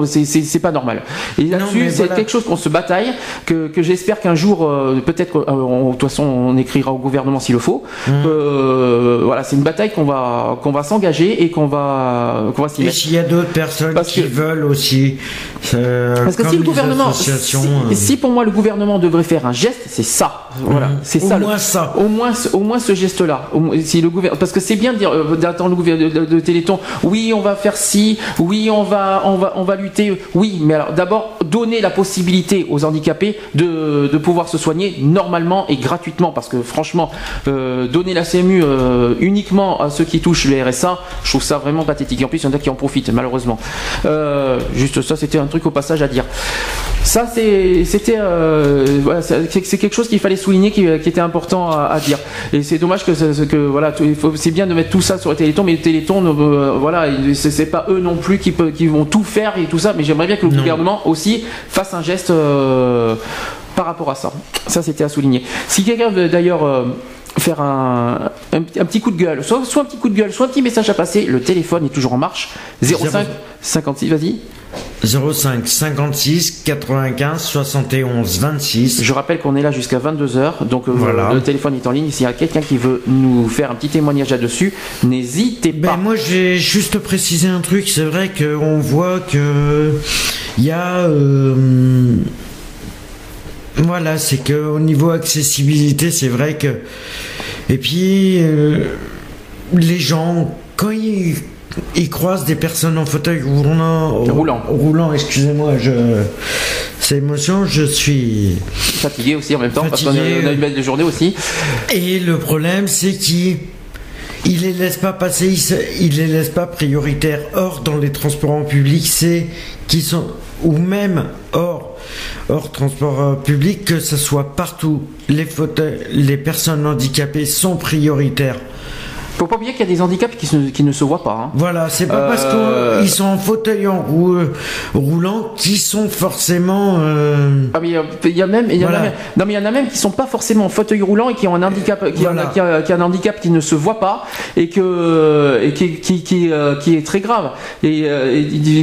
Speaker 1: c'est, pas normal. Et là-dessus, c'est
Speaker 2: voilà.
Speaker 1: quelque chose qu'on se bataille, que, que j'espère qu'un jour, euh, peut-être, euh, on- de toute façon, on écrira au gouvernement s'il le faut.
Speaker 2: Mmh.
Speaker 1: Euh, voilà, c'est une bataille qu'on va, qu'on va s'engager et qu'on va, qu'on va s'y
Speaker 2: Et
Speaker 1: mettre.
Speaker 2: s'il y a d'autres personnes qui veulent aussi,
Speaker 1: Parce que
Speaker 2: comme
Speaker 1: si le gouvernement, si, pour moi le gouvernement devrait faire un geste, c'est ça. Voilà,
Speaker 2: Mhm.
Speaker 1: c'est
Speaker 2: Au
Speaker 1: ça. le-
Speaker 2: moins ça.
Speaker 1: Au moins, ce- au moins ce geste-là. Au Si le gouvernement, parce que c'est bien de dire d'attendre le gouvernement de, Téléthon. Oui, on va faire ci. Oui, on va, on va, on va lutter. Oui, mais alors d'abord donner la possibilité aux handicapés de, pouvoir se soigner normalement et gratuitement, parce que franchement, euh, donner la CMU euh, uniquement à ceux qui touchent le RSA, je trouve ça vraiment pathétique. Et en plus, il y en a qui en profitent malheureusement. Euh, juste ça, c'était un truc au passage à dire. Ça, c'était, c'est quelque chose qu'il fallait souligner, qui, était important à, dire. Et c'est dommage que, que voilà, c'est bien de mettre tout ça sur le Téléthon, mais le Téléthon, veut- voilà, il- c'est pas eux non plus qui, peut- qui vont tout faire et tout ça. Mais j'aimerais bien que le gouvernement aussi fasse un geste euh, par rapport à ça. Ça, c'était à souligner. Si quelqu'un veut d'ailleurs euh, faire un, un, un petit coup de gueule, soit, soit un petit coup de gueule, soit un petit message à passer, le téléphone est toujours en marche. 05 56, vas-y.
Speaker 2: 05 56 95 71 26.
Speaker 1: Je rappelle qu'on est là jusqu'à 22h, donc euh,
Speaker 2: Voilà.
Speaker 1: le téléphone est en ligne. S'il y a quelqu'un qui veut nous faire un petit témoignage là-dessus, n'hésitez pas.
Speaker 2: Ben moi j'ai juste précisé un truc, c'est vrai qu'on voit que il y a euh, voilà, c'est que au niveau accessibilité, c'est vrai que et puis euh, les gens quand ils ils croisent des personnes en fauteuil roulant,
Speaker 1: Roulant.
Speaker 2: roulant, excusez-moi, je c'est émotion, je suis
Speaker 1: Fatigué aussi en même temps, parce qu'on
Speaker 2: Fatigué.
Speaker 1: a une belle journée aussi.
Speaker 2: Et le problème, c'est qu'il il les laisse pas passer, il, se- il les laisse pas prioritaires. Or, dans les transports en public, c'est qui sont ou même hors hors transport euh, public, que ce soit partout, les fauteuils, les personnes handicapées sont prioritaires.
Speaker 1: Faut pas oublier qu'il y a des handicaps qui, se- qui ne se voient pas. hein.
Speaker 2: Voilà, c'est pas parce
Speaker 1: Euh,
Speaker 2: qu'ils sont en fauteuil en euh, roulant qu'ils sont forcément. euh,
Speaker 1: Ah mais il y a- a même, il y en a
Speaker 2: Voilà.
Speaker 1: même- non mais il y en a même qui sont pas forcément en fauteuil roulant et qui ont un handicap, qui,
Speaker 2: Voilà.
Speaker 1: ont- qui a, qui a un handicap qui ne se voit pas et que et qui euh, est très grave. Et, euh,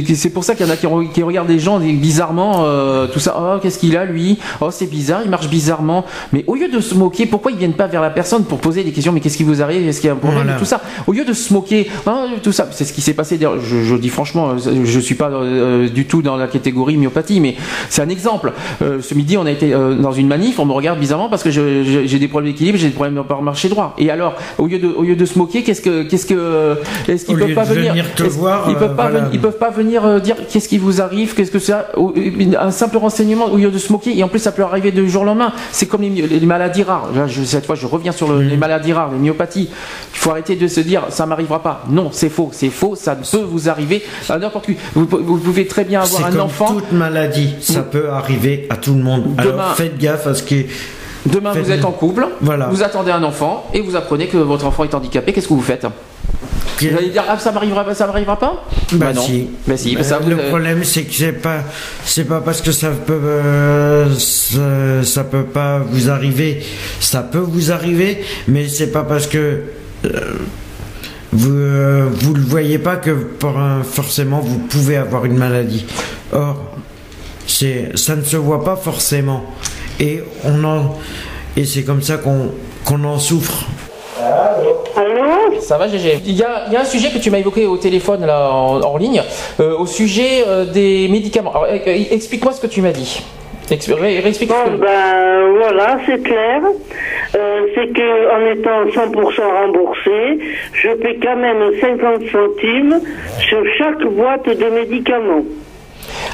Speaker 1: et c'est pour ça qu'il y en a qui, re- qui regardent les gens bizarrement, euh, tout ça. Oh qu'est-ce qu'il a lui? Oh c'est bizarre, il marche bizarrement. Mais au lieu de se moquer, pourquoi ils viennent pas vers la personne pour poser des questions? Mais qu'est-ce qui vous arrive? Est-ce qu'il y a un problème?
Speaker 2: Voilà.
Speaker 1: Tout ça. Au lieu de se moquer, hein, tout ça. C'est ce qui s'est passé. Je, je dis franchement, euh, je suis pas euh, du tout dans la catégorie myopathie, mais c'est un exemple. Euh, ce midi, on a été euh, dans une manif, on me regarde bizarrement parce que j'ai des problèmes d'équilibre, j'ai des problèmes par marcher droit. Et alors, au lieu de, au lieu de se moquer, qu'est-ce que, qu'est-ce que, est-ce qu'ils peuvent pas
Speaker 2: de
Speaker 1: venir,
Speaker 2: voir,
Speaker 1: ils peuvent pas,
Speaker 2: voilà.
Speaker 1: ils peuvent pas venir dire qu'est-ce qui vous arrive, qu'est-ce que ça, Au- un simple renseignement au lieu de se moquer. Et en plus, ça peut arriver du jour au lendemain. C'est comme les, maladies rares. Là, je- cette fois, je reviens sur le- les maladies rares, les myopathies. Il faut arrêter de se dire ça m'arrivera pas. Non, c'est faux, c'est faux. Ça peut vous arriver à n'importe qui. Vous, vous pouvez très bien avoir un
Speaker 2: comme
Speaker 1: enfant.
Speaker 2: toute maladie, ça peut arriver à tout le monde.
Speaker 1: Demain-
Speaker 2: Alors faites gaffe à ce qui est.
Speaker 1: Demain,
Speaker 2: Faites-
Speaker 1: vous êtes en couple,
Speaker 2: Voilà.
Speaker 1: vous attendez un enfant et vous apprenez que votre enfant est handicapé. Qu'est-ce que vous faites? Vous allez dire ah ça m'arrivera pas, ça m'arrivera pas?
Speaker 2: Bah,
Speaker 1: non.
Speaker 2: si.
Speaker 1: Bah si.
Speaker 2: Bah,
Speaker 1: ça, vous-
Speaker 2: le problème c'est que c'est pas c'est pas parce que ça peut euh, ça, ça peut pas vous arriver, ça peut vous arriver, mais c'est pas parce que vous euh, vous le voyez pas que forcément vous pouvez avoir une maladie. Or, c'est ça ne se voit pas forcément et on en et c'est comme ça qu'on qu'on en souffre.
Speaker 1: Allô Ça va, GG il y, a, il y a un sujet que tu m'as évoqué au téléphone là en, en ligne, euh, au sujet euh, des médicaments. Alors, euh, euh, explique-moi ce que tu m'as dit. Expli- ré- réexplique ce que-
Speaker 17: Ben voilà, c'est clair. Euh, c'est que en étant 100% remboursé, je paie quand même 50 centimes sur chaque boîte de médicaments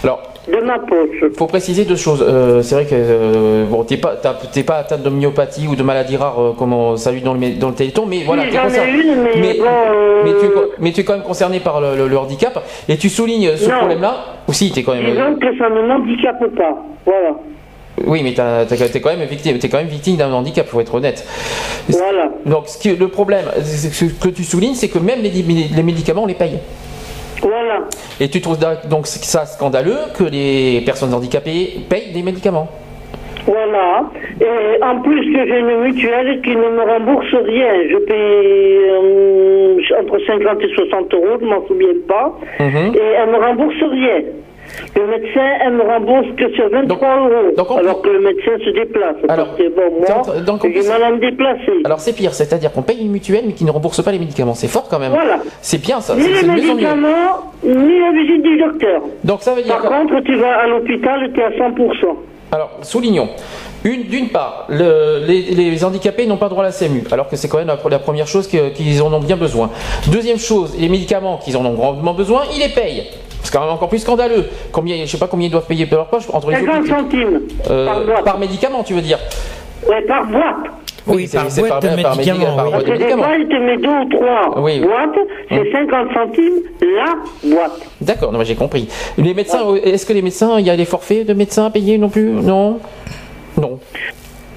Speaker 1: Alors,
Speaker 17: de ma poche.
Speaker 1: faut préciser deux choses. Euh, c'est vrai que euh, bon, t'es pas, t'es pas atteinte de myopathie ou de maladie rare euh, comme on salue dans le, dans le téléthon, mais voilà, t'es concerné.
Speaker 17: une, mais bon,
Speaker 1: mais tu, es co- mais tu es quand même concerné par le, le- le handicap et tu soulignes ce problème-là? Ou si, t'es quand même.
Speaker 17: Disons que ça ne m'handicape pas. Voilà.
Speaker 1: Oui, mais t'es quand même victime, t'es quand même victime d'un handicap, faut être honnête.
Speaker 17: Voilà.
Speaker 1: Donc, ce qui- le problème, ce que tu soulignes, c'est que même les, les médicaments, on les paye.
Speaker 17: Voilà.
Speaker 1: Et tu trouves donc ça scandaleux que les personnes handicapées payent des médicaments.
Speaker 17: Voilà. Et en plus que j'ai une mutuelle qui ne me rembourse rien. Je paye euh, entre 50 et 60 euros, je m'en souviens pas.
Speaker 1: Mhm.
Speaker 17: Et elle me rembourse rien. Le médecin, elle me rembourse que sur 23 euros. alors que le médecin se déplace. parce que bon, moi, j'ai mal à me déplacer.
Speaker 1: Alors c'est pire, c'est-à-dire qu'on paye une mutuelle mais qui ne rembourse pas les médicaments. C'est fort quand même.
Speaker 17: Voilà.
Speaker 1: C'est bien ça.
Speaker 17: Ni
Speaker 1: c'est-
Speaker 17: les
Speaker 1: c'est
Speaker 17: médicaments, ni la visite du docteur.
Speaker 1: Donc ça veut dire
Speaker 17: Par contre, tu vas à l'hôpital, tu es à 100%.
Speaker 1: Alors, soulignons. Une- D'une part, le- les, les handicapés n'ont pas droit à la CMU, alors que c'est quand même la, la première chose qu'ils en ont bien besoin. Deuxième chose, les médicaments qu'ils en ont grandement besoin, ils les payent. C'est quand même encore plus scandaleux. Combien, je sais pas combien ils doivent payer par leur poche entre les
Speaker 17: 50
Speaker 1: hôpitaux.
Speaker 17: centimes
Speaker 1: Euh,
Speaker 17: par boîte.
Speaker 1: par médicament, tu veux dire
Speaker 17: Ouais, par boîte.
Speaker 1: Oui, c'est-
Speaker 2: par boîte de
Speaker 1: par
Speaker 2: médicaments,
Speaker 1: médica- par
Speaker 2: oui.
Speaker 1: boîte de
Speaker 17: des deux ou trois
Speaker 1: Oui.
Speaker 17: boîtes, c'est 50 centimes la boîte.
Speaker 1: D'accord, non, mais j'ai compris. Les médecins, euh, est-ce que les médecins, il y a des forfaits de médecins à payer non plus? Non? Non.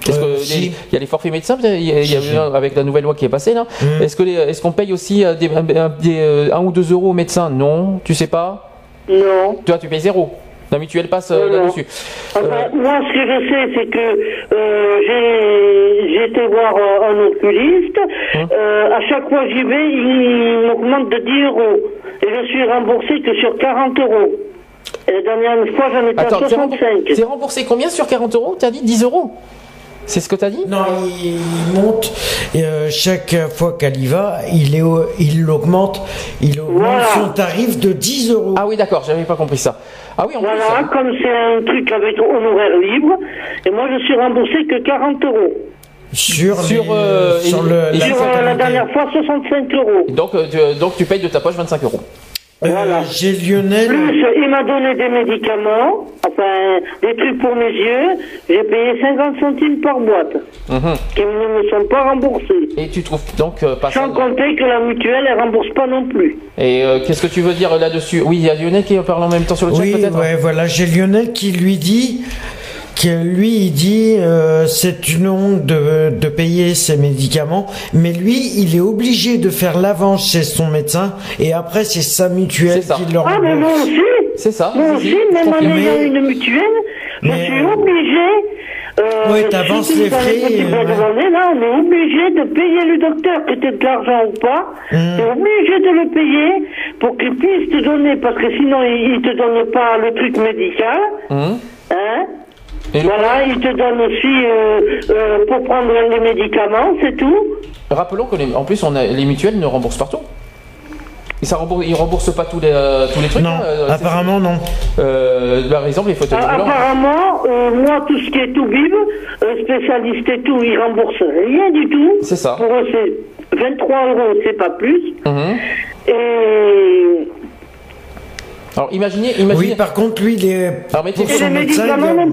Speaker 1: Est-ce que les- il y a les forfaits médecins il y a- il y a eu un avec la nouvelle loi qui est passée là. Est-ce que les- est-ce qu'on paye aussi euh, des, un, un- des, euh, un ou deux euros aux médecins? Non, tu sais pas?
Speaker 17: Non.
Speaker 1: Toi, tu payes zéro. La mutuelle passe euh, là-dessus.
Speaker 17: Enfin, moi, ce que je sais, c'est que euh, j'ai été voir euh, un oculiste. Euh, à chaque fois que j'y vais, il m'augmente de 10 euros. Et je suis remboursé que sur 40 euros. Et la dernière fois, j'en étais
Speaker 1: Attends,
Speaker 17: à
Speaker 1: c'est
Speaker 17: 65.
Speaker 1: remboursé, c'est remboursé combien sur 40 euros? T'as dit 10 euros? C'est ce que t'as dit?
Speaker 2: Non, il, il monte et euh, chaque fois qu'elle y va, il est au- il l'augmente, il augmente son tarif de 10 euros.
Speaker 1: Ah oui, d'accord, j'avais pas compris ça. Ah oui, en
Speaker 17: Voilà,
Speaker 1: hein.
Speaker 17: comme c'est un truc avec honoraire libre, et moi je suis remboursé que 40 euros.
Speaker 2: Sur,
Speaker 1: Sur,
Speaker 2: les-
Speaker 1: euh,
Speaker 2: sur le, la
Speaker 17: Sur euh, la dernière fois, 65 euros.
Speaker 1: Donc, euh, tu, donc tu payes de ta poche 25 euros.
Speaker 2: Euh, J'ai Lionel.
Speaker 17: Plus, il m'a donné des médicaments, enfin, des trucs pour mes yeux. J'ai payé 50 centimes par boîte,
Speaker 1: Mhm.
Speaker 17: qui ne me sont pas remboursés.
Speaker 1: Et tu trouves donc euh, pas ça
Speaker 17: Sans compter que la mutuelle, elle rembourse pas non plus.
Speaker 1: Et euh, qu'est-ce que tu veux dire là-dessus? Oui, il y a Lionel qui parle en même temps sur le chat
Speaker 2: Oui,
Speaker 1: peut-être?
Speaker 2: ouais, voilà, j'ai Lionel qui lui dit lui il dit euh, c'est une honte de, de payer ses médicaments, mais lui il est obligé de faire l'avance chez son médecin et après c'est sa mutuelle qui le
Speaker 17: Ah, mais moi aussi
Speaker 1: C'est ça.
Speaker 17: Moi aussi, même en ayant une mutuelle, je
Speaker 2: mais-
Speaker 17: suis obligé. Euh,
Speaker 2: Ouais, t'avances les frais, ouais.
Speaker 17: journées, là, on est obligé de payer le docteur, que tu aies de l'argent ou pas.
Speaker 2: Mmh.
Speaker 17: Tu es obligé de le payer pour qu'il puisse te donner, parce que sinon, il, il te donne pas le truc médical.
Speaker 1: Hum.
Speaker 17: Hein? Voilà, il te donne aussi euh, euh, pour prendre les médicaments, c'est tout.
Speaker 1: Rappelons que les, en plus on a, les mutuelles ne remboursent partout. Et ça rembourse, ils remboursent pas tous les, euh, tous les trucs.
Speaker 2: Non,
Speaker 1: hein,
Speaker 2: apparemment non.
Speaker 1: Euh, par exemple, les fauteuils
Speaker 17: Ah,
Speaker 1: roulants.
Speaker 17: apparemment, euh, moi, tout ce qui est tout bib, euh, spécialiste et tout, ils remboursent rien du tout.
Speaker 1: C'est ça.
Speaker 17: Pour eux, c'est 23 euros, c'est pas plus.
Speaker 1: Mhm.
Speaker 17: Et
Speaker 1: Alors imaginez, imaginez.
Speaker 2: Oui, par contre lui il est
Speaker 1: Alors, mettez-
Speaker 2: pour son médecin,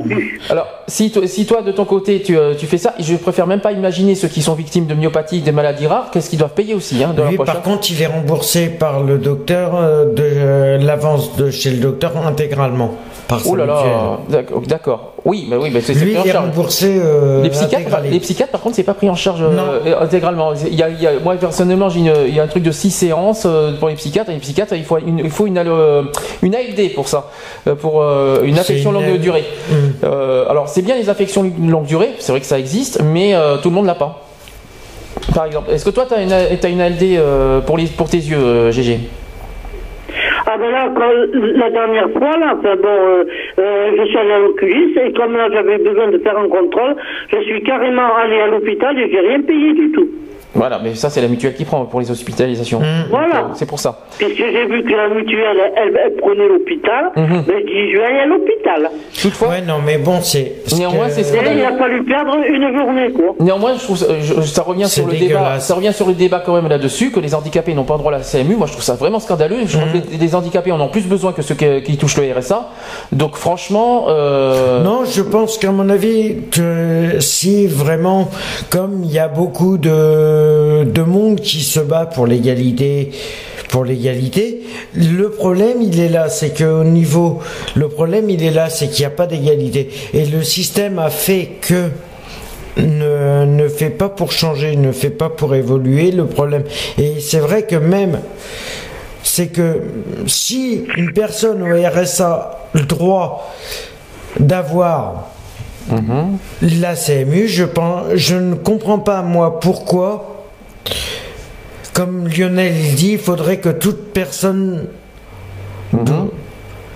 Speaker 2: il est-
Speaker 1: Alors, si, toi- si toi, de ton côté, tu, euh, tu fais ça, je préfère même pas imaginer ceux qui sont victimes de myopathie, des maladies rares, qu'est-ce qu'ils doivent payer aussi hein, de poche,
Speaker 2: par contre, il est remboursé par le docteur euh, de euh, l'avance de chez le docteur intégralement par
Speaker 1: Oh là là, d'accord. Oui, mais oui, mais c'est pris en charge.
Speaker 2: remboursé euh,
Speaker 1: les psychiatres,
Speaker 2: intégralement.
Speaker 1: les psychiatres, par contre, c'est pas pris en charge euh, intégralement. Il y a, il y a- moi, personnellement, j'ai une- il y a un truc de 6 séances euh, pour les psychiatres. Et les psychiatres, il faut une, il faut une, euh, une ALD pour ça, euh, pour euh, une affection
Speaker 2: une
Speaker 1: longue durée. Euh, alors, c'est bien les affections longue durée, c'est vrai que ça existe, mais euh, tout le monde l'a pas. Par exemple, est-ce que toi, tu as une, t'as une ALD euh, pour, les, pour tes yeux, euh, GG
Speaker 17: Ah ben là, quand- la dernière fois, là, bon, euh, euh, je suis allé à l'oculiste et comme là j'avais besoin de faire un contrôle, je suis carrément allé à l'hôpital et j'ai rien payé du tout.
Speaker 1: Voilà, mais ça, c'est la mutuelle qui prend pour les hospitalisations.
Speaker 17: Voilà.
Speaker 1: Donc, C'est pour ça.
Speaker 17: Puisque j'ai vu que la mutuelle, elle, elle prenait l'hopital,
Speaker 1: Mhm.
Speaker 17: ben, je dis je vais aller à l'hôpital.
Speaker 1: Toutefois.
Speaker 2: Ouais, non, mais bon, c'est.
Speaker 1: Néanmoins, c'est
Speaker 17: Et il a fallu perdre une journée, quoi.
Speaker 1: Néanmoins, je trouve ça, je- ça revient sur le débat. Ça revient sur le débat quand même là-dessus que les handicapés n'ont pas droit à la CMU. Moi, je trouve ça vraiment scandaleux. Je trouve que les, les handicapés en ont plus besoin que ceux qui, qui touchent le RSA. Donc, franchement, euh,
Speaker 2: Non, je pense qu'à mon avis, que si vraiment, comme il y a beaucoup de, de monde qui se bat pour l'égalité, pour l'égalité, le problème il est là, c'est qu'au niveau, le problème il est là, c'est qu'il n'y a pas d'égalité. Et le système a fait que ne, ne fait pas pour changer, ne fait pas pour évoluer le problème. Et c'est vrai que même, c'est que si une personne au RSA a le droit d'avoir la CMU, je, pense, je ne comprends pas moi pourquoi, comme Lionel dit, il faudrait que toute personne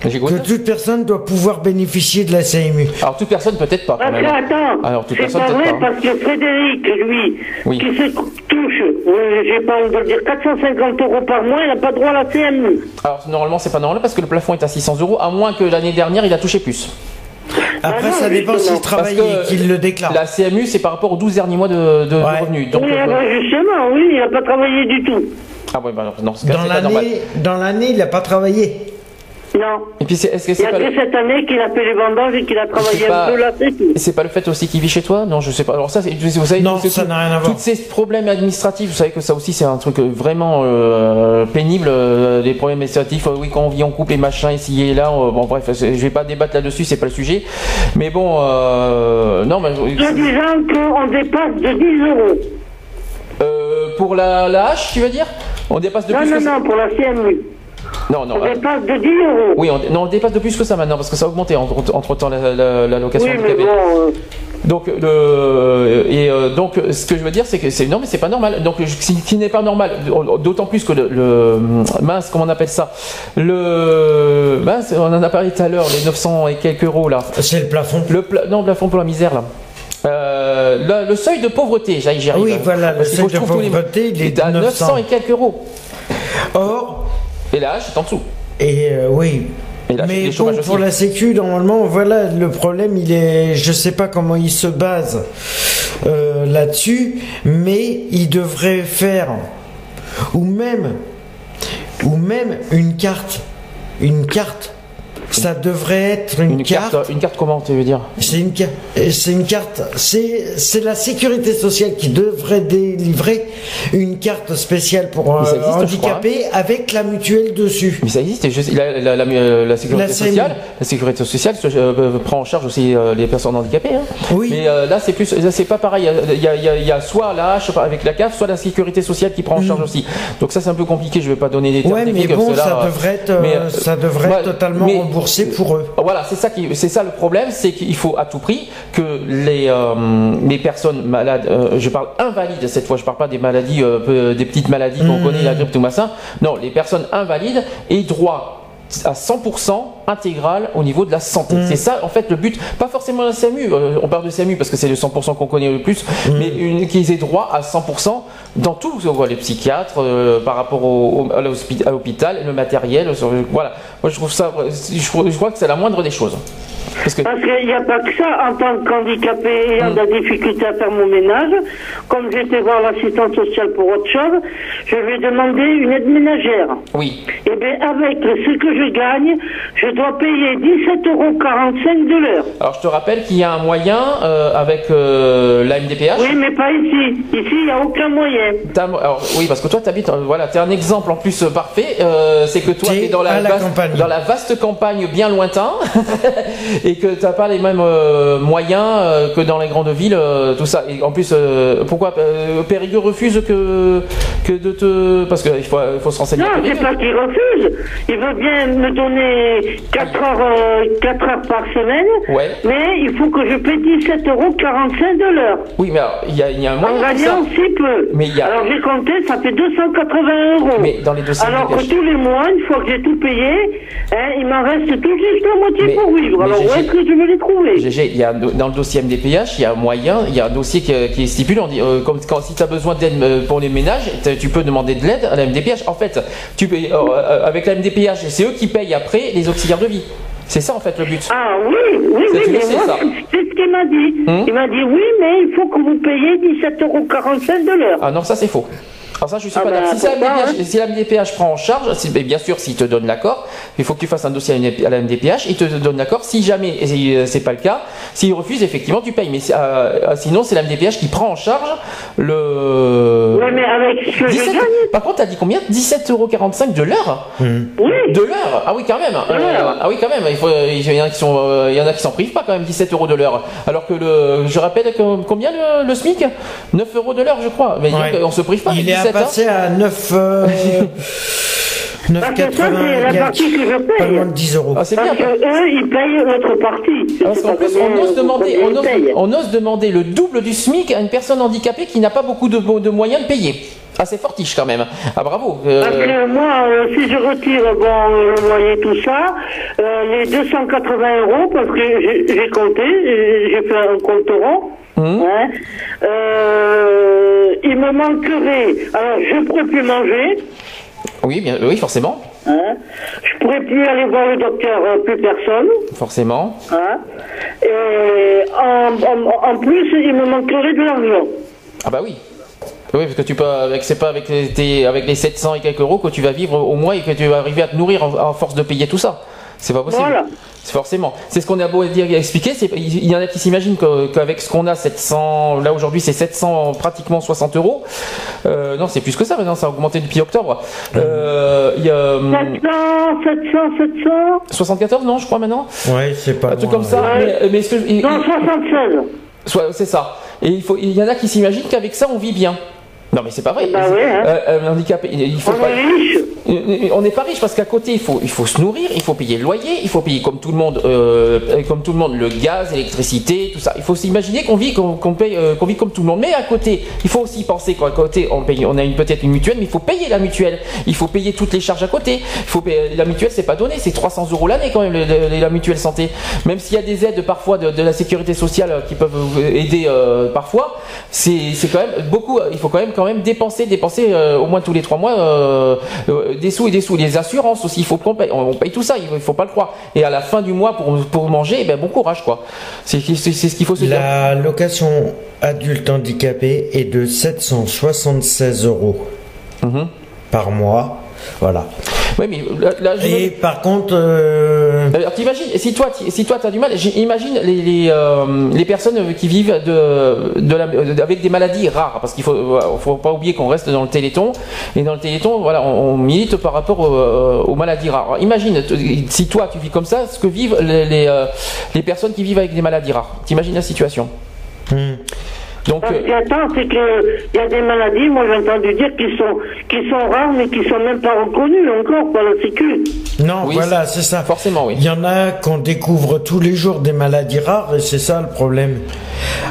Speaker 2: que toute personne doit pouvoir bénéficier de la CMU.
Speaker 1: alors toute personne peut-être pas. Quand
Speaker 17: Parce
Speaker 1: même.
Speaker 17: que, attends,
Speaker 1: Alors toute
Speaker 17: c'est
Speaker 1: personne
Speaker 17: pas
Speaker 1: peut-être
Speaker 17: vrai
Speaker 1: pas. hein.
Speaker 17: parce que Frédéric, lui,
Speaker 1: Oui.
Speaker 17: qui se touche, euh, j'ai pas envie de dire, 450 euros par mois, il n'a pas droit à la CMU.
Speaker 1: Alors normalement, c'est pas normal parce que le plafond est à 600 euros, à moins que l'année dernière il a touché plus.
Speaker 2: Après, ça dépend s'il travaille et qu'il le déclare.
Speaker 1: La CMU, c'est par rapport aux 12 derniers mois de, de revenus. Donc,
Speaker 17: oui,
Speaker 1: euh,
Speaker 17: ah ben, justement, oui, il n'a pas travaillé du tout.
Speaker 1: ah ouais, bah non,
Speaker 2: l'année, dans l'année, il n'a pas travaillé.
Speaker 17: Non.
Speaker 1: Et puis, c'est- est-ce que
Speaker 17: Il
Speaker 1: c'est
Speaker 17: y a
Speaker 1: pas,
Speaker 17: que
Speaker 1: le-
Speaker 17: cette année qu'il a fait les bandages et qu'il a travaillé
Speaker 1: c'est
Speaker 17: un
Speaker 1: pas-
Speaker 17: peu là, c'est tout.
Speaker 1: c'est pas le fait aussi qu'il vit chez toi? Non, je sais pas. Alors ça, c'est- vous savez,
Speaker 2: Non,
Speaker 1: c'est
Speaker 2: ça
Speaker 1: tout-
Speaker 2: n'a rien à voir.
Speaker 1: Tous ces problèmes administratifs, vous savez que ça aussi, c'est un truc euh, vraiment euh, pénible. euh, des problèmes administratifs, euh, oui, quand on vit en couple, les machins ici et là. euh, bon, bref, c'est- je vais pas débattre là-dessus, c'est pas le sujet. Mais bon, euh, non, mais
Speaker 17: Soit disant qu'on dépasse de 10 euros.
Speaker 1: euh, pour la, la hache, tu veux dire? On dépasse de
Speaker 17: Non,
Speaker 1: plus
Speaker 17: non,
Speaker 1: ça
Speaker 17: non, pour la CMU.
Speaker 1: Non, non.
Speaker 17: On
Speaker 1: attends.
Speaker 17: dépasse de 10 euros.
Speaker 1: Oui, on, non, on dépasse de plus que ça maintenant parce que ça a augmenté entre, entre temps la, la, la location
Speaker 17: Oui, mais
Speaker 1: handicapée.
Speaker 17: bon, euh,
Speaker 1: Donc, le, et euh, donc, ce que je veux dire, c'est que c'est non, mais c'est pas normal. Donc, ce qui n'est pas normal, d'autant plus que le, le- mince, comment on appelle ça, le mince, on en a parlé tout à l'heure, les 900 et quelques euros là.
Speaker 2: C'est le plafond.
Speaker 1: Le pla- non, le plafond pour la misère là. Euh, le, le seuil de pauvreté, j'y j'y arrive.
Speaker 2: Oui, voilà, le seuil de
Speaker 1: tous les-
Speaker 2: pauvreté, il est
Speaker 1: à
Speaker 2: de
Speaker 1: 900 et quelques euros.
Speaker 2: Or,
Speaker 1: Et là, c'est en dessous.
Speaker 2: Et euh, oui.
Speaker 1: Et
Speaker 2: Mais bon, pour la Sécu, normalement, voilà, le problème, il est, je sais pas comment il se base euh, là-dessus, mais il devrait faire, ou même, ou même une carte, une carte. Ça devrait être une,
Speaker 1: Une carte, une carte comment tu veux dire
Speaker 2: C'est une carte. C'est une carte. C'est la sécurité sociale qui devrait délivrer une carte spéciale pour
Speaker 1: Mais
Speaker 2: euh,
Speaker 1: existe,
Speaker 2: handicapés avec la mutuelle dessus.
Speaker 1: Mais ça existe. et je- la, la- la- euh, la sécurité sociale, la sécurité sociale se- euh, prend en charge aussi euh, les personnes handicapées. hein.
Speaker 2: Oui.
Speaker 1: Mais euh, là, c'est plus, c'est pas pareil. Il y a, il y a- il y a soit la hache avec la CAF, soit la sécurité sociale qui prend en charge aussi. Donc ça, c'est un peu compliqué. Je vais pas donner des termes
Speaker 2: Mm. Ouais, mais
Speaker 1: techniques.
Speaker 2: bon,
Speaker 1: que là,
Speaker 2: ça
Speaker 1: euh,
Speaker 2: devrait être, euh,
Speaker 1: mais, euh,
Speaker 2: ça devrait être totalement
Speaker 1: mais-
Speaker 2: remboursé pour eux.
Speaker 1: Voilà, c'est ça qui, c'est ça le problème, c'est qu'il faut à tout prix que les euh, les personnes malades, euh, je parle invalides cette fois, je parle pas des maladies, euh, des petites maladies qu'on
Speaker 2: Mhm.
Speaker 1: connaît, la grippe tout machin. Non, les personnes invalides aient droit à 100% intégral au niveau de la santé.
Speaker 2: Mhm.
Speaker 1: C'est ça en fait le but, pas forcément la SAMU, euh, on parle de SAMU parce que c'est le 100% qu'on connaît le plus,
Speaker 2: Mhm.
Speaker 1: mais une, qu'ils aient droit à 100% dans tout, on voit les psychiatres, euh, par rapport au, au- à l'hôpital, le matériel, sur- voilà. Moi je trouve ça, je, je crois que c'est la moindre des choses. Parce
Speaker 17: qu'il n'y a pas que ça, en tant qu'handicapé
Speaker 1: Mm.
Speaker 17: ayant de la difficulté à faire mon ménage, comme j'étais voir l'assistante sociale pour autre chose, je lui ai demandé une aide ménagère.
Speaker 1: oui.
Speaker 17: Eh bien, avec ce que je gagne, je dois payer 17,45 euros de l'heure.
Speaker 1: Alors je te rappelle qu'il y a un moyen euh, avec euh, la MDPH.
Speaker 17: Oui, mais pas ici. Ici, il n'y a aucun moyen.
Speaker 1: T'as- alors, oui, parce que toi, tu habites, voilà, tu es un exemple en plus euh, parfait. euh, c'est que toi, tu es dans la,
Speaker 2: à la
Speaker 1: vaste,
Speaker 2: campagne.
Speaker 1: dans la vaste campagne bien lointain. et que t'as pas les mêmes euh, moyens euh, que dans les grandes villes, euh, tout ça. Et en plus, euh, pourquoi euh, Périgueux refuse que que de te parce qu'il faut, il faut se renseigner. à
Speaker 17: Non,
Speaker 1: Périgueux.
Speaker 17: c'est pas qu'il refuse. Il veut bien me donner 4 heures, euh, 4 heures par semaine,
Speaker 1: Ouais.
Speaker 17: mais il faut que je paie 17,45 euros de l'heure.
Speaker 1: Oui, mais alors, il y a, il y a un
Speaker 17: En
Speaker 1: moyen ça.
Speaker 17: gagnant si peu.
Speaker 1: Mais il y a-
Speaker 17: Alors j'ai compté, ça fait 280 euros.
Speaker 1: Mais dans les dossiers
Speaker 17: Alors que tous les mois, une fois que j'ai tout payé, hein, il m'en reste tout juste la moitié
Speaker 1: Mais-
Speaker 17: pour vivre. Alors où est-ce que je vais les trouver?
Speaker 1: GG, il y a dans le dossier MDPH, il y a un moyen, il y a un dossier qui, qui est stipulé, on dit, euh, comme quand si tu as besoin d'aide euh, pour les ménages, tu peux demander de l'aide à la MDPH. En fait, tu peux, euh, euh, avec la MDPH, c'est eux qui payent après les auxiliaires de vie. C'est ça en fait le but.
Speaker 17: Ah oui, oui, oui, mais moi,
Speaker 1: ça.
Speaker 17: c'est c'est ce qu'il m'a dit.
Speaker 1: Hum
Speaker 17: Il m'a dit oui, mais il faut que vous payiez 17,45 euros de l'heure.
Speaker 1: Ah non, ça c'est faux. Alors ça, je suis
Speaker 17: Ah
Speaker 1: pas
Speaker 17: bah,
Speaker 1: d'accord. Si, la MDPH, si la MDPH prend en charge, si- mais bien sûr, s'il te donne l'accord, il faut que tu fasses un dossier à la- MDPH, il te donne l'accord. Si jamais et, euh, c'est pas le cas, s'il refuse, effectivement, tu payes. Mais euh, euh, sinon, c'est la MDPH qui prend en charge le.
Speaker 17: Mais avec ce que je
Speaker 1: 17
Speaker 17: gagne.
Speaker 1: Par contre, t'as dit combien? 17,45€ de l'heure?
Speaker 17: Oui.
Speaker 1: De l'heure? Ah oui, quand même. Euh, ah oui, quand même. Il, faut, il y en a qui sont, il y en a qui s'en privent pas quand même 17 euros de l'heure. Alors que le, je rappelle que- combien le, le SMIC? 9 euros de l'heure, je crois. Mais
Speaker 2: Ouais.
Speaker 1: donc, on se prive pas.
Speaker 2: Il est à
Speaker 1: 17,
Speaker 2: passer à 9. Euh, 9,80.
Speaker 17: Parce que ça, c'est la
Speaker 2: il y a
Speaker 17: partie que je paye.
Speaker 2: Pas loin de 10 euros.
Speaker 1: Ah, c'est
Speaker 17: Parce
Speaker 1: bien.
Speaker 17: que eux, ils payent notre partie. Je
Speaker 1: Parce qu'en plus, on ose, demander, on, ose,
Speaker 17: payent.
Speaker 1: on ose demander le double du SMIC à une personne handicapée qui n'a pas beaucoup de, de moyens de payer. Ah, c'est fortiche quand même. Ah, bravo. Euh,
Speaker 17: Parce que moi, euh, si je retire bon, le loyer, tout ça, euh, les 280 euros, parce que j'ai j'ai compté, j'ai j'ai fait un compte rond,
Speaker 1: Hum.
Speaker 17: hein, euh, il me manquerait, alors je pourrais plus manger,
Speaker 1: oui, bien, oui, forcément.
Speaker 17: hein, je pourrais plus aller voir le docteur, euh, plus personne,
Speaker 1: Forcément.
Speaker 17: hein, et en, en, en plus, il me manquerait de l'argent.
Speaker 1: Ah, bah oui. Oui, parce que tu peux, avec, c'est pas avec les, tes- avec les 700 et quelques euros que tu vas vivre au mois et que tu vas arriver à te nourrir en, en force de payer tout ça. C'est pas possible.
Speaker 17: Voilà.
Speaker 1: C'est forcément. C'est ce qu'on a beau dire et expliquer. Il y en a qui s'imaginent qu'avec ce qu'on a, 700, là aujourd'hui c'est 700, pratiquement 60 euros. Euh, non, c'est plus que ça maintenant, ça a augmenté depuis octobre. Euh, y a hum,
Speaker 17: 700, 700, 700,
Speaker 1: 74, non, je crois maintenant
Speaker 2: Ouais, c'est pas
Speaker 1: Un truc comme ça.
Speaker 2: ouais.
Speaker 1: Mais, mais ce que- il-
Speaker 17: non, 76.
Speaker 1: Soit- c'est ça. Et il, faut, il y en a qui s'imaginent qu'avec ça on vit bien. Non mais c'est pas vrai.
Speaker 17: Bah hein.
Speaker 1: Euh, euh, handicapé, il faut
Speaker 17: On
Speaker 1: pas-
Speaker 17: est riche.
Speaker 1: On n'est pas riche parce qu'à côté il faut, il faut se nourrir, il faut payer le loyer, il faut payer comme tout le monde, euh, comme tout le monde le gaz, l'électricité, tout ça. Il faut s'imaginer qu'on vit, qu'on paye, qu'on vit comme tout le monde. Mais à côté, il faut aussi penser qu'à côté on paye, on a une peut-être une mutuelle, mais il faut payer la mutuelle. Il faut payer toutes les charges à côté. Il faut payer, la mutuelle c'est pas donné, c'est 300 euros l'année quand même le- le- la mutuelle santé. Même s'il y a des aides parfois de, de la sécurité sociale qui peuvent aider parfois, c'est c'est quand même beaucoup. Il faut quand même quand même dépenser, dépenser euh, au moins tous les trois mois euh, euh, des sous et des sous. Les assurances aussi, il faut qu'on paye. On, paye tout ça, il faut, pas le croire. Et à la fin du mois pour pour manger, eh ben bon courage quoi. C'est ce qu'il faut se dire.
Speaker 2: La location adulte handicapé est de 776 euros
Speaker 1: Mhm.
Speaker 2: par mois. Voilà.
Speaker 1: Oui, mais là, là, je me-
Speaker 2: par contre, euh,
Speaker 1: Alors t'imagines, si toi, tu- si toi t'as du mal, imagine les, les, euh, les personnes qui vivent de, de la- de- avec des maladies rares, parce qu'il faut, faut pas oublier qu'on reste dans le Téléthon, et dans le Téléthon, voilà, on, on milite par rapport euh, aux maladies rares. Alors, imagine, si toi tu vis comme ça, ce que vivent les, les, euh, les personnes qui vivent avec des maladies rares. T'imagines la situation? Donc,
Speaker 17: Parce
Speaker 1: euh,
Speaker 17: que, attends, c'est que il y a des maladies, moi j'ai entendu dire qui sont qui sont rares mais qui sont même pas reconnues encore par la Sécu.
Speaker 2: non, voilà, c'est ça.
Speaker 1: Forcément, oui.
Speaker 2: Il y en a qu'on découvre tous les jours des maladies rares et c'est ça le problème.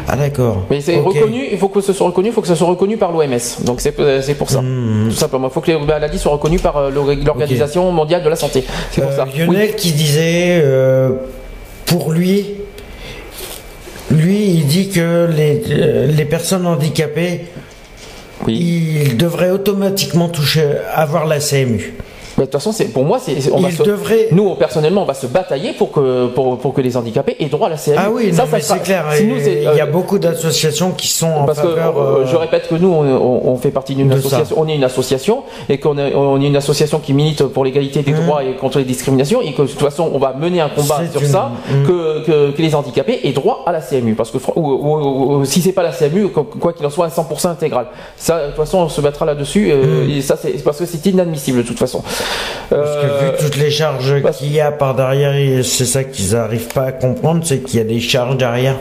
Speaker 2: Ah d'accord.
Speaker 1: Mais c'est reconnu, il faut que ce soit reconnu, il faut que ce soit reconnu par l'OMS. Donc c'est euh, c'est pour ça.
Speaker 2: Hmm.
Speaker 1: Tout simplement. Il faut que les maladies soient reconnues par euh, l'Or- l'Organisation mondiale de la santé. C'est pour
Speaker 2: Euh,
Speaker 1: ça.
Speaker 2: Lionel qui disait, euh, pour lui, lui, il dit que les, euh, les personnes handicapées, ils devraient automatiquement toucher, avoir la CMU.
Speaker 1: Mais de toute façon, c'est pour moi, c'est on va se-
Speaker 2: devrait-
Speaker 1: nous personnellement, on va se batailler pour que pour, pour que les handicapés aient droit à la CMU.
Speaker 2: Ah oui,
Speaker 1: ça, ça
Speaker 2: c'est clair.
Speaker 1: si nous,
Speaker 2: il y a
Speaker 1: euh,
Speaker 2: beaucoup d'associations qui sont en
Speaker 1: parce que
Speaker 2: faveur.
Speaker 1: euh,
Speaker 2: euh,
Speaker 1: je répète que nous, on, on- on fait partie d'une association.
Speaker 2: ça.
Speaker 1: On est une association et qu'on est, on est une association qui milite pour l'égalité des droits et contre les discriminations et que de toute façon, on va mener un combat
Speaker 2: Mmh.
Speaker 1: Sur
Speaker 2: une-
Speaker 1: ça
Speaker 2: Mm.
Speaker 1: que, que, que les handicapés aient droit à la CMU parce que ou, ou- ou- si c'est pas la CMU, quoi qu'il en soit, à 100% intégral. Ça, de toute façon, on se battra là-dessus. euh,
Speaker 2: Mm.
Speaker 1: et ça, c'est parce que c'est inadmissible de toute façon.
Speaker 2: Parce que vu toutes les charges qu'il y a par derrière, c'est ça qu'ils n'arrivent pas à comprendre, c'est qu'il y a des charges derrière.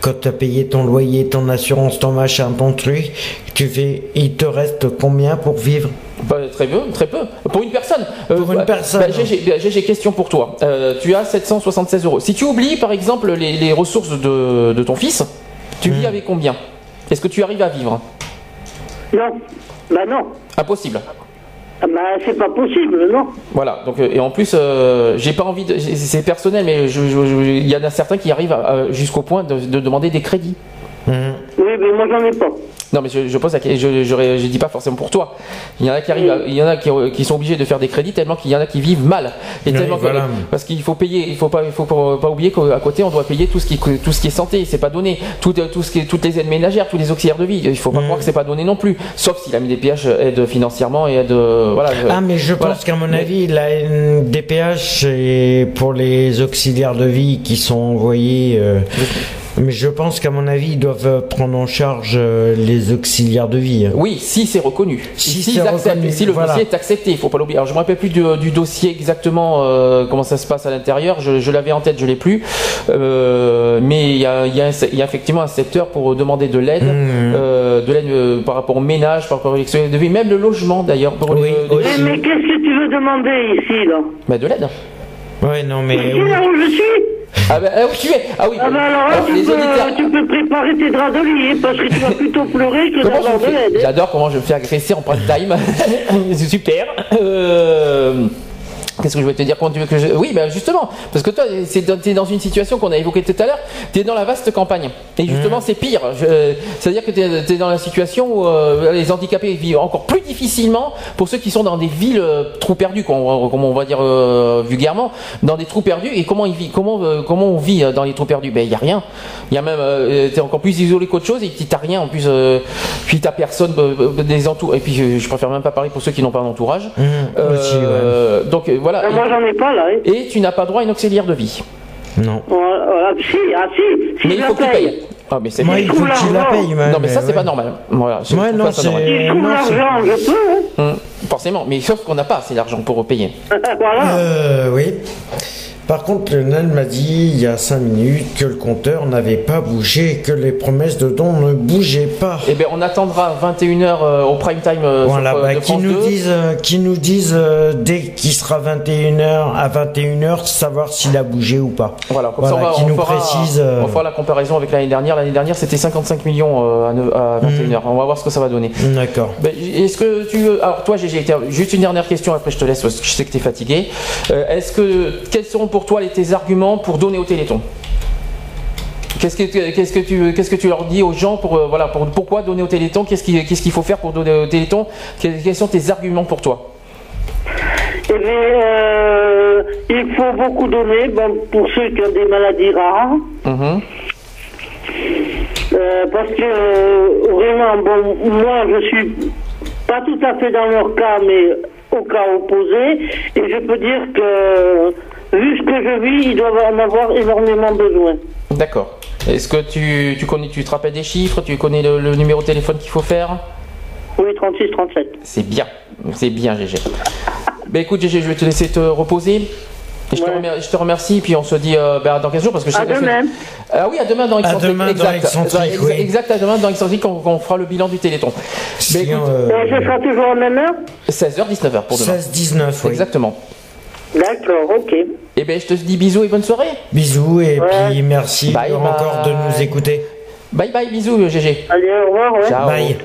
Speaker 2: Quand tu as payé ton loyer, ton assurance, ton machin, ton truc, tu fais, il te reste combien pour vivre?
Speaker 1: Bah, très peu, très peu. Pour une personne.
Speaker 2: Pour une personne.
Speaker 1: Bah, GG, bah, GG, question pour toi. Euh, tu as 776 euros. Si tu oublies, par exemple, les, les ressources de, de ton fils, tu
Speaker 2: Hmm.
Speaker 1: vis avec combien? Est-ce que tu arrives à vivre?
Speaker 17: Non. Bah non.
Speaker 1: Impossible.
Speaker 17: Ah Bah c'est pas possible, non.
Speaker 1: Voilà, donc euh, et en plus, euh, j'ai pas envie de. c'est- personnel, mais je- je- je- il y en a certains qui arrivent jusqu'au point de, de demander des crédits.
Speaker 17: Oui, mais moi j'en ai pas.
Speaker 1: Non, mais je, je pose la je, je, je dis pas forcément pour toi. Il y en a qui arrivent, à- il y en a qui, qui sont obligés de faire des crédits tellement qu'il y en a qui vivent mal. Et
Speaker 2: Oui,
Speaker 1: tellement que-
Speaker 2: voilà.
Speaker 1: parce qu'il faut payer, il faut pas, il faut pas, oublier qu'à côté on doit payer tout ce qui, tout ce qui est santé. C'est pas donné. Tout, tout ce qui est, toutes les aides ménagères, tous les auxiliaires de vie. Il faut pas croire que c'est pas donné non plus. Sauf si la MDPH aide financièrement et aide, euh, voilà.
Speaker 2: Ah, mais je
Speaker 1: voilà.
Speaker 2: pense qu'à mon avis, la DPH, c'est pour les auxiliaires de vie qui sont envoyés. euh, mais je pense qu'à mon avis, ils doivent euh, prendre en charge euh, les auxiliaires de vie.
Speaker 1: Oui, si c'est reconnu.
Speaker 2: Si
Speaker 1: acceptent,
Speaker 2: reconnu,
Speaker 1: si le
Speaker 2: voilà.
Speaker 1: dossier est accepté, il faut pas l'oublier. Alors je me rappelle plus du, du dossier exactement euh, comment ça se passe à l'intérieur. Je, je l'avais en tête, je l'ai plus. Euh, mais il y a, il y a un- il y a effectivement un secteur pour demander de l'aide,
Speaker 2: Mmh.
Speaker 1: euh, de l'aide euh, par rapport au ménage, par rapport aux auxiliaires de vie, même le logement d'ailleurs. Pour
Speaker 17: Eh, mais qu'est-ce que tu veux demander ici, là?
Speaker 1: Bah, de l'aide.
Speaker 2: Ouais, non, mais.
Speaker 17: Ici, là où je suis
Speaker 1: Ah bah ah, où tu es Ah oui.
Speaker 17: Ah bah alors là,
Speaker 1: Alors,
Speaker 17: tu,
Speaker 1: les
Speaker 17: peux,
Speaker 1: auditeurs-
Speaker 17: tu peux préparer tes draps de lit, parce que tu vas plutôt pleurer que
Speaker 1: Comment je fais-
Speaker 17: hein.
Speaker 1: J'adore comment je me fais agresser en prime time. c'est super. Euh, Qu'est-ce que je vais te dire Comment tu veux que je... Oui, ben justement, parce que toi, tu es dans une situation qu'on a évoquée tout à l'heure, tu es dans la vaste campagne. Et justement, c'est pire. Je- C'est-à-dire que tu es, dans la situation où euh, les handicapés vivent encore plus difficilement pour ceux qui sont dans des villes euh, trous perdus, comme on, comme on va dire euh, vulgairement, dans des trous perdus. Et comment, ils vivent, comment, euh, comment on vit euh, dans les trous perdus? Ben, il n'y a rien. Il y a même, euh, tu es encore plus isolé qu'autre chose et tu n'as rien en plus. euh, puis tu personne euh, euh, des entours. Et puis, je, préfère même pas parler pour ceux qui n'ont pas d'entourage. Euh, Donc, euh, voilà.
Speaker 17: Ah, moi, j'en ai pas, là. hein.
Speaker 1: Et tu n'as pas droit à une auxiliaire de vie.
Speaker 2: Non.
Speaker 17: Voilà, voilà. Si, ah si, si
Speaker 1: Mais il
Speaker 17: la
Speaker 1: faut que tu
Speaker 17: paye.
Speaker 1: payes. Ah, mais c'est
Speaker 2: Moi, il faut que tu la payes,
Speaker 1: Non, mais ça, c'est
Speaker 2: ouais.
Speaker 1: pas normal. Voilà, je
Speaker 2: Ouais, non,
Speaker 1: pas ça
Speaker 2: c'est-
Speaker 1: normal.
Speaker 17: Si je trouve
Speaker 2: non, c'est-
Speaker 17: l'argent, je peux. hein.
Speaker 1: Hum, Forcément, mais sauf qu'on n'a pas assez d'argent pour payer.
Speaker 17: voilà.
Speaker 2: Euh, oui. Par contre, Lionel m'a dit il y a 5 minutes que le compteur n'avait pas bougé, que les promesses de dons ne bougeaient pas.
Speaker 1: Eh bien, on attendra 21h au prime time euh,
Speaker 2: Voilà,
Speaker 1: sur, euh,
Speaker 2: bah,
Speaker 1: de
Speaker 2: qui
Speaker 1: France
Speaker 2: nous
Speaker 1: 2.
Speaker 2: disent, euh, qui nous disent euh, dès qu'il sera 21h à 21h savoir s'il a bougé ou pas.
Speaker 1: Voilà, comme ça, on, va-
Speaker 2: qui
Speaker 1: on
Speaker 2: nous
Speaker 1: fera,
Speaker 2: précise. euh,
Speaker 1: on fera la comparaison avec l'année dernière. L'année dernière, c'était 55 millions euh, à, neuf- à 21h. On va voir ce que ça va donner.
Speaker 2: D'accord.
Speaker 1: Ben, Est-ce que tu veux. Alors, toi, tiens, juste une dernière question, après je te laisse parce que je sais que tu es fatigué. Euh, Est-ce que. Quels seront pour toi les, tes arguments pour donner au Téléthon. Qu'est-ce que, qu'est-ce, que tu, qu'est-ce que tu leur dis aux gens pour, euh, voilà, pour, pourquoi donner au Téléthon? Qu'est-ce, qui- qu'est-ce qu'il faut faire pour donner au Téléthon? Quels, quels sont tes arguments pour toi?
Speaker 17: Eh bien, euh, il faut beaucoup donner bon, pour ceux qui ont des maladies rares.
Speaker 1: Mhm.
Speaker 17: Euh, parce que vraiment, bon, moi je suis pas tout à fait dans leur cas, mais au cas opposé, et je peux dire que vu ce que je vis, ils doivent en avoir énormément besoin.
Speaker 1: D'accord. Est-ce que tu, tu, connais, tu te rappelles des chiffres Tu connais le, le numéro de téléphone qu'il faut faire?
Speaker 17: Oui, 36, 37.
Speaker 1: C'est bien, c'est bien GG. Ben écoute GG, je vais te laisser te reposer. Et je, te remercie, je te remercie, puis on se dit euh, ben, dans 15 jours parce que je
Speaker 17: À
Speaker 1: que-
Speaker 17: demain.
Speaker 1: Ah oui, à demain dans
Speaker 2: À
Speaker 1: Excentrique.
Speaker 2: demain dans
Speaker 1: exact.
Speaker 2: Excentrique,
Speaker 1: Exa-
Speaker 2: oui.
Speaker 1: Exact, à demain dans Excentrique, on, on fera le bilan du Téléthon. Ben, écoute,
Speaker 17: Et ce sera toujours à la même heure?
Speaker 1: 16h, 19h pour demain.
Speaker 2: 16-19, oui.
Speaker 1: Exactement.
Speaker 17: D'accord, ok.
Speaker 1: Et ben je te dis bisous et bonne soirée.
Speaker 2: Bisous et
Speaker 17: Ouais.
Speaker 2: puis merci
Speaker 1: Bye,
Speaker 2: encore de nous écouter.
Speaker 1: Bye bye, bisous GG.
Speaker 17: Allez, au revoir, ouais.
Speaker 1: Ciao.
Speaker 2: Bye.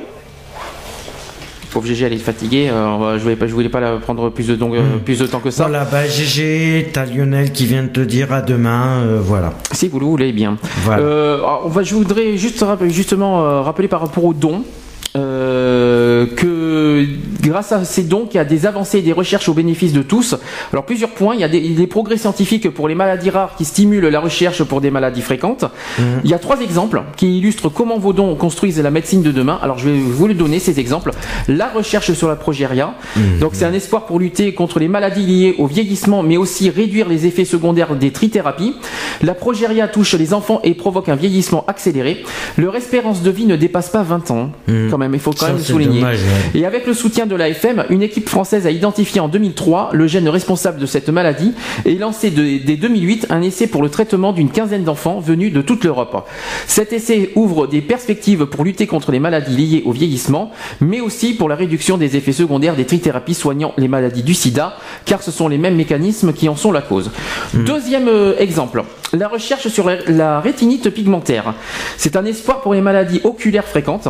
Speaker 1: Pauvre GG, elle est fatiguée. euh, on va- je voulais pas, je voulais pas la prendre plus de, donc, euh,
Speaker 2: Hmm.
Speaker 1: plus de temps que ça.
Speaker 2: Voilà, bah GG, t'as Lionel qui vient de te dire à demain, euh, voilà.
Speaker 1: Si vous le voulez bien.
Speaker 2: Voilà.
Speaker 1: Euh, alors, on va, je voudrais juste justement euh, rappeler par rapport aux dons. Euh, que grâce à ces dons, il y a des avancées et des recherches au bénéfice de tous. Alors plusieurs points, il y a des, des progrès scientifiques pour les maladies rares qui stimulent la recherche pour des maladies fréquentes. Il y a trois exemples qui illustrent comment vos dons construisent la médecine de demain. Alors je vais vous le donner ces exemples. La recherche sur la progéria, donc c'est un espoir pour lutter contre les maladies liées au vieillissement, mais aussi réduire les effets secondaires des trithérapies. La progéria touche les enfants et provoque un vieillissement accéléré. Leur espérance de vie ne dépasse pas 20 ans, quand même, il faut quand
Speaker 2: Ça,
Speaker 1: même le souligner.
Speaker 2: dommage, ouais.
Speaker 1: Et avec le soutien de l'AFM, une équipe française a identifié en 2003 le gène responsable de cette maladie et lancé de- dès 2008 un essai pour le traitement d'une quinzaine d'enfants venus de toute l'Europe. Cet essai ouvre des perspectives pour lutter contre les maladies liées au vieillissement, mais aussi pour la réduction des effets secondaires des trithérapies soignant les maladies du sida, car ce sont les mêmes mécanismes qui en sont la cause. Deuxième euh, exemple, la recherche sur la, rétinite pigmentaire. C'est un espoir pour les maladies oculaires fréquentes.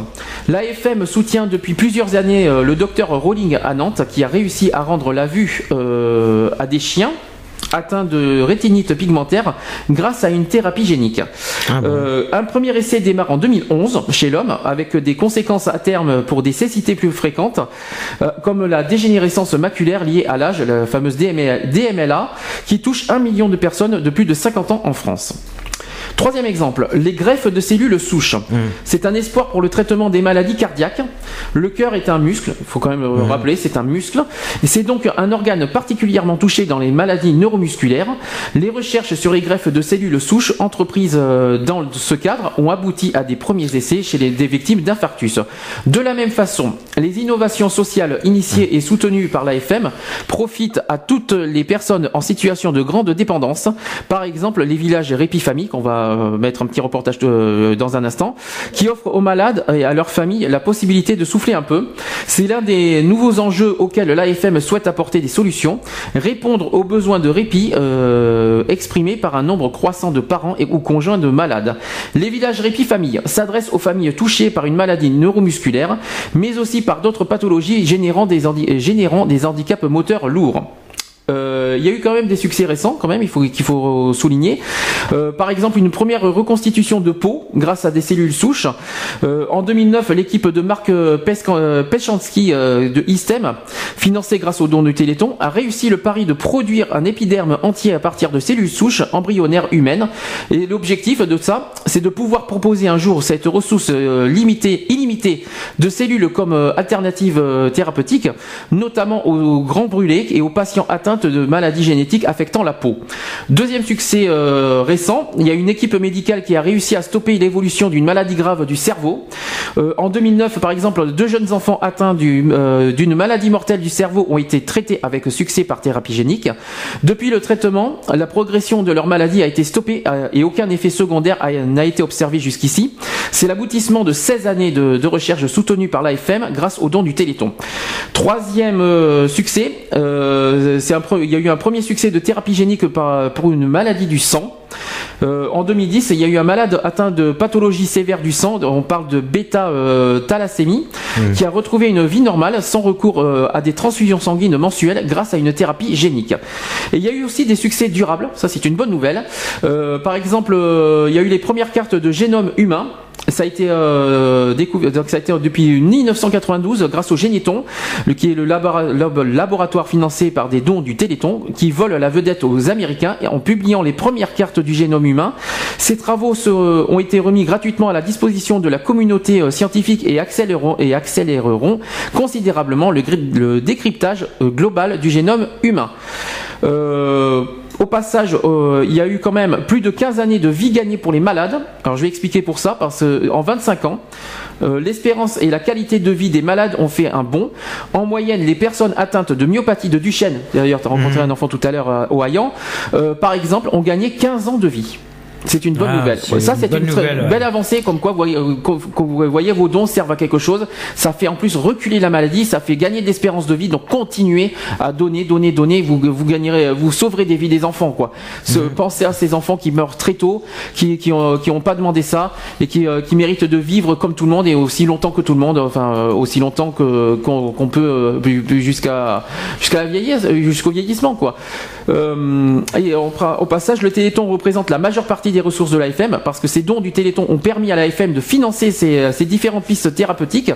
Speaker 1: L'AFM soutient depuis plusieurs années euh, le docteur Rowling à Nantes, qui a réussi à rendre la vue euh, à des chiens atteints de rétinite pigmentaire grâce à une thérapie génique. Euh, un premier essai démarre en 2011 chez l'homme avec des conséquences à terme pour des cécités plus fréquentes euh, comme la dégénérescence maculaire liée à l'âge, la fameuse DML DMLA qui touche un million de personnes de plus de 50 ans en France. Troisième exemple, les greffes de cellules souches. C'est un espoir pour le traitement des maladies cardiaques. Le cœur est un muscle, il faut quand même le rappeler, c'est un muscle. Et c'est donc un organe particulièrement touché dans les maladies neuromusculaires. Les recherches sur les greffes de cellules souches entreprises euh, dans ce cadre ont abouti à des premiers essais chez les, des victimes d'infarctus. De la même façon, les innovations sociales initiées et soutenues par l'AFM profitent à toutes les personnes en situation de grande dépendance. Par exemple, les villages Répit Famille, qu'on va euh, mettre un petit reportage de- dans un instant, qui offrent aux malades et à leurs familles la possibilité de souffler un peu. C'est l'un des nouveaux enjeux auxquels l'AFM souhaite apporter des solutions, répondre aux besoins de répit euh, exprimés par un nombre croissant de parents et ou conjoints de malades. Les villages Répit Famille s'adressent aux familles touchées par une maladie neuromusculaire, mais aussi par d'autres pathologies générant des handicaps moteurs lourds. Euh, Il y a eu quand même des succès récents, quand même, il faut qu'il faut souligner. Euh, par exemple, une première reconstitution de peau grâce à des cellules souches. Euh, en 2009, l'équipe de Marc Peschansky de ISTEM, financée grâce au don du Téléthon, a réussi le pari de produire un épiderme entier à partir de cellules souches embryonnaires humaines. Et l'objectif de ça, c'est de pouvoir proposer un jour cette ressource limitée, illimitée de cellules comme alternative thérapeutique, notamment aux grands brûlés et aux patients atteints de maladies génétiques affectant la peau. Deuxième succès euh, récent, il y a une équipe médicale qui a réussi à stopper l'évolution d'une maladie grave du cerveau. Euh, en 2009, par exemple, deux jeunes enfants atteints euh, d'une maladie mortelle du cerveau ont été traités avec succès par thérapie génique. Depuis le traitement, la progression de leur maladie a été stoppée et aucun effet secondaire n'a été observé jusqu'ici. C'est l'aboutissement de 16 années de, recherche soutenues par l'AFM grâce au don du Téléthon. Troisième succès, c'est un il y a eu un premier succès de thérapie génique par- pour une maladie du sang. Euh, en 2010, il y a eu un malade atteint de pathologie sévère du sang, on parle de bêta-thalassémie, qui a retrouvé une vie normale sans recours euh, à des transfusions sanguines mensuelles grâce à une thérapie génique. Et il y a eu aussi des succès durables, ça c'est une bonne nouvelle. Euh, par exemple, euh, il y a eu les premières cartes de génome humain. Ça a été euh, découvert, donc ça a été depuis 1992 grâce au Généton, qui est le labora- lab- laboratoire financé par des dons du Téléthon, qui vole la vedette aux Américains en publiant les premières cartes du génome humain. Ces travaux se- ont été remis gratuitement à la disposition de la communauté euh, scientifique et accéléreront, considérablement le, le décryptage euh, global du génome humain. Euh, au passage, euh, il y a eu quand même plus de 15 années de vie gagnée pour les malades. Alors je vais expliquer pour ça, parce que en 25 ans, euh, l'espérance et la qualité de vie des malades ont fait un bond. En moyenne, les personnes atteintes de myopathie de Duchenne, d'ailleurs tu as rencontré un enfant tout à l'heure euh, au Hayan, euh, par exemple, ont gagné 15 ans de vie. C'est une bonne
Speaker 2: Ah,
Speaker 1: nouvelle. Ça,
Speaker 2: une
Speaker 1: c'est une
Speaker 2: ouais.
Speaker 1: belle avancée, comme quoi euh, que- vous voyez vos dons servent à quelque chose. Ça fait en plus reculer la maladie, ça fait gagner de l'espérance de vie. Donc continuez à donner, donner, donner. Vous, vous gagnerez, vous sauverez des vies des enfants, quoi. Se-
Speaker 2: Mhm.
Speaker 1: Pensez à ces enfants qui meurent très tôt, qui qui ont, qui ont pas demandé ça et qui, euh, qui méritent de vivre comme tout le monde et aussi longtemps que tout le monde. Enfin, euh, aussi longtemps que qu'on peut jusqu'à jusqu'à la vieillesse, jusqu'au vieillissement, quoi. Euh, et on au passage, le Téléthon représente la majeure partie des ressources de l'AFM parce que ces dons du Téléthon ont permis à l'AFM de financer ces, ces différentes pistes thérapeutiques.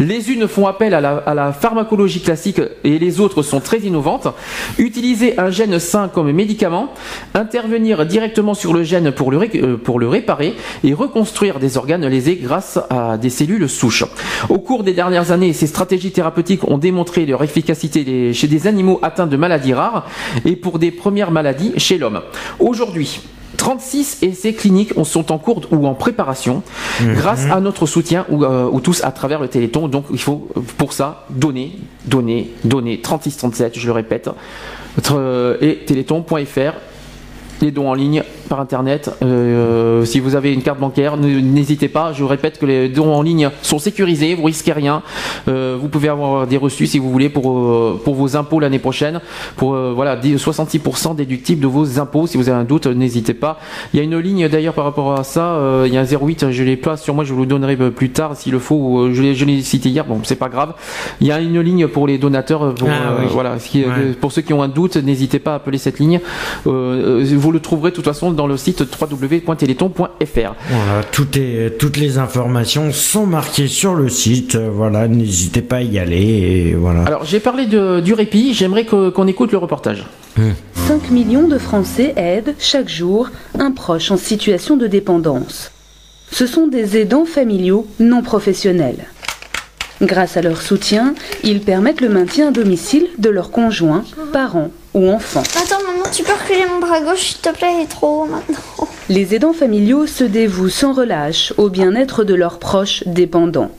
Speaker 1: Les unes font appel à la, pharmacologie classique et les autres sont très innovantes. Utiliser un gène sain comme médicament, intervenir directement sur le gène pour le, euh, pour le réparer et reconstruire des organes lésés grâce à des cellules souches. Au cours des dernières années, ces stratégies thérapeutiques ont démontré leur efficacité chez des animaux atteints de maladies rares et pour des premières maladies chez l'homme. Aujourd'hui, 36 essais cliniques sont en cours ou en préparation
Speaker 2: Mhm.
Speaker 1: grâce à notre soutien ou, euh, ou tous à travers le Téléthon. Donc il faut euh, pour ça donner, donner, donner 36 37, je le répète, euh, et téléthon.fr les dons en ligne par internet. Euh, si vous avez une carte bancaire, n'hésitez pas. Je vous répète que les dons en ligne sont sécurisés, vous risquez rien. Euh, vous pouvez avoir des reçus si vous voulez pour euh, pour vos impôts l'année prochaine. Pour voilà 10 66% déductibles de vos impôts. Si vous avez un doute, n'hésitez pas. Il y a une ligne d'ailleurs par rapport à ça. il y a un 08, je l'ai pas sur moi. Je vous le donnerai plus tard s'il le faut. Je l'ai je l'ai cité hier. Bon, c'est pas grave. Il y a une ligne pour les donateurs. Pour,
Speaker 2: Ah oui.
Speaker 1: Voilà. Qui
Speaker 2: Ouais.
Speaker 1: pour ceux qui ont un doute, n'hésitez pas à appeler cette ligne. Vous le trouverez de toute façon dans le site www.téléthon.fr.
Speaker 2: Voilà, tout est, toutes les informations sont marquées sur le site. Voilà, n'hésitez pas à y aller. Et voilà.
Speaker 1: Alors j'ai parlé de, du répit, j'aimerais que- qu'on écoute le reportage.
Speaker 18: 5 millions de Français aident chaque jour un proche en situation de dépendance. Ce sont des aidants familiaux non professionnels. Grâce à leur soutien, ils permettent le maintien à domicile de leurs conjoints, parents ou enfants.
Speaker 15: Attends, maman, tu peux reculer mon bras gauche, s'il te plaît, il est trop haut maintenant.
Speaker 18: Les aidants familiaux se dévouent sans relâche au bien-être de leurs proches dépendants,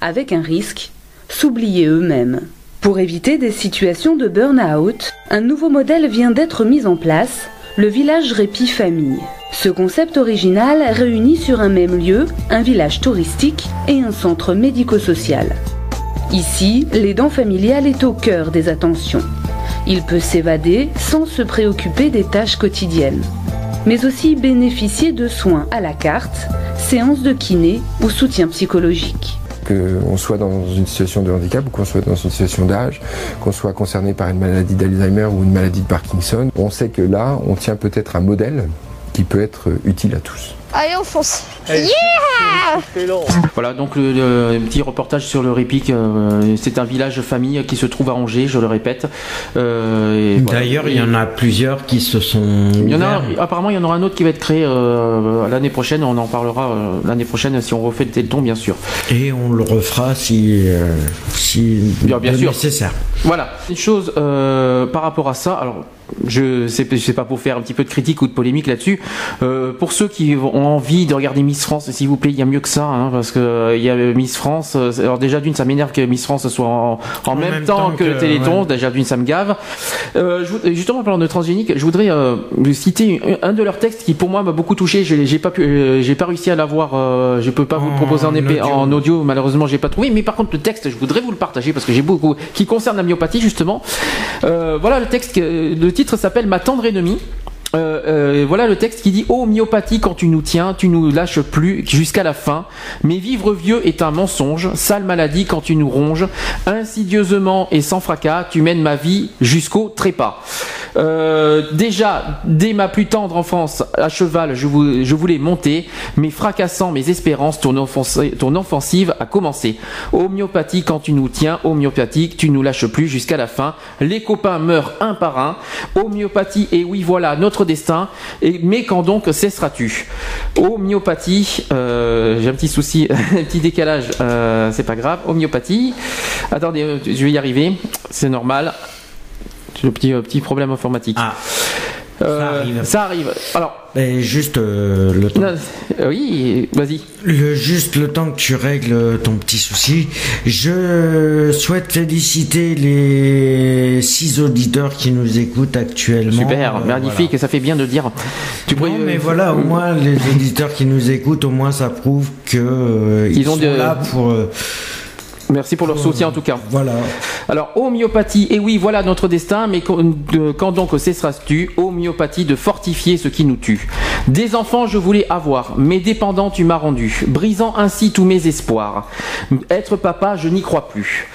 Speaker 18: avec un risque, s'oublier eux-mêmes. Pour éviter des situations de burn-out, un nouveau modèle vient d'être mis en place, le village Répit Famille. Ce concept original réunit sur un même lieu un village touristique et un centre médico-social. Ici, l'aidant familial est au cœur des attentions. Il peut s'évader sans se préoccuper des tâches quotidiennes, mais aussi bénéficier de soins à la carte, séances de kiné ou soutien psychologique.
Speaker 19: Qu'on soit dans une situation de handicap ou qu'on soit dans une situation d'âge, qu'on soit concerné par une maladie d'Alzheimer ou une maladie de Parkinson, on sait que là, on tient peut-être un modèle qui peut être utile à tous.
Speaker 15: Allez, on fonce. Yeah
Speaker 1: Voilà, donc le, le petit reportage sur le Répic, euh, c'est un village famille qui se trouve à Angers, je le répète. Euh, voilà.
Speaker 2: D'ailleurs, il y en a plusieurs qui se sont.
Speaker 1: Il y en a, apparemment, il y en aura un autre qui va être créé euh, l'année prochaine. On en parlera euh, l'année prochaine si on refait le téléthon, bien sûr.
Speaker 2: Et on le refera si, euh, si
Speaker 1: Bien, bien sûr.
Speaker 2: nécessaire.
Speaker 1: Voilà. Une chose euh, par rapport à ça, alors je sais, je sais pas pour faire un petit peu de critique ou de polémique là-dessus. Euh, pour ceux qui ont envie de regarder Miss France, s'il vous plaît, il y a mieux que ça, hein, parce que euh, il y a Miss France. euh, Alors déjà d'une, ça m'énerve que Miss France soit en, en même,
Speaker 2: même
Speaker 1: temps, que, le Téléthon.
Speaker 2: ouais.
Speaker 1: Déjà d'une, ça me gave. Euh, je justement, en parlant de transgénique, je voudrais euh, citer un de leurs textes qui pour moi m'a beaucoup touché. J'ai pas pu, euh, j'ai pas réussi à l'avoir. Euh, je peux pas vous le proposer en, épée-
Speaker 2: audio.
Speaker 1: en audio. Malheureusement, j'ai pas trouvé. Mais par contre, le texte, je voudrais vous le partager parce que j'ai beaucoup qui concerne la myopathie justement. Euh, voilà le texte. le titre s'appelle Ma tendre ennemie. Euh, euh, voilà le texte qui dit Oh myopathie, quand tu nous tiens, tu nous lâches plus jusqu'à la fin. Mais vivre vieux est un mensonge, sale maladie quand tu nous ronges. Insidieusement et sans fracas, tu mènes ma vie jusqu'au trépas. Euh, déjà, dès ma plus tendre enfance, à cheval, je, vou- je voulais monter, mais fracassant mes espérances, ton, offensi- ton offensive a commencé. Homéopathie, quand tu nous tiens, homéopathie, tu nous lâches plus jusqu'à la fin. Les copains meurent un par un. Homéopathie, et oui, voilà notre destin. Et, mais quand donc cesseras-tu Homéopathie, euh, j'ai un petit souci, un petit décalage, euh, c'est pas grave. Homéopathie, attendez, euh, je vais y arriver, c'est normal. J'ai un petit, petit problème informatique. Euh,
Speaker 2: ça arrive.
Speaker 1: Ça arrive. Alors.
Speaker 2: Et juste euh, le temps.
Speaker 1: Non, euh, oui, vas-y.
Speaker 2: Le, juste le temps que tu règles ton petit souci, je souhaite féliciter les six auditeurs qui nous écoutent actuellement.
Speaker 1: Super,
Speaker 2: Euh,
Speaker 1: magnifique, ça fait bien de dire. Tu
Speaker 2: Non,
Speaker 1: pourrais-
Speaker 2: mais voilà, au moins les auditeurs qui nous écoutent, au moins ça prouve que euh, ils,
Speaker 1: Ils ont
Speaker 2: sont
Speaker 1: de-
Speaker 2: là pour.
Speaker 1: Merci pour leur soutien en tout cas.
Speaker 2: Voilà.
Speaker 1: Alors, homéopathie, et oui, voilà notre destin, mais quand donc cesseras-tu Homéopathie de fortifier ce qui nous tue? Des enfants je voulais avoir, mais dépendant tu m'as rendu, brisant ainsi tous mes espoirs. Être papa, je n'y crois plus.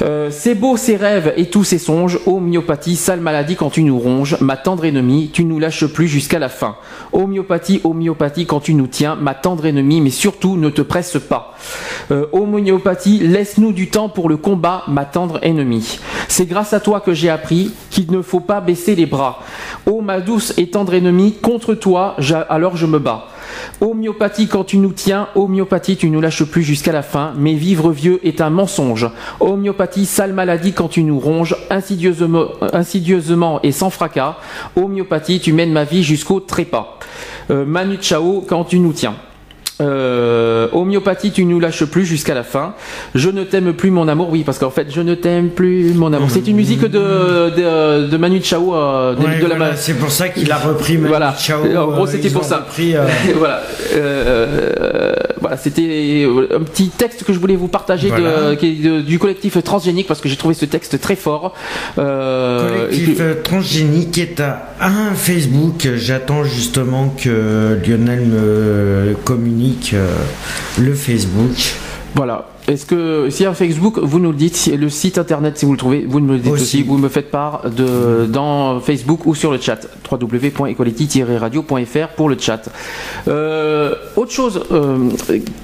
Speaker 1: Euh, c'est beau ces rêves et tous ces songes, homéopathie, sale maladie quand tu nous ronges, ma tendre ennemie, tu nous lâches plus jusqu'à la fin. Homéopathie, homéopathie quand tu nous tiens, ma tendre ennemie, mais surtout ne te presse pas. Euh, homéopathie, laisse-nous du temps pour le combat, ma tendre ennemie. C'est grâce à toi que j'ai appris qu'il ne faut pas baisser les bras. Ô ma douce et tendre ennemie, contre toi, alors je me bats. Homéopathie quand tu nous tiens, homéopathie tu nous lâches plus jusqu'à la fin, mais vivre vieux est un mensonge. Homéopathie, sale maladie quand tu nous ronges, insidieusement, insidieusement et sans fracas. Homéopathie, tu mènes ma vie jusqu'au trépas. Euh, Manu Chao quand tu nous tiens. Euh, homéopathie, tu nous lâches plus jusqu'à la fin. Je ne t'aime plus, mon amour. Oui, parce qu'en fait, je ne t'aime plus, mon amour. C'est une musique de, de, de Manu Chao. euh, de,
Speaker 2: Ouais,
Speaker 1: de la
Speaker 2: voilà, c'est pour ça qu'il a repris Manu
Speaker 1: Voilà.
Speaker 2: Chao,
Speaker 1: En gros,
Speaker 2: euh,
Speaker 1: c'était pour ça.
Speaker 2: repris, euh,
Speaker 1: voilà. Euh, voilà, c'était un petit texte que je voulais vous partager
Speaker 2: Voilà.
Speaker 1: de- du collectif transgénique parce que j'ai trouvé ce texte très fort. Euh,
Speaker 2: collectif
Speaker 1: que-
Speaker 2: euh, transgénique est à un Facebook. J'attends justement que Lionel me communique euh, le Facebook.
Speaker 1: Voilà. Est-ce que si un Facebook, vous nous le dites, le site internet, si vous le trouvez, vous me le dites aussi,
Speaker 2: Aussi.
Speaker 1: vous me faites part de dans Facebook ou sur le chat www.equality-radio.fr pour le chat. Euh, autre chose, euh,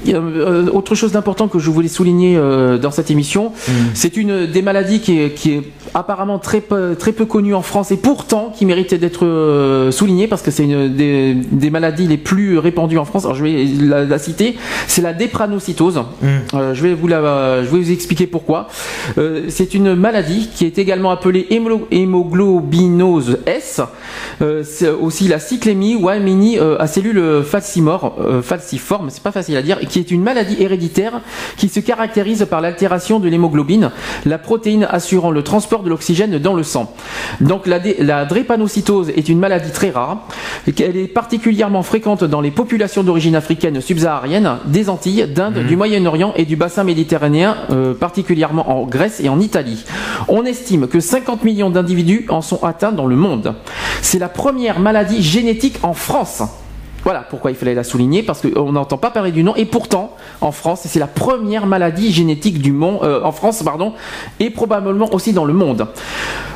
Speaker 1: euh, autre chose d'important que je voulais souligner euh, dans cette émission, c'est une des maladies qui est, qui est apparemment très peu, très peu connue en France et pourtant qui mérite d'être soulignée parce que c'est une des, des maladies les plus répandues en France. Alors je vais la, la citer, c'est la dépranocytose. Je vais vous la, je vais vous expliquer pourquoi. Euh, c'est une maladie qui est également appelée hémo- hémoglobinose S. Euh, c'est aussi la cyclémie ou anémie euh, à cellules falciformes, c'est pas facile à dire, qui est une maladie héréditaire qui se caractérise par l'altération de l'hémoglobine, la protéine assurant le transport de l'oxygène dans le sang. Donc la, drépanocytose est une maladie très rare, et qu'elle est particulièrement fréquente dans les populations d'origine africaine subsaharienne, des Antilles, d'Inde, du Moyen-Orient et du bassin méditerranéen, euh, particulièrement en Grèce et en Italie. On estime que 50 millions d'individus en sont atteints dans le monde. C'est la première maladie génétique en France. Voilà pourquoi il fallait la souligner, parce qu'on n'entend pas parler du nom, et pourtant, en France, c'est la première maladie génétique du monde, euh, en France, pardon, et probablement aussi dans le monde.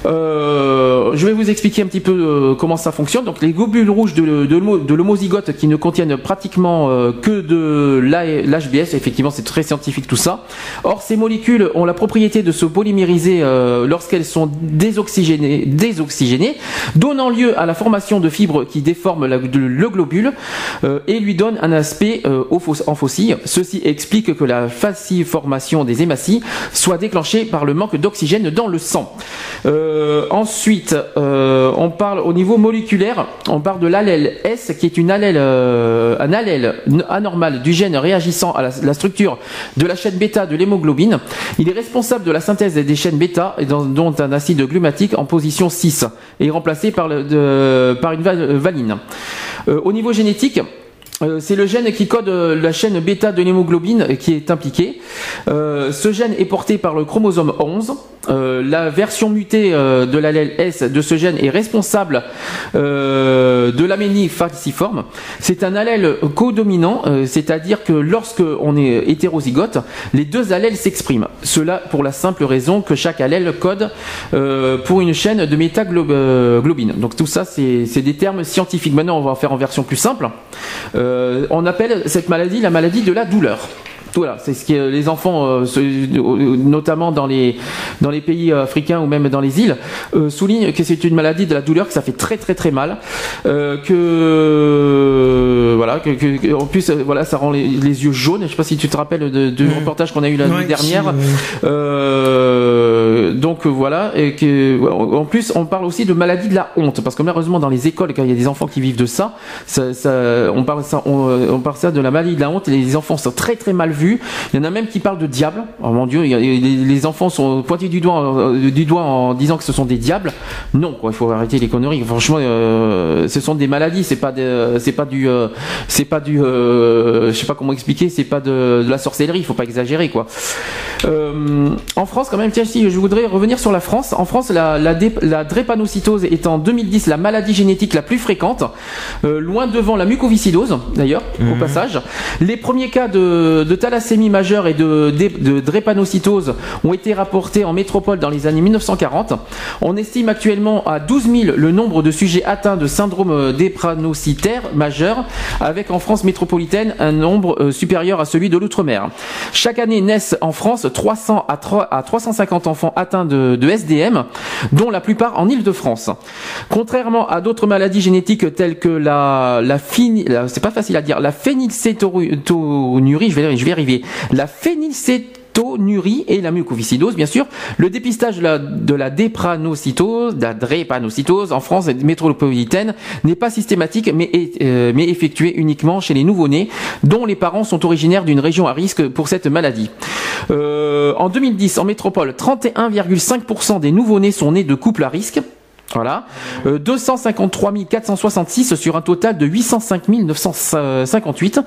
Speaker 1: Euh, je vais vous expliquer un petit peu euh, comment ça fonctionne. Donc, les globules rouges de, de l'homo- de l'homozygote qui ne contiennent pratiquement que de l'HBS, effectivement, c'est très scientifique tout ça. Or, ces molécules ont la propriété de se polymériser lorsqu'elles sont désoxygénées, donnant lieu à la formation de fibres qui déforment le globule euh, et lui donnent un aspect euh, en faucille. Ceci explique que la fasciformation des hématies soit déclenchée par le manque d'oxygène dans le sang. Euh, ensuite, on parle au niveau moléculaire, on parle de l'allèle S qui est un allèle anormal du gène réagissant à la, structure de la chaîne bêta de l'hémoglobine. Il est responsable de la synthèse des chaînes bêta et dont un acide glumatique en position 6 et remplacé par, par une val- valine. Au niveau génétique, euh, c'est le gène qui code euh, la chaîne bêta de l'hémoglobine euh, qui est impliqué. Euh, ce gène est porté par le chromosome 11. Euh, la version mutée euh, de l'allèle S de ce gène est responsable euh, de l'aménie falciforme. C'est un allèle codominant, euh, c'est-à-dire que lorsque on est hétérozygote, les deux allèles s'expriment. Cela pour la simple raison que chaque allèle code euh, pour une chaîne de métaglobine. Donc tout ça, c'est des termes scientifiques. Maintenant, on va en faire en version plus simple. Euh, on appelle cette maladie la maladie de la douleur. Voilà, c'est ce que les enfants, euh, se- euh, notamment dans les dans les pays africains ou même dans les îles, euh, soulignent que c'est une maladie de la douleur, que ça fait très très très mal, euh, que voilà, que, que- que- en plus euh, voilà, ça rend les, les yeux jaunes. Je sais pas si tu te rappelles de- du reportage qu'on a eu la nuit dernière.
Speaker 2: si.
Speaker 1: Euh, donc euh, voilà, et que en plus on parle aussi de maladie de la honte, parce que malheureusement dans les écoles, quand il y a des enfants qui vivent de ça, ça, ça- on parle ça, on, euh, on parle ça de la maladie de la honte. Et les enfants sont très très mal vus. Il y en a même qui parlent de diable. Oh mon Dieu, les, enfants sont pointés du doigt, euh, du doigt en disant que ce sont des diables. Non, quoi, il faut arrêter les conneries. Franchement, euh, ce sont des maladies. C'est pas des- c'est pas du, euh, c'est pas du, euh, je sais pas comment expliquer. C'est pas de, de la sorcellerie. Il faut pas exagérer, quoi. Euh, en France, quand même, tiens, si je voudrais revenir sur la France. En France, la, la, dé- la drépanocytose est en 2010 la maladie génétique la plus fréquente, euh, loin devant la mucoviscidose, d'ailleurs, au passage. Les premiers cas de, de thalassémie majeure et de, drépanocytose ont été rapportés en métropole dans les années 1940. On estime actuellement à 12 000 le nombre de sujets atteints de syndrome euh, drépanocytaire majeur, avec en France métropolitaine un nombre euh, supérieur à celui de l'outre-mer. Chaque année naissent en France 300 à, 3 à 350 enfants atteints de, SDM, dont la plupart en Île-de-France. Contrairement à d'autres maladies génétiques telles que la, la, c'est pas facile à dire, la phénylcétonurie, je vais, je la phénylcétonurie et la mucoviscidose, bien sûr. Le dépistage de la, drépanocytose, de la drépanocytose en France métropolitaine n'est pas systématique, mais, euh, effectué uniquement chez les nouveau-nés, dont les parents sont originaires d'une région à risque pour cette maladie. Euh, en 2010, en métropole, 31,5% des nouveau-nés sont nés de couples à risque. Voilà. Euh, 253 466 sur un total de 805 958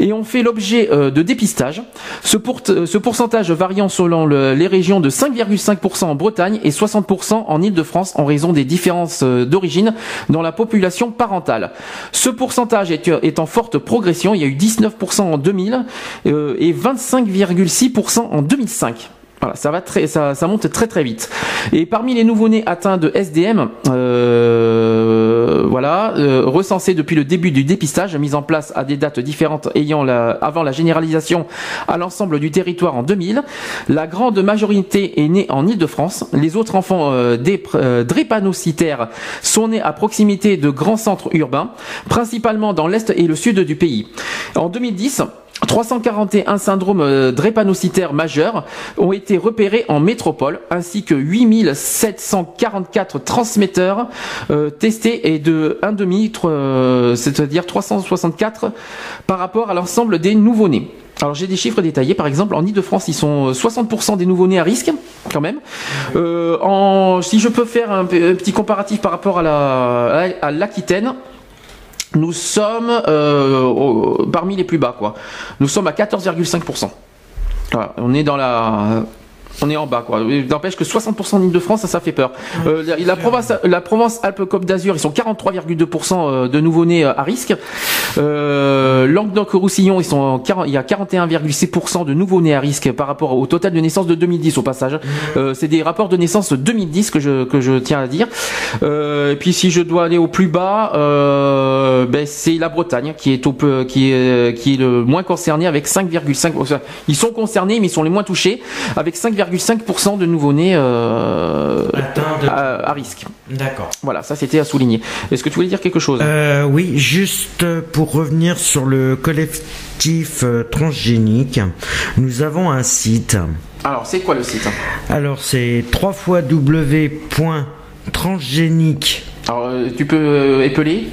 Speaker 1: et on fait l'objet euh, de dépistage. Ce, pour- euh, ce pourcentage variant selon le- les régions de 5,5% en Bretagne et 60% en Île-de-France en raison des différences euh, d'origine dans la population parentale. Ce pourcentage est, est en forte progression. Il y a eu 19% en 2000 euh, et 25,6% en 2005. Voilà, ça va très, ça, ça monte très très vite. Et parmi les nouveau-nés atteints de SDM, euh, voilà, euh, recensés depuis le début du dépistage, mis en place à des dates différentes ayant la, avant la généralisation à l'ensemble du territoire en 2000, la grande majorité est née en Île-de-France. Les autres enfants euh, euh, drépanocytaires sont nés à proximité de grands centres urbains, principalement dans l'est et le sud du pays. En 2010, 341 syndromes euh, drépanocytaires majeurs ont été repérés en métropole, ainsi que 8744 transmetteurs euh, testés et de 1,5, euh, c'est-à-dire 364 par rapport à l'ensemble des nouveau-nés. Alors j'ai des chiffres détaillés, par exemple en Ile-de-France ils sont 60% des nouveau-nés à risque quand même. Euh, en, si je peux faire un, pe- un petit comparatif par rapport à la à l'Aquitaine, nous sommes euh, parmi les plus bas quoi. Nous sommes à 14,5%. Voilà, on est dans la on est en bas quoi. N'empêche que 60% en Ile-de-France, ça, ça fait peur. Euh, la, la Provence, la Provence Alpes-Côte d'Azur, ils sont 43,2% de nouveau-nés euh, à risque. Euh, Languedoc-Roussillon, ils sont en 40 il y a 41,6% de nouveau-nés à risque par rapport au total de naissance de 2010 au passage. Euh, c'est des rapports de naissance 2010 que je que je tiens à dire. Euh, et puis si je dois aller au plus bas, euh, ben, c'est la Bretagne qui est au peu, qui est qui est le moins concerné avec 5,5%. Ils sont concernés mais ils sont les moins touchés avec 5,5% de nouveau-nés euh, à, à risque.
Speaker 2: D'accord.
Speaker 1: Voilà, ça c'était à souligner. Est-ce que tu voulais dire quelque chose?
Speaker 2: Euh, oui, juste pour revenir sur le collectif euh, transgénique, nous avons un site.
Speaker 1: Alors, c'est quoi le site?
Speaker 2: Alors, c'est 3 fois transgénique.
Speaker 1: Alors, tu peux épeler?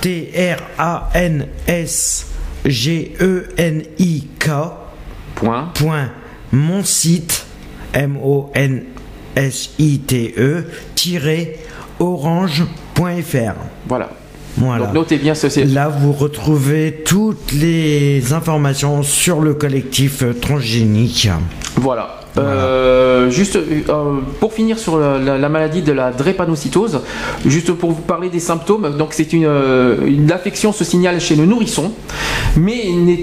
Speaker 2: T-R-A-N-S-G-E-N-I-K.
Speaker 1: Point.
Speaker 2: Point. Mon site. M-O-N-S-I-T-E. orange.fr.
Speaker 1: Voilà.
Speaker 2: Voilà.
Speaker 1: Donc notez bien ce c'est
Speaker 2: Là, vous retrouvez toutes les informations sur le collectif transgénique.
Speaker 1: Voilà. Euh, juste euh, pour finir sur la, la- la maladie de la drépanocytose, juste pour vous parler des symptômes, donc c'est une, euh, une affection se signale chez le nourrisson, mais n'est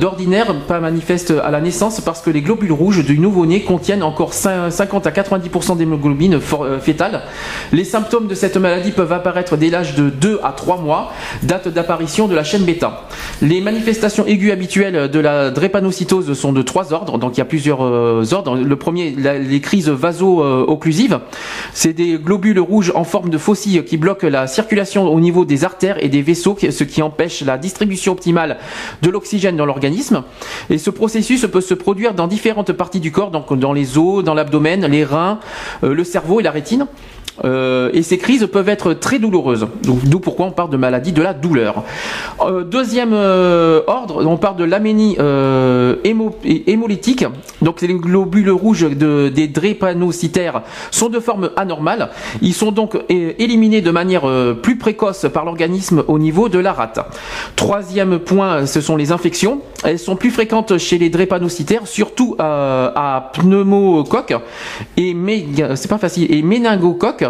Speaker 1: d'ordinaire pas manifeste à la naissance parce que les globules rouges du nouveau-né contiennent encore cin- 50 à 90% d'hémoglobine fétale. Les symptômes de cette maladie peuvent apparaître dès l'âge de 2 à 3 mois, date d'apparition de la chaîne bêta. Les manifestations aiguës habituelles de la drépanocytose sont de trois ordres, donc il y a plusieurs Le premier, les crises vaso-occlusives, c'est des globules rouges en forme de faucille qui bloquent la circulation au niveau des artères et des vaisseaux, ce qui empêche la distribution optimale de l'oxygène dans l'organisme. Et ce processus peut se produire dans différentes parties du corps, donc dans les os, dans l'abdomen, les reins, euh, le cerveau et la rétine. Euh, et ces crises peuvent être très douloureuses. D'où pourquoi on parle de maladie de la douleur. Euh, deuxième euh, ordre, on parle de l'aménie hémo- hé- hémolytique. Donc les globules rouges de- des drépanocytaires sont de forme anormale. Ils sont donc éliminés de manière plus précoce par l'organisme au niveau de la rate. Troisième point, ce sont les infections. Elles sont plus fréquentes chez les drépanocytaires, surtout à pneumocoque et et méningocoque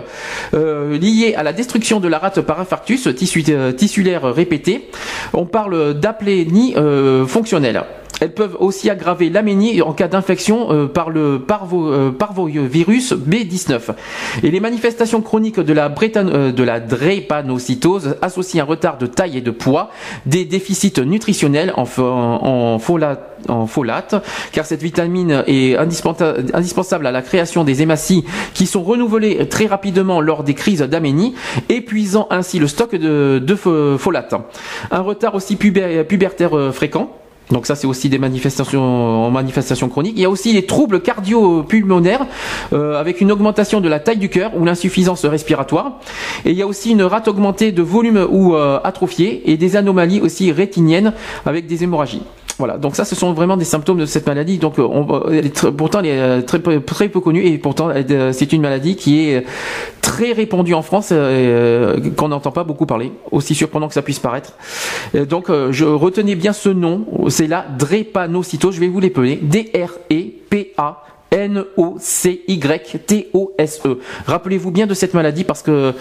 Speaker 1: liées à la destruction de la rate par infarctus euh, tissulaire répété. On parle d'aplénie euh, fonctionnelle. Elles peuvent aussi aggraver l'aménie en cas d'infection euh, par le parvo, euh, parvovirus B19. Et les manifestations chroniques de la, euh, drépanocytose associent un retard de taille et de poids, des déficits nutritionnels en, fo- en, folate, car cette vitamine est indispensa- indispensable à la création des hématies qui sont renouvelées très rapidement lors des crises d'aménie, épuisant ainsi le stock de, de fo- folate. Un retard aussi puber- pubertaire euh, fréquent. Donc ça c'est aussi des manifestations manifestations chroniques. Il y a aussi les troubles cardio-pulmonaires euh, avec une augmentation de la taille du cœur ou l'insuffisance respiratoire. Et il y a aussi une rate augmentée de volume ou euh, atrophiée et des anomalies aussi rétiniennes avec des hémorragies. Voilà, donc ça, ce sont vraiment des symptômes de cette maladie. Donc, euh, on, elle est tr- pourtant, elle est euh, très peu, très peu connue et pourtant, euh, c'est une maladie qui est très répandue en France, euh, qu'on n'entend pas beaucoup parler, aussi surprenant que ça puisse paraître. Donc, euh, je retenez bien ce nom, c'est la drépanocytose. Je vais vous l'épeler. D-R-E-P-A. N-O-C-Y-T-O-S-E. Rappelez-vous bien de cette maladie parce que euh,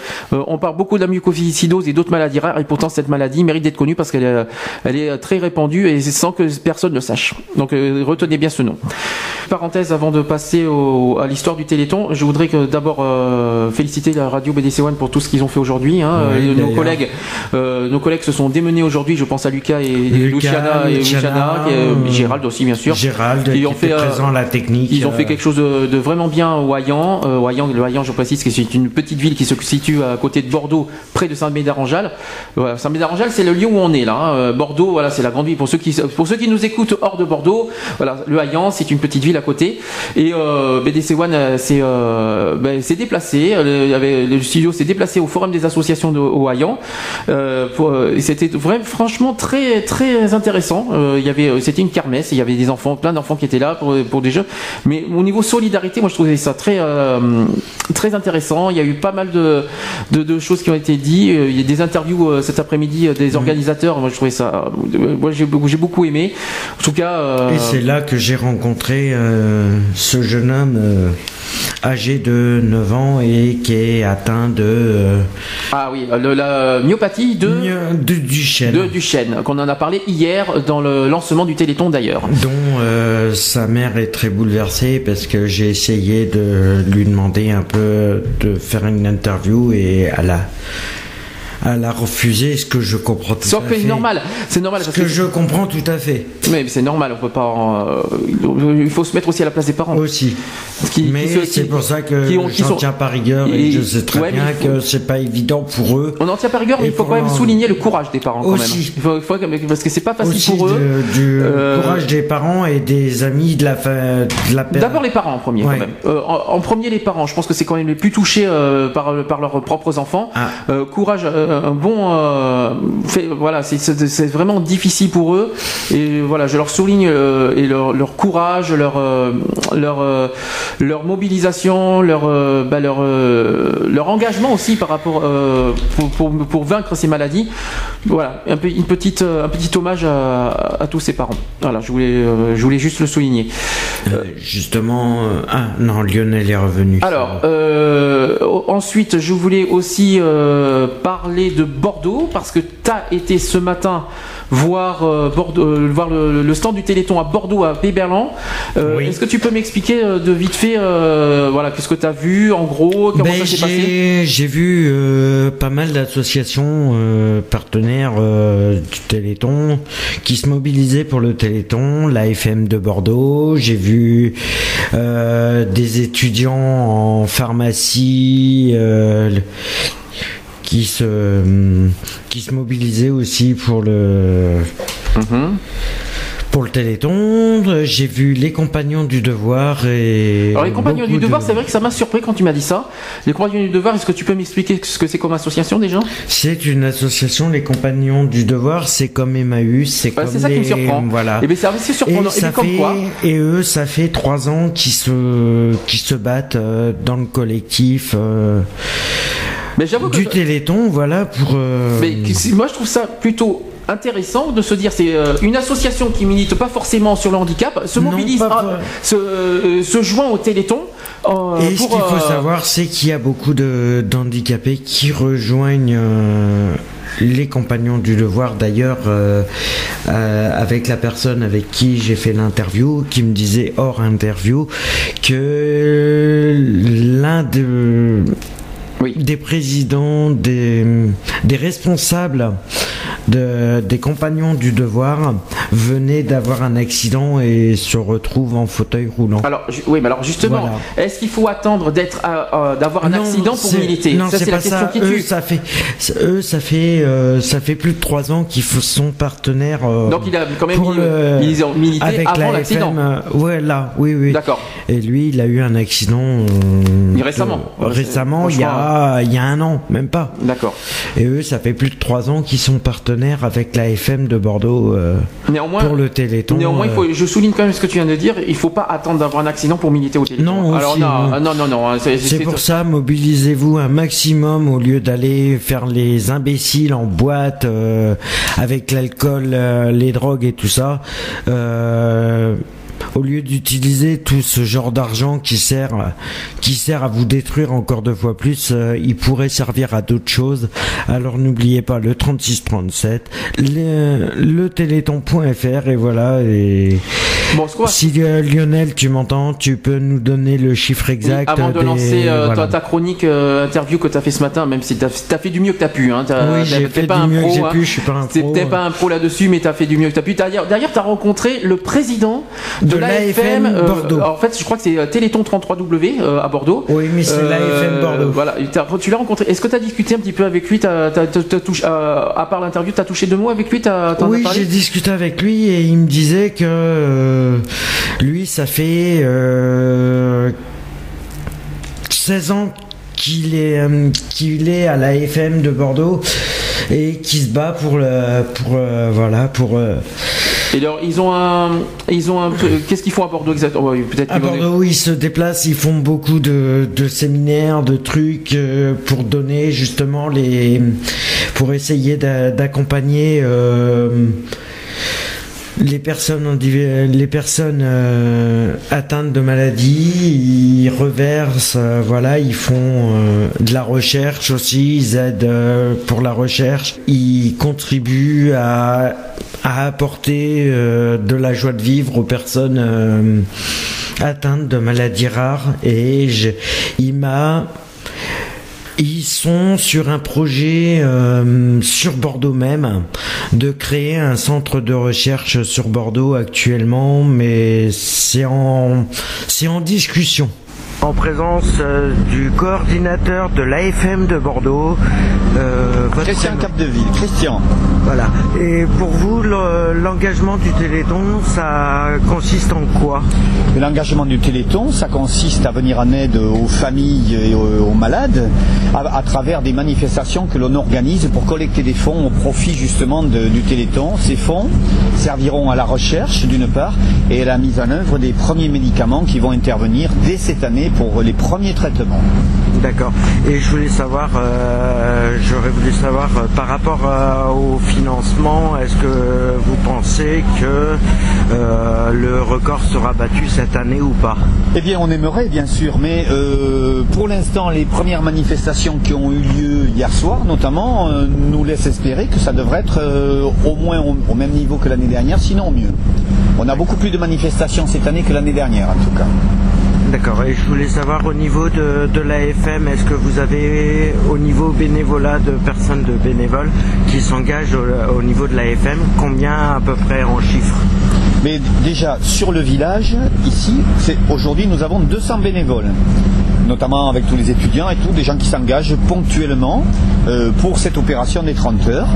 Speaker 1: on parle beaucoup de la mucoviscidose et d'autres maladies rares et pourtant cette maladie mérite d'être connue parce qu'elle est, elle est très répandue et sans que personne ne sache. Donc euh, retenez bien ce nom. Parenthèse avant de passer au- à l'histoire du Téléthon, je voudrais que d'abord euh, féliciter la radio BDC One pour tout ce qu'ils ont fait aujourd'hui. hein.
Speaker 2: Oui,
Speaker 1: Euh, nos collègues, euh, nos collègues se sont démenés aujourd'hui. Je pense à Lucas et
Speaker 2: Lucas,
Speaker 1: Luciana et
Speaker 2: Luciana,
Speaker 1: qui
Speaker 2: euh,
Speaker 1: Gérald aussi bien sûr.
Speaker 2: Gérald
Speaker 1: Ils
Speaker 2: qui
Speaker 1: ont fait, euh,
Speaker 2: présent la technique.
Speaker 1: Ils ont
Speaker 2: euh,
Speaker 1: fait quelque chose de, de vraiment bien au Hayan. Euh, au Hayan, le Hayan, je précise que c'est une petite ville qui se situe à côté de Bordeaux, près de Saint-Médard-en-Jalles. Voilà, Saint-Médard-en-Jalles, c'est le lieu où on est là. hein. Euh, Bordeaux, voilà, c'est la grande ville. Pour ceux qui pour ceux qui nous écoutent hors de Bordeaux, voilà, le Hayan, c'est une petite ville à côté. Et euh, BDC One euh, s'est euh, ben, s'est déplacé. euh, le studio s'est déplacé au Forum des associations de, au Hayan. Euh, euh, c'était vraiment, franchement, très très intéressant. Euh, il y avait, c'était une kermesse. Il y avait des enfants, plein d'enfants qui étaient là pour pour des jeux. Mais au niveau solidarité, moi je trouvais ça très euh, très intéressant. Il y a eu pas mal de de, de choses qui ont été dites. Euh, Il y a des interviews euh, cet après-midi des organisateurs. Moi je trouvais ça, moi j'ai beaucoup aimé. En tout cas. euh,
Speaker 2: Et c'est là que j'ai rencontré euh, ce jeune homme âgé de 9 ans et qui est atteint de, euh,
Speaker 1: Ah oui, le- la myopathie de,
Speaker 2: de Duchenne.
Speaker 1: de qu'on en a parlé hier dans le lancement du Téléthon d'ailleurs.
Speaker 2: dont euh, sa mère est très bouleversée parce que j'ai essayé de lui demander un peu de faire une interview et elle a, elle a refusé, ce que je comprends tout à fait.
Speaker 1: c'est normal, c'est normal
Speaker 2: Ce que
Speaker 1: que
Speaker 2: je comprends tout à fait.
Speaker 1: Mais c'est normal, on peut pas. en- euh, il faut se mettre aussi à la place des parents.
Speaker 2: Aussi.
Speaker 1: Qui-
Speaker 2: Mais c'est pour ça que
Speaker 1: qui ont- qui sont-
Speaker 2: tiens pas rigueur et,
Speaker 1: Et-
Speaker 2: je sais très
Speaker 1: ouais,
Speaker 2: bien
Speaker 1: faut-
Speaker 2: que c'est pas évident pour eux.
Speaker 1: On n'en tient pas rigueur, mais il faut quand même souligner le courage des parents quand
Speaker 2: Aussi.
Speaker 1: même. Il faut, il faut- parce que c'est pas facile
Speaker 2: Aussi
Speaker 1: pour eux.
Speaker 2: du
Speaker 1: Euh,
Speaker 2: courage des parents et des amis de la, de la
Speaker 1: D'abord les parents en premier
Speaker 2: Ouais.
Speaker 1: quand même. Euh, en, en premier les parents. Je pense que c'est quand même les plus touchés euh, par, par leurs propres enfants.
Speaker 2: Ah.
Speaker 1: Courage, un bon. euh, fait- voilà, c'est- vraiment difficile pour eux. Et voilà, je leur souligne euh, et leur, leur courage, leur euh, leur euh, leur mobilisation, leur euh, bah, leur euh, leur engagement aussi par rapport euh, pour, pour, pour vaincre ces maladies. Voilà, un, peu, une petite, euh, un petit hommage à, à tous ces parents. Voilà, je voulais, euh, je voulais juste le souligner.
Speaker 2: Euh, justement, euh, ah non, Lionel est revenu.
Speaker 1: Alors, euh, ensuite, je voulais aussi euh, parler de Bordeaux parce que tu as été ce matin voir, euh, Bordeaux, euh, voir le, le stand du Téléthon à Bordeaux, à Péberlan. Euh, Est-ce que tu peux m'expliquer de vite fait, voilà, qu'est-ce que tu as vu en gros, comment
Speaker 2: Ben,
Speaker 1: ça s'est passé?
Speaker 2: j'ai, vu pas mal d'associations partenaires du Téléthon qui se mobilisaient pour le Téléthon, la FM de Bordeaux, j'ai vu des étudiants en pharmacie euh, qui se qui se mobilisaient aussi pour le
Speaker 1: Mhm.
Speaker 2: pour le Téléthon. Euh, J'ai vu les compagnons du devoir et
Speaker 1: Alors les compagnons du devoir,
Speaker 2: de-
Speaker 1: c'est vrai que ça m'a surpris quand tu m'as dit ça. Les compagnons du devoir, est-ce que tu peux m'expliquer ce que c'est comme association déjà?
Speaker 2: C'est une association, les compagnons du devoir, c'est comme Emmaüs, c'est
Speaker 1: Bah,
Speaker 2: comme
Speaker 1: c'est ça qui me
Speaker 2: les-
Speaker 1: surprend.
Speaker 2: Voilà.
Speaker 1: Eh ben, c'est surprenant.
Speaker 2: Et,
Speaker 1: Et
Speaker 2: ça
Speaker 1: comme
Speaker 2: fait-
Speaker 1: quoi
Speaker 2: et eux, ça fait trois ans qu'ils se, qu'ils se battent euh, dans le collectif
Speaker 1: Mais j'avoue que
Speaker 2: du
Speaker 1: je-
Speaker 2: Téléthon, voilà, pour... euh,
Speaker 1: Mais moi je trouve ça plutôt intéressant de se dire c'est euh, une association qui milite pas forcément sur le handicap se mobilise, ah, se, euh, se joint au Téléthon. euh,
Speaker 2: Et ce qu'il faut savoir, c'est qu'il y a beaucoup de- d'handicapés qui rejoignent les compagnons du devoir. D'ailleurs, avec la personne avec qui j'ai fait l'interview, qui me disait hors interview que l'un de des présidents, des, des responsables de- des compagnons du devoir venait d'avoir un accident et se retrouve en fauteuil roulant.
Speaker 1: Alors, oui, mais alors justement,
Speaker 2: Voilà.
Speaker 1: est-ce qu'il faut attendre d'être, euh, euh, d'avoir un
Speaker 2: Non,
Speaker 1: accident pour militer?
Speaker 2: Non,
Speaker 1: Ça,
Speaker 2: c'est pas ça.
Speaker 1: qui
Speaker 2: Eux, ça fait, eux, ça fait, euh, ça fait plus de trois ans qu'ils sont partenaires. euh,
Speaker 1: Donc il a quand même
Speaker 2: pour
Speaker 1: mili-
Speaker 2: le-
Speaker 1: ils ont milité
Speaker 2: avec
Speaker 1: avant
Speaker 2: la
Speaker 1: l'accident.
Speaker 2: Ouais, là, oui, oui.
Speaker 1: D'accord.
Speaker 2: Et lui, il a eu un accident.
Speaker 1: Récemment.
Speaker 2: récemment, il y
Speaker 1: crois.
Speaker 2: Il y a un an, même pas.
Speaker 1: D'accord.
Speaker 2: Et eux, ça fait plus de trois ans qu'ils sont partenaires avec la FM de Bordeaux euh,
Speaker 1: Néanmoins,
Speaker 2: pour le Téléthon.
Speaker 1: Néanmoins, il
Speaker 2: euh,
Speaker 1: faut, je souligne quand même ce que tu viens de dire. Il faut pas attendre d'avoir un accident pour militer au Téléthon.
Speaker 2: Non,
Speaker 1: Alors
Speaker 2: aussi,
Speaker 1: non,
Speaker 2: non.
Speaker 1: non, non, non. C'est
Speaker 2: C'est pour ça, mobilisez-vous un maximum au lieu d'aller faire les imbéciles en boîte euh, avec l'alcool, euh, les drogues et tout ça. Euh, au lieu d'utiliser tout ce genre d'argent qui sert, qui sert à vous détruire encore deux fois plus, euh, il pourrait servir à d'autres choses. Alors n'oubliez pas le 3637, le, le téléthon.fr et voilà. Et si euh, Lionel, tu m'entends, tu peux nous donner le chiffre exact.
Speaker 1: Avant de
Speaker 2: des-
Speaker 1: lancer euh,
Speaker 2: voilà.
Speaker 1: ta, ta chronique euh, interview que tu as fait ce matin, même si tu as, fait du mieux que tu as pu. Hein, t'as-
Speaker 2: Oui, j'ai fait
Speaker 1: pas
Speaker 2: du mieux que j'ai
Speaker 1: hein.
Speaker 2: pu, je suis pas un pro,
Speaker 1: peut-être
Speaker 2: ouais.
Speaker 1: pas un pro là-dessus, mais tu as fait du mieux que tu as pu. D'ailleurs, d'ailleurs, tu as rencontré le président de,
Speaker 2: De
Speaker 1: l'AFM
Speaker 2: l'AFM Bordeaux.
Speaker 1: En fait, je crois que c'est euh, Téléthon 33W euh, à Bordeaux.
Speaker 2: Oui, mais c'est l'AFM Bordeaux.
Speaker 1: Voilà, tu l'as rencontré. Est-ce que tu as discuté un petit peu avec lui? T'as touché- euh, À part l'interview, tu as touché deux mots avec lui?
Speaker 2: Oui, j'ai discuté avec lui et il me disait que euh, lui, ça fait euh, 16 ans qu'il est, euh, qu'il est à la FM de Bordeaux et qui se bat pour le, pour euh, voilà, pour euh,
Speaker 1: Et alors, ils ont un, ils ont un, qu'est-ce qu'ils font à Bordeaux exactement? Peut-être
Speaker 2: À Bordeaux, ils se déplacent, ils font beaucoup de, de séminaires, de trucs euh, pour donner justement les, pour essayer d'a- d'accompagner euh, les personnes, euh, atteintes de maladies. Ils reversent, euh, voilà, ils font euh, de la recherche aussi, ils aident pour la recherche, ils contribuent à, apporter de la joie de vivre aux personnes atteintes de maladies rares. Et il m'a ils sont sur un projet euh, sur Bordeaux même de créer un centre de recherche sur Bordeaux actuellement, mais c'est en c'est en discussion. En présence euh, du coordinateur de l'AFM de Bordeaux, euh,
Speaker 20: Christian. Capdeville. Christian.
Speaker 2: Voilà. Et pour vous, le- l'engagement du Téléthon, ça consiste en quoi?
Speaker 20: L'engagement du Téléthon, ça consiste à venir en aide aux familles et aux, aux malades à, à travers des manifestations que l'on organise pour collecter des fonds au profit justement de- du Téléthon. Ces fonds serviront à la recherche d'une part et à la mise en œuvre des premiers médicaments qui vont intervenir dès cette année pour les premiers traitements.
Speaker 2: D'accord. Et je voulais savoir, euh, j'aurais voulu savoir euh, par rapport euh, au financement, est-ce que vous pensez que euh, le record sera battu cette année ou pas?
Speaker 20: Eh bien, on aimerait, bien sûr, mais pour l'instant, les premières manifestations qui ont eu lieu hier soir, notamment, nous laissent espérer que ça devrait être au moins au, au même niveau que l'année dernière, sinon mieux. On a beaucoup plus de manifestations cette année que l'année dernière, en tout cas.
Speaker 2: D'accord. Et je voulais savoir au niveau de, de l'AFM, est-ce que vous avez au niveau bénévolat de personnes de bénévoles qui s'engagent au, au niveau de l'AFM, combien à peu près en chiffres?
Speaker 20: Mais déjà, sur le village, ici, aujourd'hui, nous avons 200 bénévoles, notamment avec tous les étudiants et tout, des gens qui s'engagent ponctuellement euh, pour cette opération des 30 heures.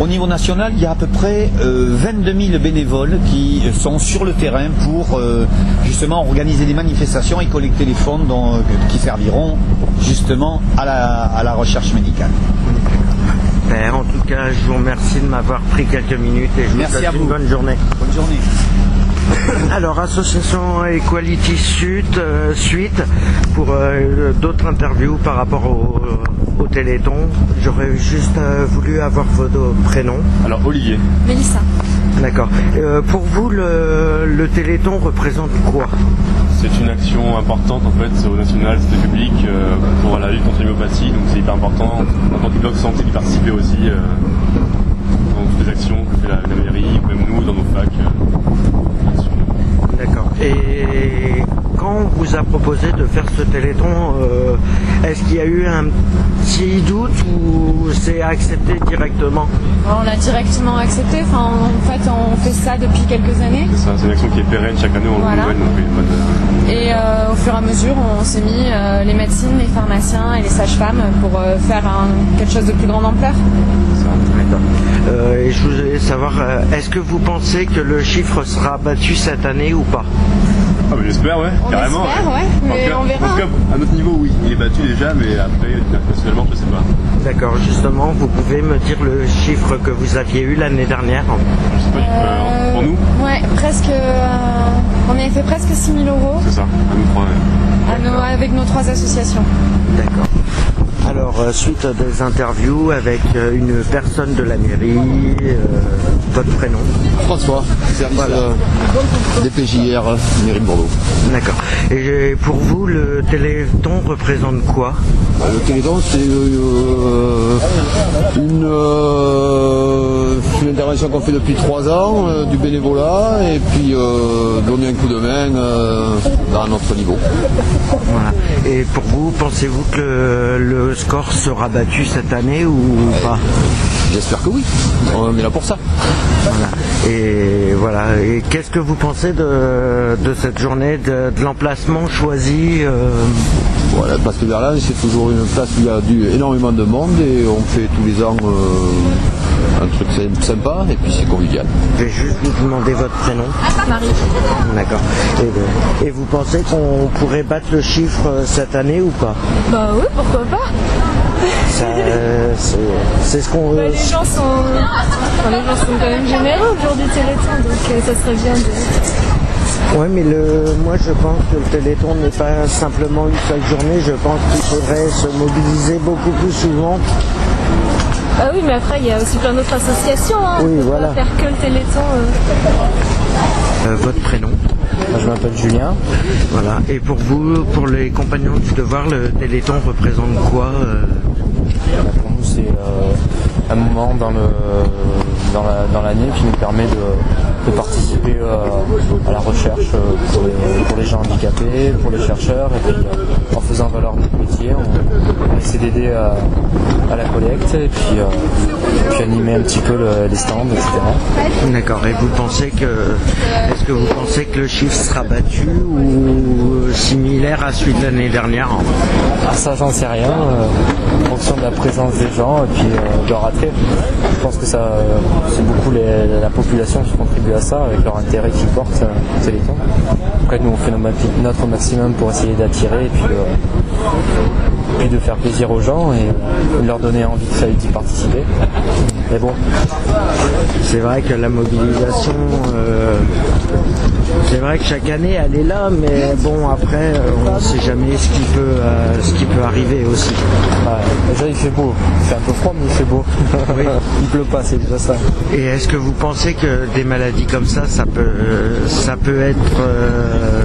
Speaker 20: Au niveau national, il y a à peu près euh, 22 000 bénévoles qui sont sur le terrain pour euh, justement organiser des manifestations et collecter les fonds dont- qui serviront justement à la, à la recherche médicale.
Speaker 2: Père, en tout cas, je vous remercie de m'avoir pris quelques minutes et je
Speaker 20: Merci
Speaker 2: vous souhaite
Speaker 20: à
Speaker 2: une
Speaker 20: vous.
Speaker 2: bonne journée.
Speaker 20: Bonne journée.
Speaker 2: Alors, association Equality Suite, euh, suite pour euh, d'autres interviews par rapport au, au Téléthon. J'aurais juste euh, voulu avoir vos prénoms.
Speaker 21: Alors, Olivier.
Speaker 22: Mélissa.
Speaker 2: D'accord. Euh, pour vous, le, le Téléthon représente quoi?
Speaker 21: C'est une action importante en fait au national, c'était public euh, pour la lutte contre l'homéopathie, donc c'est hyper important. En tant que bloc santé, d'y participer aussi euh, dans toutes les actions que fait la, la mairie, ou même nous dans nos facs. euh.
Speaker 2: D'accord. Et quand on vous a proposé de faire ce Téléthon, euh, est-ce qu'il y a eu un petit doute ou c'est accepté directement
Speaker 22: On l'a directement accepté. Enfin, en fait, on fait ça depuis quelques années.
Speaker 21: C'est ça, c'est une action qui est pérenne, chaque année on
Speaker 22: Voilà.
Speaker 21: le renouvelle, donc il y a pas de-
Speaker 22: Et euh, au fur et à mesure, on s'est mis euh, les médecines, les pharmaciens et les sages-femmes pour euh, faire un- quelque chose de plus grande ampleur.
Speaker 2: D'accord. Euh, et je voulais savoir, euh, est-ce que vous pensez que le chiffre sera battu cette année ou pas?
Speaker 21: Ah bah j'espère ouais,
Speaker 22: On
Speaker 21: carrément.
Speaker 22: espère, ouais,
Speaker 21: En
Speaker 22: mais
Speaker 21: tout cas-
Speaker 22: on verra,
Speaker 21: En tout cas, à notre niveau oui, il est battu déjà, mais après personnellement je sais pas.
Speaker 2: D'accord, justement, vous pouvez me dire le chiffre que vous aviez eu l'année dernière?
Speaker 21: Je sais pas du tout, euh, pour nous,
Speaker 22: Ouais, presque. euh, on avait fait presque 6 000 euros
Speaker 21: c'est ça, à nous trois. ouais.
Speaker 22: à nos- avec nos trois associations.
Speaker 2: D'accord. Alors, euh, suite à des interviews avec euh, une personne de la mairie, euh, votre prénom
Speaker 23: François, service DPJR, mairie de Bordeaux.
Speaker 2: D'accord. Et pour vous, le Téléthon représente quoi?
Speaker 23: Le Téléthon, c'est euh, une, euh, une intervention qu'on fait depuis trois ans, euh, du bénévolat, et puis euh, donner un coup de main euh, dans notre niveau.
Speaker 2: Voilà. Et pour vous, pensez-vous que le score sera battu cette année ou pas?
Speaker 23: J'espère que oui. On est là pour ça.
Speaker 2: Voilà. Et voilà. Et qu'est-ce que vous pensez de, de cette journée, de, de l'emplacement choisi euh,
Speaker 23: Voilà, la place de Berlin, c'est toujours une place où il y a du, énormément de monde et on fait tous les ans euh, un truc sy- sympa et puis c'est convivial.
Speaker 2: Je vais juste vous demander votre prénom.
Speaker 22: Marie.
Speaker 2: D'accord. Et, euh, et vous pensez qu'on pourrait battre le chiffre euh, cette année ou pas?
Speaker 22: Bah oui, pourquoi pas
Speaker 2: Ça, euh, c'est- C'est ce qu'on
Speaker 22: Bah,
Speaker 2: veut.
Speaker 22: les, gens sont... enfin, les gens sont quand même généreux au jour du Téléthon, donc euh, ça serait bien de...
Speaker 2: Ouais, mais le, moi je pense que le Téléthon n'est pas simplement une seule journée. Je pense qu'il faudrait se mobiliser beaucoup plus souvent.
Speaker 22: Ah oui, mais après, il y a aussi plein d'autres associations. Hein.
Speaker 2: Oui,
Speaker 22: on peut
Speaker 2: voilà.
Speaker 22: pas faire que le Téléthon. euh.
Speaker 2: Euh, votre prénom
Speaker 24: Je m'appelle Julien.
Speaker 2: Voilà. Et pour vous, pour les compagnons du devoir, le Téléthon représente quoi euh
Speaker 24: Pour nous, c'est euh, un moment dans le dans la- dans l'année qui nous permet de, de participer euh, à la recherche euh, pour les, pour les gens handicapés, pour les chercheurs, et puis euh, en faisant valoir notre métier, on, on essaie d'aider à, à la collecte et puis, puis animer un petit peu le- les stands, etc.
Speaker 2: D'accord. Et vous pensez que, est-ce que vous pensez que le chiffre sera battu ou similaire à celui de l'année dernière?
Speaker 24: Ah, ça, j'en sais rien, euh, en fonction de la présence des gens et puis euh, de leur attrait. Je pense que ça, euh, c'est beaucoup les- la population qui contribue à ça, avec leur intérêt qu'ils portent euh, au Téléthon. Après, nous, on fait notre maximum pour essayer d'attirer et puis, puis de faire plaisir aux gens et de leur donner envie d'y participer. Mais bon,
Speaker 2: C'est vrai que la mobilisation, euh, c'est vrai que chaque année elle est là, mais bon après euh, on ne sait jamais ce qui peut, euh, ce qui peut arriver aussi.
Speaker 24: ouais, déjà il fait beau. Fait un peu froid, mais il fait beau. il pleut pas, c'est déjà ça.
Speaker 2: Et est-ce que vous pensez que des maladies comme ça, ça peut, ça peut être euh,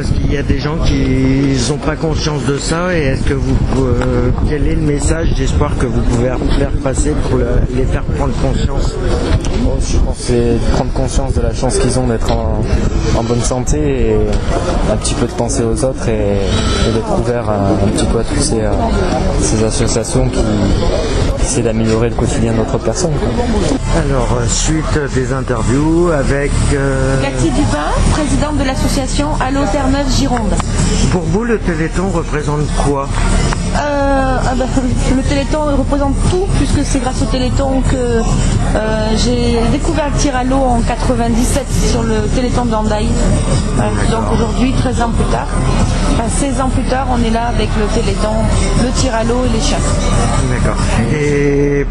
Speaker 2: parce qu'il y a des gens qui n'ont pas conscience de ça et est-ce que vous euh, quel est le message d'espoir que vous pouvez faire passer pour le- les faire prendre conscience?
Speaker 24: Je pense c'est prendre conscience de la chance qu'ils ont d'être en, bonne santé et un petit peu de penser aux autres et, d'être ouvert un, petit peu à toutes ces, euh, ces associations qui, essaient d'améliorer le quotidien d'autres personnes. quoi.
Speaker 2: Alors euh, suite des interviews avec euh,
Speaker 25: Cathy Dupin, présidente de l'association Allo Terre-Neuve Gironde.
Speaker 2: pour vous le Téléthon représente quoi?
Speaker 25: Euh, ah bah, le Téléthon représente tout, puisque c'est grâce au Téléthon que euh, j'ai découvert le tir à l'eau en 97 sur le Téléthon d'Andaï. Donc aujourd'hui, 13 ans plus tard, enfin 16 ans plus tard, on est là avec le Téléthon, le tir à l'eau et les chasses.
Speaker 2: D'accord. Et Et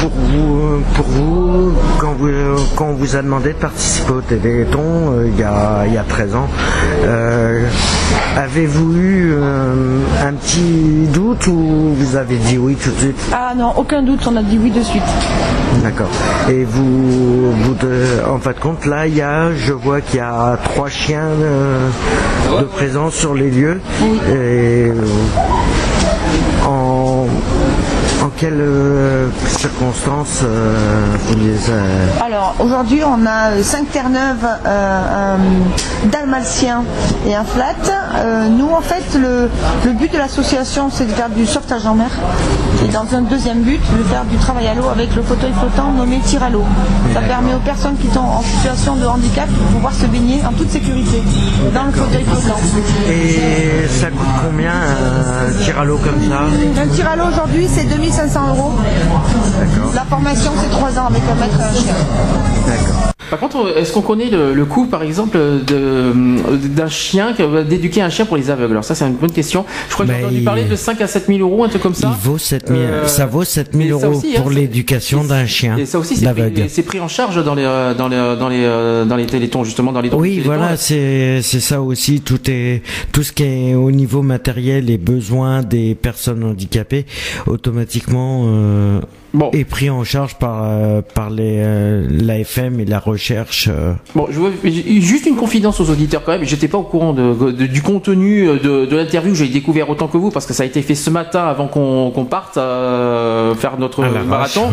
Speaker 2: pour vous, pour vous, quand vous, quand on vous a demandé de participer au Téléthon euh, il, y a, il y a 13 ans, euh, avez-vous eu euh, un petit doute ou vous avez dit oui tout de suite?
Speaker 25: Ah non, aucun doute, on a dit oui de suite.
Speaker 2: D'accord. Et vous, vous de- en fin de compte, là, il y a, je vois qu'il y a trois chiens euh, de présence sur les lieux. Et euh, en quelles euh, circonstances euh, vous les avez-
Speaker 25: Alors aujourd'hui on a 5 Terre-Neuve, euh, un dalmatien et un flat. Nous en fait le, le but de l'association c'est de faire du sauvetage en mer. Et dans un deuxième but, de faire du travail à l'eau avec le fauteuil flottant nommé tir à l'eau. Ça permet aux personnes qui sont en situation de handicap de pouvoir se baigner en toute sécurité dans le fauteuil flottant.
Speaker 2: Et ça coûte combien un tir à l'eau comme ça?
Speaker 25: Un tir à l'eau aujourd'hui c'est 2500 euros. La formation c'est 3 ans avec un maître et un chien.
Speaker 1: Par contre, est-ce qu'on connaît le, le coût, par exemple, de- d'un chien, que- d'éduquer un chien pour les aveugles? Alors ça, c'est une bonne question. Je crois que j'ai entendu parler de 5 à 7 000 euros, un truc comme ça.
Speaker 2: Il vaut 7000
Speaker 1: Euh,
Speaker 2: ça vaut 7000
Speaker 1: mais ça
Speaker 2: euros
Speaker 1: aussi, hein,
Speaker 2: pour l'éducation d'un chien
Speaker 1: Et ça aussi, c'est pris, pris en charge dans les, euh, dans les, euh, dans les, euh, dans les télétons, justement, dans les
Speaker 2: Oui,
Speaker 1: du téléthon.
Speaker 2: voilà, c'est c'est ça aussi. Tout est tout ce qui est au niveau matériel et besoins des personnes handicapées automatiquement souvent euh, est pris en charge par euh, par les euh, l'AFM et la recherche. euh.
Speaker 1: Bon, je veux j'ai- juste une confidence aux auditeurs quand même. J'étais pas au courant de, de- du contenu de, de l'interview. J'ai découvert autant que vous parce que ça a été fait ce matin avant qu'on qu'on parte euh, faire notre marathon.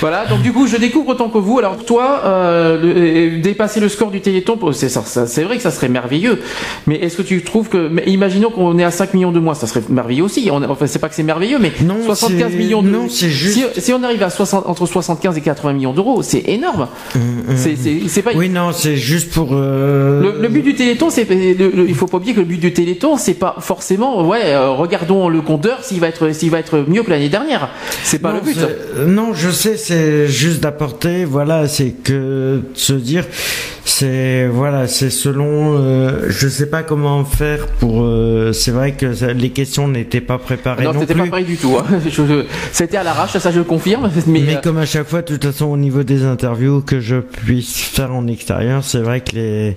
Speaker 1: voilà. Donc du coup, je découvre autant que vous. Alors toi, euh, le- euh, dépasser le score du Téléthon, c'est ça- ça- c'est vrai que ça serait merveilleux. Mais est-ce que tu trouves que, mais imaginons qu'on est à 5 millions de mois, ça serait merveilleux aussi. On, enfin, c'est pas que c'est merveilleux, mais 75
Speaker 2: c'est-
Speaker 1: millions de.
Speaker 2: non, c'est juste-
Speaker 1: Si, si on arrive à 60, entre 75 et 80 millions d'euros, c'est énorme. C'est pas
Speaker 2: Oui, non, c'est juste pour. euh,
Speaker 1: le, le but du Téléthon, c'est il faut pas oublier que le but du Téléthon, c'est pas forcément ouais, euh, regardons le compteur s'il va être s'il va être mieux que l'année dernière. C'est pas
Speaker 2: non,
Speaker 1: le but.
Speaker 2: euh, Non, je sais, c'est juste d'apporter, voilà, c'est que de se dire, c'est voilà, c'est selon, euh, je sais pas comment faire pour. euh, c'est vrai que ça- les questions n'étaient pas préparées
Speaker 1: Non,
Speaker 2: non, plus.
Speaker 1: pas pareil du tout. hein. C'était à l'arrache, ça je le confirme. Mais,
Speaker 2: Mais
Speaker 1: euh,
Speaker 2: comme à chaque fois, de toute façon, au niveau des interviews que je puisse faire en extérieur, c'est vrai que les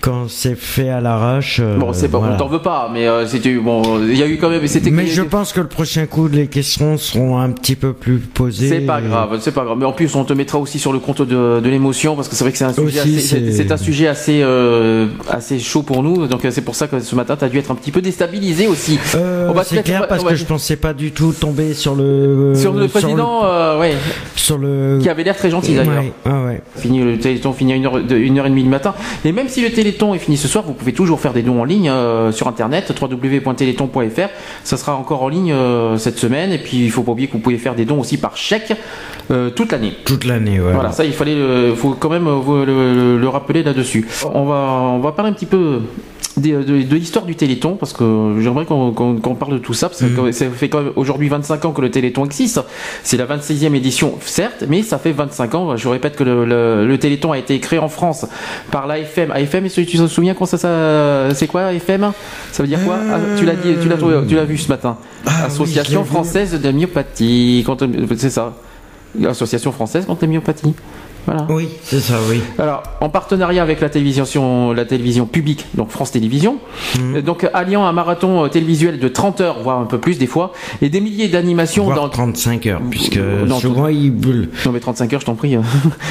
Speaker 2: quand c'est fait à l'arrache. euh,
Speaker 1: bon, c'est pas,
Speaker 2: voilà.
Speaker 1: on t'en veut pas, mais euh, c'était bon. Il y a eu quand même, c'était.
Speaker 2: Mais je pense que le prochain coup, les questions seront un petit peu plus posées.
Speaker 1: C'est pas grave, c'est pas grave. Mais en plus, on te mettra aussi sur le compte de, de l'émotion parce que c'est vrai que c'est un sujet,
Speaker 2: c'est-
Speaker 1: un assez, euh, assez chaud pour nous. Donc c'est pour ça que ce matin, tu as dû être un petit peu déstabilisé aussi.
Speaker 2: C'est clair parce que je pensais pas du tout tomber sur le
Speaker 1: sur le président, euh, ouais,
Speaker 2: sur le
Speaker 1: qui avait l'air très gentil d'ailleurs.
Speaker 2: Ouais.
Speaker 1: Fini le téléthon finit à 1h, de, 1h30 du matin. Et même si le téléthon est fini ce soir, vous pouvez toujours faire des dons en ligne euh, sur internet www.téléthon.fr. Ça sera encore en ligne euh, cette semaine. Et puis il faut pas oublier que vous pouvez faire des dons aussi par chèque toute l'année.
Speaker 2: Toute l'année, ouais.
Speaker 1: Voilà, ça il fallait, faut quand même le- le rappeler là-dessus. On va, on va parler un petit peu des- de, de l'histoire du Téléthon parce que j'aimerais qu'on qu'on parle de tout ça parce que
Speaker 2: Mm.
Speaker 1: ça fait quand même aujourd'hui 25 ans que le Téléthon existe. C'est la 26e édition, certes, mais ça fait 25 ans. Je répète que le, le- le Téléthon a été créé en France par l'AFM. AFM, est-ce que tu te souviens quand ça, ça c'est quoi AFM Ça veut dire quoi? Ah, Tu l'as dit, tu l'as trouvé- tu l'as vu ce matin. Association
Speaker 2: je l'ai vu.
Speaker 1: française de myopathie. Contre- C'est ça. L'association française contre la myopathie. Voilà.
Speaker 2: Oui, c'est ça, oui.
Speaker 1: Alors, en partenariat avec la télévision, la télévision publique, donc France Télévisions,
Speaker 2: Mhm.
Speaker 1: euh, donc alliant un marathon euh, télévisuel de 30 heures, voire un peu plus des fois, et des milliers d'animations
Speaker 2: Voire
Speaker 1: dans
Speaker 2: 35 heures, puisque
Speaker 1: non,
Speaker 2: souvent il boule.
Speaker 1: non mais 35 heures, je t'en prie.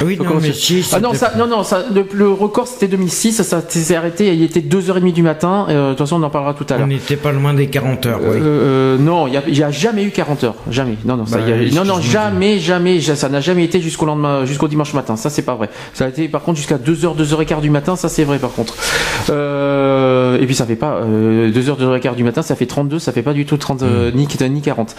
Speaker 2: Oui,
Speaker 1: Donc,
Speaker 2: non,
Speaker 1: comment
Speaker 2: mais si,
Speaker 1: ah non, ça, non, non, ça, le, le record c'était 2006, ça s'est arrêté, il était 2h30 du matin, euh, de toute façon on en parlera tout à
Speaker 2: On
Speaker 1: l'heure.
Speaker 2: n'était pas loin des 40 heures, oui.
Speaker 1: Euh, euh, non, il n'y a, jamais eu 40 heures. Jamais. Non, non, ça,
Speaker 2: Bah,
Speaker 1: y a- non, non, jamais, jamais. ja- Ça n'a jamais été jusqu'au lendemain, jusqu'au dimanche matin. Ça, c'est pas vrai. Ça a été, par contre, jusqu'à 2h, 2h15 du matin. Ça, c'est vrai, par contre. Euh, et puis, ça fait pas, euh, 2h, 2h15 du matin, ça fait 32, ça fait pas du tout 30, euh, ni 40.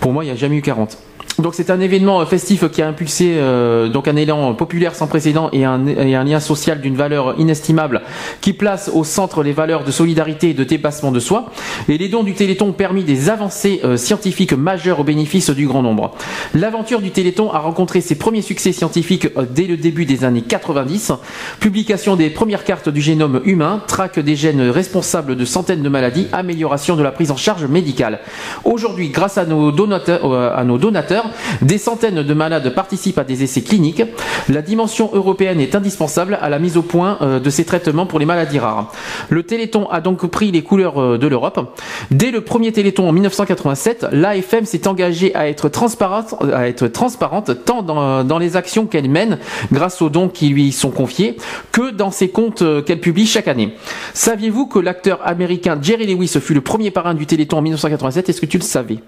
Speaker 1: Pour moi, il n'y a jamais eu 40. Donc c'est un événement euh, festif qui a impulsé euh, donc un élan populaire sans précédent et un, lien social d'une valeur inestimable qui place au centre les valeurs de solidarité et de dépassement de soi. Et les dons du Téléthon ont permis des avancées euh, scientifiques majeures au bénéfice du grand nombre. L'aventure du Téléthon a rencontré ses premiers succès scientifiques dès le début des années 90. Publication des premières cartes du génome humain, traque des gènes responsables de centaines de maladies, amélioration de la prise en charge médicale. Aujourd'hui, grâce à nos donateurs, à nos donateurs Des centaines de malades participent à des essais cliniques. La dimension européenne est indispensable à la mise au point euh, de ces traitements pour les maladies rares. Le Téléthon a donc pris les couleurs euh, de l'Europe. Dès le premier Téléthon en 1987, l'AFM s'est engagée à être transparente, à être transparente tant dans, dans les actions qu'elle mène grâce aux dons qui lui sont confiés que dans ses comptes euh, qu'elle publie chaque année. Saviez-vous que l'acteur américain Jerry Lewis fut le premier parrain du Téléthon en 1987 Est-ce que tu le savais?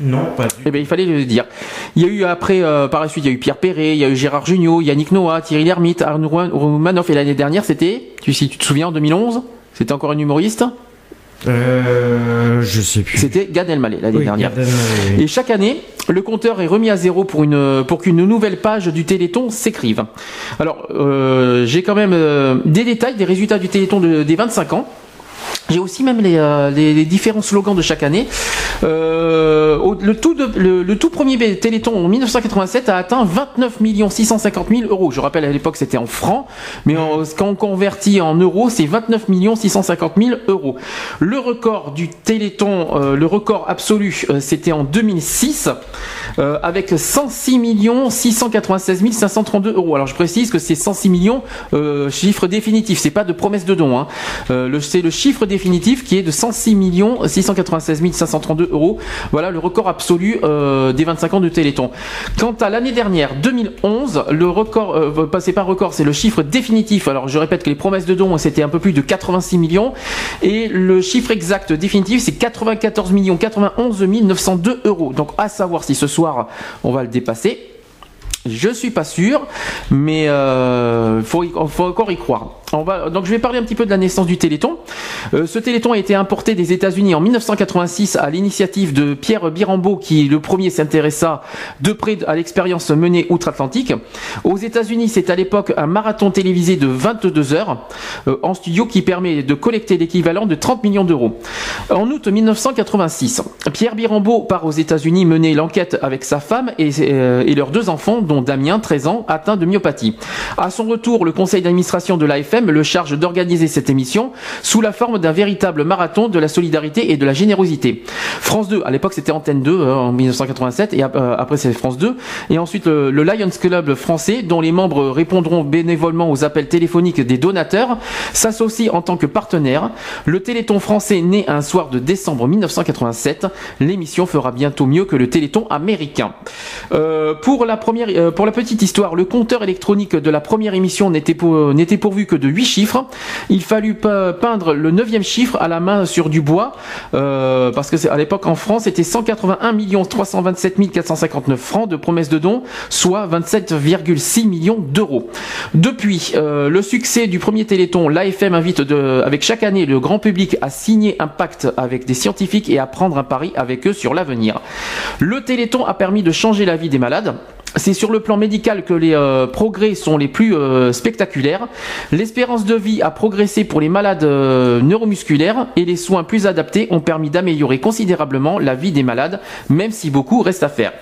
Speaker 2: Non, pas du
Speaker 1: eh bien, il fallait le dire. Il y a eu après, euh, par la suite, il y a eu Pierre Perret, il y a eu Gérard Jugnot, Yannick Noah, Thierry Lhermitte, Arnaud Romanoff, et l'année dernière, c'était, tu, si tu te souviens, en 2011, c'était encore un humoriste
Speaker 2: Euh, je sais plus.
Speaker 1: C'était Gad Elmaleh l'année
Speaker 2: Oui,
Speaker 1: dernière.
Speaker 2: Elmaleh.
Speaker 1: Et chaque année, le compteur est remis à zéro pour une pour qu'une nouvelle page du Téléthon s'écrive. Alors, euh, j'ai quand même euh, des détails des résultats du Téléthon de- des 25 ans. J'ai aussi même les, euh, les- les différents slogans de chaque année. Euh, le, tout le, tout premier Téléthon en 1987 a atteint 29 650 000 euros. Je rappelle à l'époque c'était en francs, mais quand on convertit en euros, c'est 29 650 000 euros. Le record du Téléthon, euh, le record absolu, c'était en 2006 euh, avec 106 696 532 euros. Alors je précise que c'est 106 millions chiffre définitif, c'est pas de promesse de don. Hein. C'est le chiffre définitif qui est de 106 696 532 euros. Voilà le record absolu euh, des 25 ans de Téléthon. Quant à l'année dernière, 2011, le record, euh, c'est pas record, c'est le chiffre définitif. Alors je répète que les promesses de dons c'était un peu plus de 86 millions et le chiffre exact définitif c'est 94 91 902 euros. Donc à savoir si ce soir on va le dépasser. Je suis pas sûr, mais euh, faut, y- faut encore y croire. Donc je vais parler un petit peu de la naissance du Téléthon. Euh, ce Téléthon a été importé des États-Unis en 1986 à l'initiative de Pierre Birambeau, qui le premier s'intéressa de près à l'expérience menée outre-Atlantique. Aux États-Unis, c'est à l'époque un marathon télévisé de 22 heures euh, en studio qui permet de collecter l'équivalent de 30 millions d'euros. En août 1986, Pierre Birambeau part aux États-Unis mener l'enquête avec sa femme et, euh, et leurs deux enfants, dont Damien, 13 ans, atteint de myopathie. À son retour, le conseil d'administration de l'AFM le charge d'organiser cette émission sous la forme d'un véritable marathon de la solidarité et de la générosité. France 2, à l'époque c'était Antenne 2 euh, en 1987 et euh, après c'est France 2 et ensuite le, Lions Club français dont les membres répondront bénévolement aux appels téléphoniques des donateurs s'associe en tant que partenaire. Le Téléthon français né un soir de décembre 1987. L'émission fera bientôt mieux que le Téléthon américain. Euh, pour la première, euh, pour la petite histoire, le compteur électronique de la première émission n'était n'était pourvu que de 8 chiffres. Il fallut pe- peindre le neuvième chiffre à la main sur du bois, euh, parce que à l'époque en France c'était 181 327 459 francs de promesses de dons, soit 27,6 millions d'euros. Depuis euh, le succès du premier Téléthon, l'AFM invite avec chaque année le grand public à signer un pacte avec des scientifiques et à prendre un pari avec eux sur l'avenir. Le Téléthon a permis de changer la vie des malades. C'est sur le plan médical que les euh, progrès sont les plus euh, spectaculaires. L'espérance de vie a progressé pour les malades euh, neuromusculaires et les soins plus adaptés ont permis d'améliorer considérablement la vie des malades, même si beaucoup reste à faire.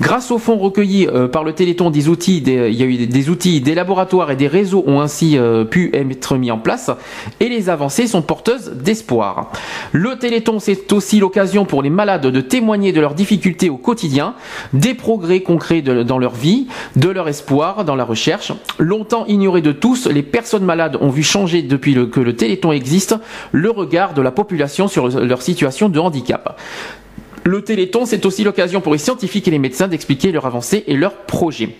Speaker 1: Grâce aux fonds recueillis par le Téléthon, des outils, des- il y a eu des, outils, des laboratoires et des réseaux ont ainsi pu être mis en place et les avancées sont porteuses d'espoir. Le Téléthon, c'est aussi l'occasion pour les malades de témoigner de leurs difficultés au quotidien, des progrès concrets de- dans leur vie, de leur espoir dans la recherche. Longtemps ignorés de tous, les personnes malades ont vu changer depuis que le Téléthon existe le regard de la population sur leur situation de handicap. Le Téléthon, c'est aussi l'occasion pour les scientifiques et les médecins d'expliquer leurs avancées et leurs projets.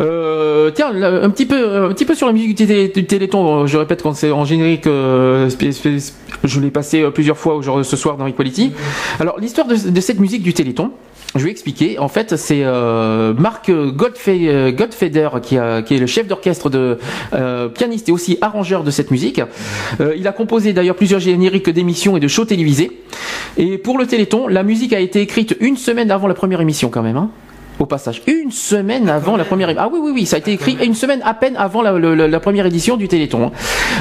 Speaker 1: Euh, tiens, un petit peu, un petit peu sur la musique du, télé- du Téléthon. Je répète quand c'est en générique, euh, je l'ai passé euh, plusieurs fois ce soir dans Equality. Alors l'histoire de cette musique du Téléthon. Je vais expliquer. En fait, c'est euh, Marc Godfe- euh, qui, a- qui est le chef d'orchestre de euh, pianiste et aussi arrangeur de cette musique. Euh, il a composé d'ailleurs plusieurs génériques d'émissions et de shows télévisés. Et pour le Téléthon, la musique a été écrite une semaine avant la première émission quand même. hein. Au passage. Une semaine avant la première. Ah oui, oui, oui, ça a été écrit une semaine à peine avant la, première édition du Téléthon. hein.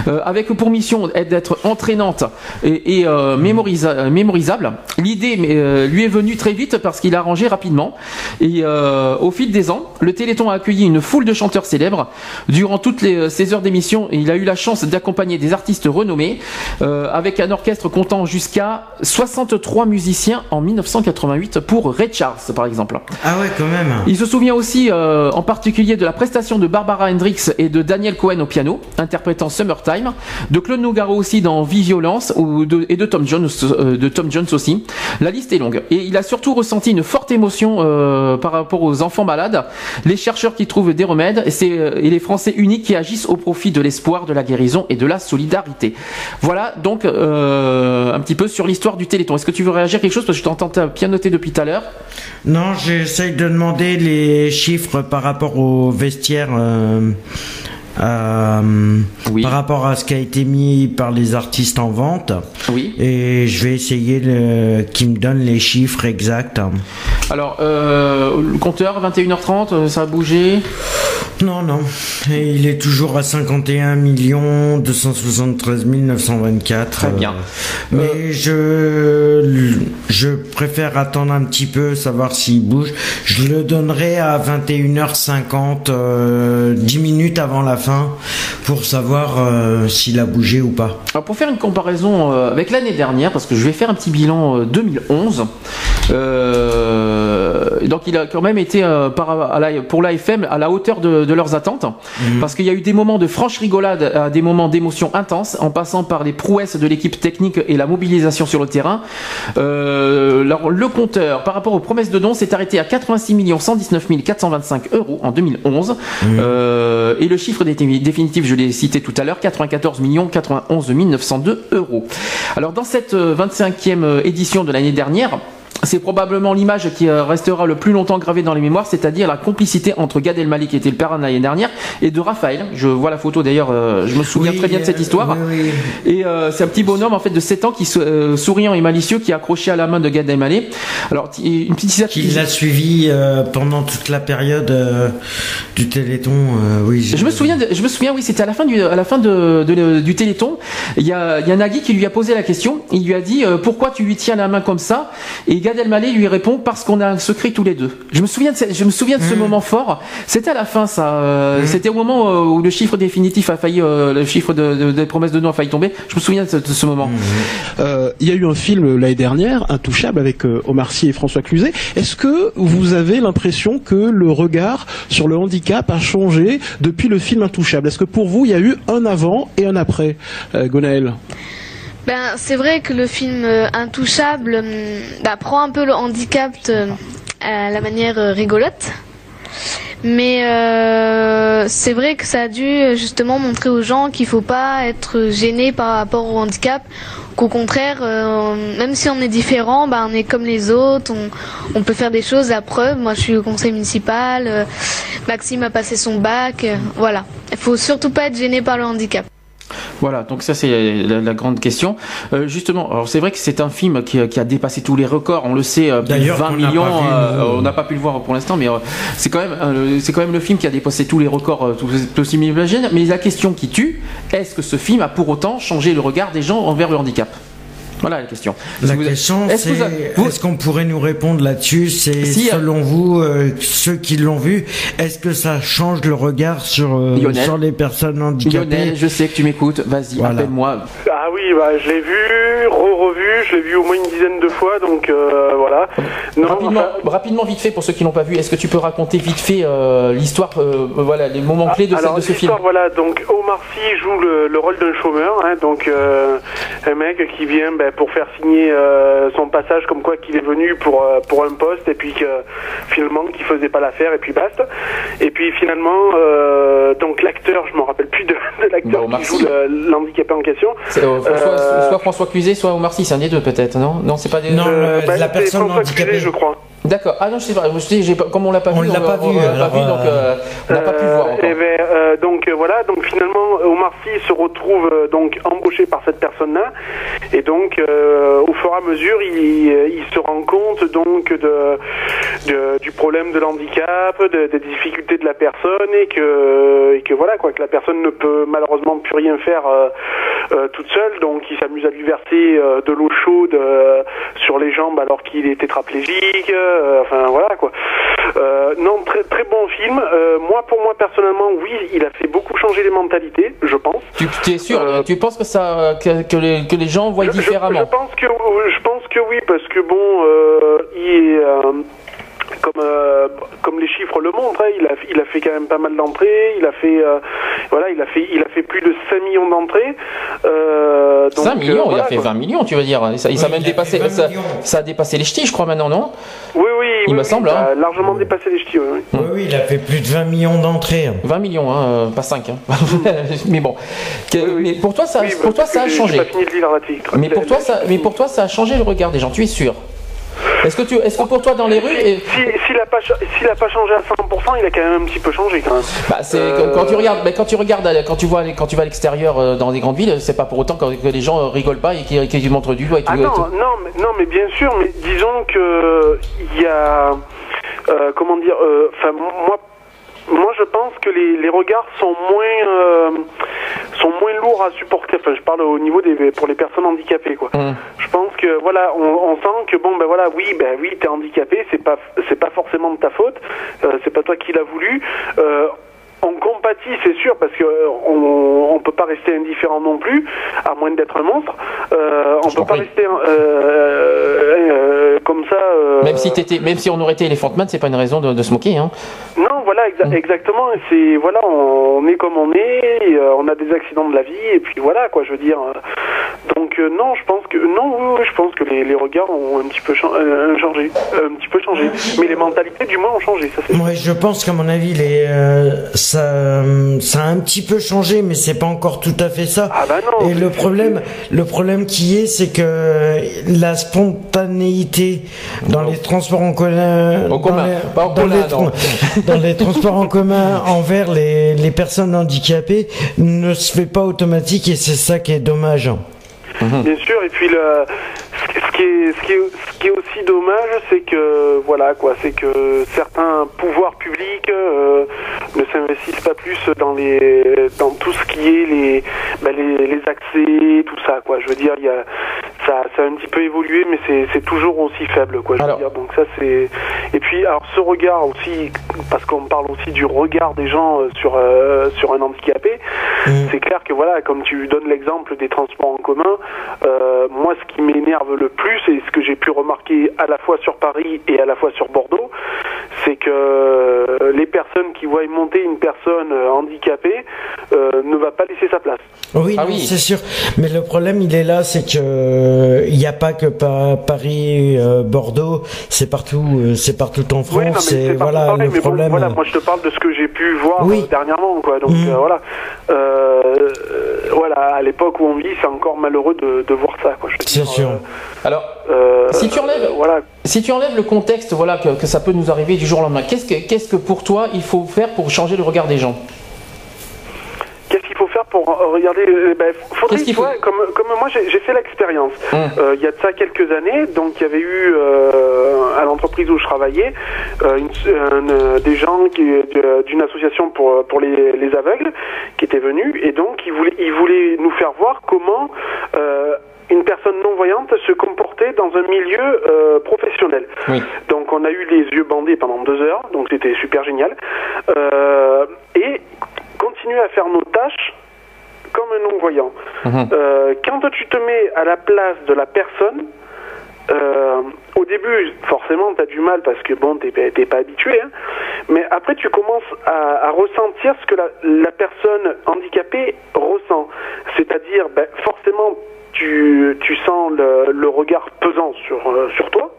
Speaker 1: Euh, avec pour mission d'être entraînante et, et, euh, mémorisa- euh, mémorisable. L'idée euh, lui est venue très vite parce qu'il a rangé rapidement. Et euh, au fil des ans, le Téléthon a accueilli une foule de chanteurs célèbres. Durant toutes les, ces heures d'émission, il a eu la chance d'accompagner des artistes renommés, euh, avec un orchestre comptant jusqu'à 63 musiciens en 1988 pour Ray Charles, par exemple.
Speaker 2: Ah ouais, quand même.
Speaker 1: Il se souvient aussi euh, en particulier de la prestation de Barbara Hendricks et de Daniel Cohen au piano, interprétant Summertime, de Claude Nougaro aussi dans Vie Violence ou de- et de Tom, Jones, euh, de Tom Jones aussi. La liste est longue. Et il a surtout ressenti une forte émotion euh, par rapport aux enfants malades, les chercheurs qui trouvent des remèdes et, c'est, et les Français uniques qui agissent au profit de l'espoir, de la guérison et de la solidarité. Voilà donc un petit peu sur l'histoire du Téléthon. Est-ce que tu veux réagir à quelque chose? Parce que je t'entends pianoter depuis tout à l'heure
Speaker 2: Non, j'essaye de demander les chiffres par rapport au vestiaire. Euh, par rapport à ce qui a été mis par les artistes en vente.
Speaker 1: Oui.
Speaker 2: Et je vais essayer le, qu'ils me donnent les chiffres exacts.
Speaker 1: Alors, euh, le compteur, 21h30, euh, ça a bougé?
Speaker 2: Non, non. Et il est toujours à 51 273 924.
Speaker 1: Très bien.
Speaker 2: mais je, je préfère attendre un petit peu, savoir s'il bouge. Je le donnerai à 21h50, euh, 10 minutes avant la fin, pour savoir euh, s'il a bougé ou pas.
Speaker 1: Alors pour faire une comparaison euh, avec l'année dernière, parce que je vais faire un petit bilan euh, 2011, euh, donc il a quand même été par, à la- pour l'AFM à la hauteur de, de leurs attentes, parce qu'il y a eu des moments de franche rigolade à des moments d'émotion intense, en passant par les prouesses de l'équipe technique et la mobilisation sur le terrain. Alors, le compteur, par rapport aux promesses de dons, s'est arrêté à 86 119 425 euros en 2011. Euh, et le chiffre dé- définitif, je l'ai cité tout à l'heure, 94 91 902 euros. Alors dans cette euh, 25e euh, édition de l'année dernière, c'est probablement l'image qui euh, restera le plus longtemps gravée dans les mémoires, c'est-à-dire la complicité entre Gad Elmaleh qui était le père l'année dernière et de Raphaël. Je vois la photo d'ailleurs, euh, je me souviens
Speaker 2: Oui,
Speaker 1: très bien de cette
Speaker 2: euh,
Speaker 1: histoire.
Speaker 2: oui, oui.
Speaker 1: Et euh, c'est un petit bonhomme en fait de 7 ans qui sou- euh, souriant et malicieux qui est accroché à la main de Gad Elmaleh. Alors une petite
Speaker 2: Il l'a suivi euh, pendant toute la période du Téléthon. oui.
Speaker 1: Je me souviens, de- je me souviens, oui, c'était à la fin du, à la fin de, de- du Téléthon. Il y a, y a Nagui qui lui a posé la question. Il lui a dit pourquoi tu lui tiens la main comme ça? Et Gad Elmaleh lui répond parce qu'on a un secret tous les deux. Je me souviens de, ce- je me souviens de ce moment fort. C'était à la fin, ça. euh, C'était au moment euh, où le chiffre définitif a failli, euh, le chiffre de, de- des promesses de nom a failli tomber. Je me souviens de ce, de ce moment.
Speaker 9: Euh, Il y a eu un film l'année dernière, Intouchable, avec Omar Sy et François Cluzet. Est-ce que vous avez l'impression que le regard sur le handicap a changé depuis le film Intouchable? Est-ce que pour vous, il y a eu un avant et un après, Gonaël?
Speaker 26: Ben, c'est vrai que le film euh, Intouchable hum, bah, prend un peu le handicap euh, à la manière euh, rigolote. Mais c'est vrai que ça a dû justement montrer aux gens qu'il faut pas être gêné par rapport au handicap, qu'au contraire, même si on est différent, bah, on est comme les autres, on, peut faire des choses. La preuve, moi je suis au conseil municipal, Maxime a passé son bac, voilà. Il faut surtout pas être gêné par le handicap.
Speaker 1: Voilà, donc ça c'est la, la grande question. Euh, justement, alors c'est vrai que c'est un film qui, a- qui a dépassé tous les records, on le sait, euh, plus de
Speaker 2: D'ailleurs,
Speaker 1: 20
Speaker 2: qu'on n'a
Speaker 1: millions.
Speaker 2: vu,
Speaker 1: euh,
Speaker 2: nous.
Speaker 1: on n'a pas pu le voir pour l'instant, mais euh, c'est quand même, euh, c'est quand même le film qui a dépassé tous les records, euh, aussi imagine. Mais la question qui tue, est-ce que ce film a pour autant changé le regard des gens envers le handicap? Voilà la question.
Speaker 2: La
Speaker 1: Si vous-
Speaker 2: question,
Speaker 1: est-ce
Speaker 2: c'est
Speaker 1: avez- vous-
Speaker 2: qu'on pourrait nous répondre là-dessus? C'est
Speaker 1: Si, euh,
Speaker 2: selon vous, euh, ceux qui l'ont vu, est-ce que ça change le regard sur, euh,
Speaker 1: Lionel.
Speaker 2: sur les personnes handicapées?
Speaker 1: Lionel, je sais que tu m'écoutes, vas-y,
Speaker 2: Voilà.
Speaker 1: appelle-moi.
Speaker 8: Ah oui, bah, je l'ai vu, re-revu, je l'ai vu au moins une dizaine de fois, donc euh, voilà. Non,
Speaker 1: rapidement, rapidement, vite fait, pour ceux qui l'ont pas vu, est-ce que tu peux raconter vite fait euh, l'histoire, euh, voilà, les moments clés de, ce-
Speaker 8: Alors
Speaker 1: de ce film?
Speaker 8: voilà, donc Omar Sy joue le, le rôle d'un chômeur, hein, donc euh, un mec qui vient ben, pour faire signer euh, son passage comme quoi qu'il est venu pour euh, pour un poste et puis que finalement qu'il faisait pas l'affaire et puis basta. Et puis finalement, euh, donc l'acteur, je me rappelle plus de, de l'acteur qui joue le- l'handicapé en question.
Speaker 1: C'est, euh, soit,
Speaker 8: Euh,
Speaker 1: soit François Cluzet, soit Omar Sy, c'est un des deux peut-être, non? Non, c'est pas des
Speaker 2: Non,
Speaker 8: euh,
Speaker 2: le-
Speaker 8: bah,
Speaker 2: la
Speaker 8: c'est
Speaker 2: personne
Speaker 8: François
Speaker 2: handicapée.
Speaker 8: Cluzet, je crois.
Speaker 1: D'accord. Ah non, je sais pas. Je dis, j'ai pas- comme on l'a pas
Speaker 2: On
Speaker 1: vu,
Speaker 2: l'a pas
Speaker 1: on
Speaker 2: vu,
Speaker 1: l'a
Speaker 2: alors,
Speaker 1: vu, donc
Speaker 2: euh,
Speaker 1: euh, on n'a pas pu le voir.
Speaker 8: Eh ben, euh, donc euh, voilà, donc finalement Omar Sy se retrouve euh, donc embauché par cette personne-là, et donc euh, au fur et à mesure, il, euh, il se rend compte donc de, de- du problème de l'handicap, de- des difficultés de la personne, et que et que voilà quoi, que la personne ne peut malheureusement plus rien faire euh, euh, toute seule, donc il s'amuse à lui verser euh, de l'eau chaude euh, sur les jambes alors qu'il est tétraplégique, euh, enfin voilà quoi. Euh, non, très très bon film. Euh, moi, pour moi personnellement, oui, il a fait beaucoup changer les mentalités, je pense.
Speaker 1: Tu, tu es sûr? Tu penses que ça, que, que les, que les gens voient différemment?
Speaker 8: Je pense que je pense que oui, parce que bon, euh, il est, euh, comme euh, comme les chiffres le montrent, hein, il a il a fait quand même pas mal d'entrées. Il a fait euh, voilà, il a fait il a fait plus de 5 millions d'entrées. Euh, donc,
Speaker 1: 5 millions,
Speaker 8: euh,
Speaker 1: il
Speaker 8: voilà,
Speaker 1: a fait
Speaker 8: quoi.
Speaker 1: 20 millions, tu veux dire. Ça, il a même dépassé, ça, ça a dépassé les ch'tis, je crois, maintenant, non?
Speaker 8: Oui, oui,
Speaker 1: Il
Speaker 8: oui,
Speaker 1: me
Speaker 8: oui,
Speaker 1: semble, hein.
Speaker 8: a largement dépassé les ch'tis. Oui, oui.
Speaker 2: Oui, oui, il a fait plus de 20 millions d'entrées.
Speaker 1: 20 millions, hein, pas 5. mais bon. Mais pour toi, ça,
Speaker 8: Oui,
Speaker 1: pour toi, ça a changé.
Speaker 8: j'ai pas fini de lire l'article.
Speaker 1: Mais pour toi, ça, mais pour toi, ça a changé le regard des gens. Tu es sûr? Est-ce que tu, est-ce que pour toi, dans les rues, et-
Speaker 8: Si- S'il a pas s'il pas changé à 100%, il a quand même un petit peu changé quand même.
Speaker 1: Bah, c'est
Speaker 8: Euh,
Speaker 1: quand tu regardes, bah, quand tu regardes, euh, quand tu vois, quand tu vas à l'extérieur euh, dans des grandes villes, c'est pas pour autant que, les gens rigolent pas et qu'ils qu'ils montrent du doigt et tout.
Speaker 8: Ah non,
Speaker 1: tout.
Speaker 8: non, mais, non, mais bien sûr, mais disons que il y a, euh, comment dire, euh, enfin moi, moi je pense que les, les regards sont moins, euh, sont moins lourds à supporter. Enfin, je parle au niveau des, pour les personnes handicapées, quoi. Je pense que voilà, on, on sent que bon, ben voilà, oui, ben oui, t'es handicapé, c'est pas, c'est pas forcément de ta faute, euh, c'est pas toi qui l'as voulu. Euh, on compatit, c'est sûr, parce que euh, on, on peut pas rester indifférent non plus, à moins d'être un monstre. Euh, on peut pas rester euh, euh, euh, comme ça. euh,
Speaker 1: Même si t'étais, même si on aurait été Elephant Man, c'est pas une raison de, de se moquer, hein.
Speaker 8: non, voilà, exa- exactement. C'est voilà, on, on est comme on est, et, euh, on a des accidents de la vie, et puis voilà, quoi, je veux dire. donc euh, non, je pense que non, oui, oui, je pense que les, les regards ont un petit peu chan- euh, changé, un petit peu changé, mais les mentalités du moins ont changé. Ça,
Speaker 2: je pense qu'à mon avis, les, euh, ça, ça a un petit peu changé, mais c'est pas encore tout à fait ça.
Speaker 8: Ah bah
Speaker 2: Et le problème, le problème qui est, c'est que la spontanéité dans les transports en commun, dans,
Speaker 1: commun,
Speaker 2: les,
Speaker 1: pas en
Speaker 2: dans
Speaker 1: commun,
Speaker 2: les
Speaker 1: non.
Speaker 2: tra- dans les transports en commun envers les, les personnes handicapées ne se fait pas automatique et c'est ça qui est dommage.
Speaker 8: Bien sûr, et puis le, ce qui est, ce qui est, ce qui est aussi dommage, c'est que voilà quoi, c'est que certains pouvoirs publics euh, ne s'investissent pas plus dans les, dans tout ce qui est les, ben, les, les accès, tout ça quoi. Je veux dire, il y a, ça, ça a un petit peu évolué, mais c'est, toujours aussi faible quoi. Je veux dire, donc ça c'est, et puis alors ce regard aussi, parce qu'on parle aussi du regard des gens euh, sur euh, sur un handicapé, c'est clair que voilà, comme tu donnes l'exemple des transports en commun, euh, moi ce qui m'énerve le plus et ce que j'ai pu remarquer à la fois sur Paris et à la fois sur Bordeaux, c'est que les personnes qui voient monter une personne euh, handicapée euh, ne va pas laisser sa place.
Speaker 2: Oui,
Speaker 1: Ah
Speaker 2: non, c'est sûr. Mais le problème, il est là, c'est que il n'y a pas que pa- Paris, euh, Bordeaux, c'est partout, euh, c'est partout en
Speaker 8: Oui, non, mais
Speaker 2: France.
Speaker 8: c'est
Speaker 2: voilà
Speaker 8: pareil,
Speaker 2: le
Speaker 8: mais bon,
Speaker 2: problème.
Speaker 8: voilà, moi je te parle de ce que j'ai pu voir
Speaker 2: Oui.
Speaker 8: dernièrement, quoi. Donc euh, voilà, voilà, à l'époque où on vit, c'est encore malheureux de, de voir ça, quoi. je dire,
Speaker 2: sûr.
Speaker 1: Alors,
Speaker 8: euh,
Speaker 1: si tu enlèves,
Speaker 8: voilà.
Speaker 1: si tu enlèves le contexte, voilà, que, que ça peut nous arriver du jour au lendemain, qu'est-ce que, qu'est-ce que pour toi il faut faire pour changer le regard des gens?
Speaker 8: Faut faire pour regarder euh, ben, faudrait, vois, comme, comme moi j'ai fait l'expérience.
Speaker 1: Hum.
Speaker 8: Euh, il y a de ça quelques années, donc il y avait eu euh, à l'entreprise où je travaillais une- des gens d'une association pour pour les, les aveugles qui étaient venus et donc ils voulaient ils voulaient nous faire voir comment une personne non voyante se comportait dans un milieu euh, professionnel. Donc on a eu les yeux bandés pendant deux heures, donc c'était super génial. Euh, et continuer à faire nos tâches comme un non-voyant. Euh, quand tu te mets à la place de la personne, euh, au début, forcément, tu as du mal parce que bon, t'es pas- t'es pas habitué, hein. mais après, tu commences à, à ressentir ce que la, la personne handicapée ressent. C'est-à-dire, ben, forcément, tu, tu sens le, le regard pesant sur, euh, sur toi,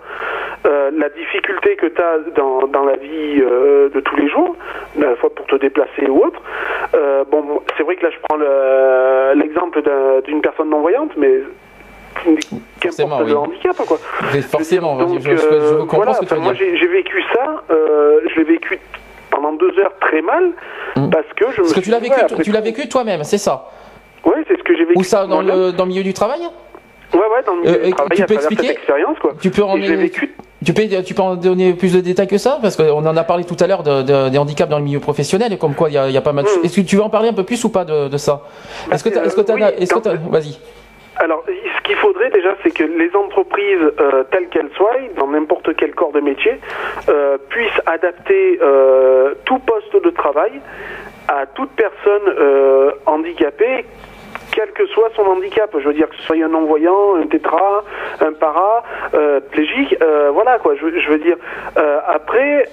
Speaker 8: euh, la difficulté que tu as dans, dans la vie euh, de tous les jours, à la fois pour te déplacer ou autre. Euh, bon, c'est vrai que là, je prends le- l'exemple d'un- d'une personne non-voyante, mais qu'importe le handicap quoi.
Speaker 1: Mais Forcément,
Speaker 8: Donc,
Speaker 1: je, je- je comprends
Speaker 8: voilà,
Speaker 1: ce que tu veux
Speaker 8: moi j'ai vécu ça, je l'ai vécu pendant deux heures très mal parce que je me
Speaker 1: Parce que
Speaker 8: suis
Speaker 1: tu l'as vécu,
Speaker 8: ouais,
Speaker 1: tu l'as vécu toi-même, c'est ça
Speaker 8: Oui, c'est ce que j'ai vécu.
Speaker 1: Ou ça dans le, dans le milieu du travail?
Speaker 8: Ouais, ouais, dans le milieu
Speaker 1: Euh,
Speaker 8: du travail
Speaker 1: tu
Speaker 8: à
Speaker 1: peux
Speaker 8: cette
Speaker 1: expliquer?
Speaker 8: expérience quoi.
Speaker 1: Tu peux en
Speaker 8: l'ai vécu.
Speaker 1: Tu peux, tu peux en donner plus de détails que ça? Parce qu'on en a parlé tout à l'heure de, de- des handicaps dans le milieu professionnel, et comme quoi il y a, il y a pas mal de choses. Est-ce que tu veux en parler un peu plus ou pas de, de ça? Est-ce que tu est-ce que
Speaker 8: oui,
Speaker 1: est-ce que t'as- Vas-y.
Speaker 8: Alors, ce qu'il faudrait déjà, c'est que les entreprises, euh, telles qu'elles soient, dans n'importe quel corps de métier, euh, puissent adapter euh, tout poste de travail à toute personne handicapée, quel que soit son handicap. Je veux dire que ce soit un non-voyant, un tétra, un para, euh, plégique, euh, voilà quoi. Je, je veux dire. Euh, après.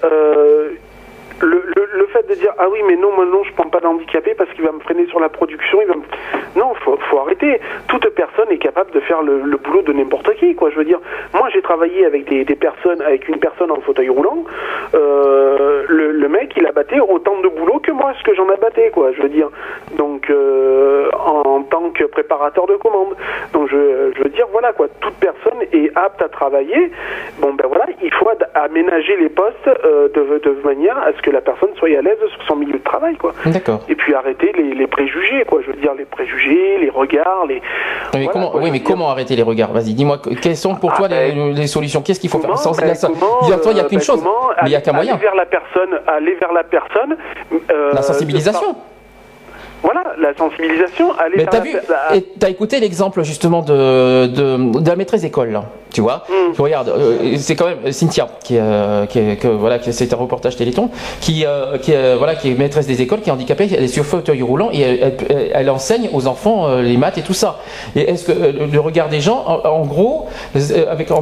Speaker 8: Le, le, fait de dire ah oui mais non moi non je prends pas d'handicapé parce qu'il va me freiner sur la production il va me... non faut, faut arrêter. Toute personne est capable de faire le, le boulot de n'importe qui quoi. Je veux dire moi j'ai travaillé avec des, personnes avec une personne en fauteuil roulant euh, le, mec il a batté autant de boulot que moi ce que j'en abattais quoi je veux dire. Donc euh, en, tant que préparateur de commande donc je, je veux dire voilà quoi toute personne est apte à travailler. Bon ben voilà il faut aménager les postes euh, de, de manière à ce que la personne soit à l'aise sur son milieu de travail quoi
Speaker 1: D'accord.
Speaker 8: et puis arrêter les, les préjugés quoi je veux dire les préjugés les regards les
Speaker 1: Oui, mais,
Speaker 8: Voilà,
Speaker 1: comment,
Speaker 8: quoi,
Speaker 1: oui, mais
Speaker 8: dire.
Speaker 1: comment arrêter les regards? Vas-y, dis-moi, que- quelles sont pour
Speaker 8: Ah,
Speaker 1: toi les,
Speaker 8: ben,
Speaker 1: les solutions? Qu'est-ce qu'il faut faire? Sans,
Speaker 8: Ben,
Speaker 1: ça-
Speaker 8: comment,
Speaker 1: il n'y a
Speaker 8: euh,
Speaker 1: qu'une
Speaker 8: ben,
Speaker 1: chose,
Speaker 8: comment
Speaker 1: mais il n'y a qu'un moyen.
Speaker 8: aller vers la personne aller vers la personne euh,
Speaker 1: La sensibilisation.
Speaker 8: Voilà la sensibilisation aller
Speaker 1: Mais t'as
Speaker 8: la
Speaker 1: vu,
Speaker 8: la-
Speaker 1: et t'as écouté l'exemple justement de, de, de la maîtresse d'école, là, tu vois. Tu euh, c'est quand même Cynthia qui, est, euh, qui, est- que, voilà, qui c'est un reportage Téléthon, qui, euh, qui, est, voilà, qui est maîtresse des écoles, qui est handicapée, elle est sur fauteuil roulant et elle, elle- elle enseigne aux enfants les maths et tout ça. Et est-ce que le, regard des gens, en, en gros, avec en,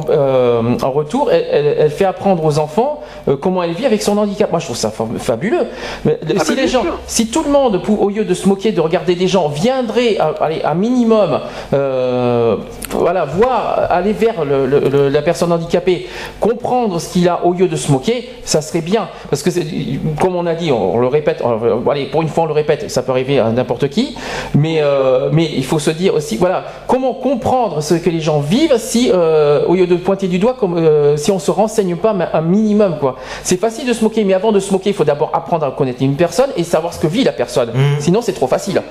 Speaker 1: en retour, elle, fait apprendre aux enfants comment elle vit avec son handicap. Moi, je trouve ça fa- fabuleux. Mais,
Speaker 8: Ah,
Speaker 1: si les gens,
Speaker 8: sûr.
Speaker 1: si tout le monde, au lieu de se moquer, de regarder des gens, viendrait, à- allez, un minimum, euh, voilà, voir, aller vers le- la personne handicapée, comprendre ce qu'il a au lieu de se moquer, ça serait bien. Parce que, comme on a dit, on, on le répète, on- allez, pour une fois on le répète, ça peut arriver à n'importe qui, mais, euh, mais il faut se dire aussi, voilà, comment comprendre ce que les gens vivent si, euh, au lieu de pointer du doigt, comme, si on se renseigne pas un minimum, quoi. C'est facile de se moquer, mais avant de se moquer, il faut d'abord apprendre à connaître une personne et savoir ce que vit la personne. Sinon, c'est trop facile.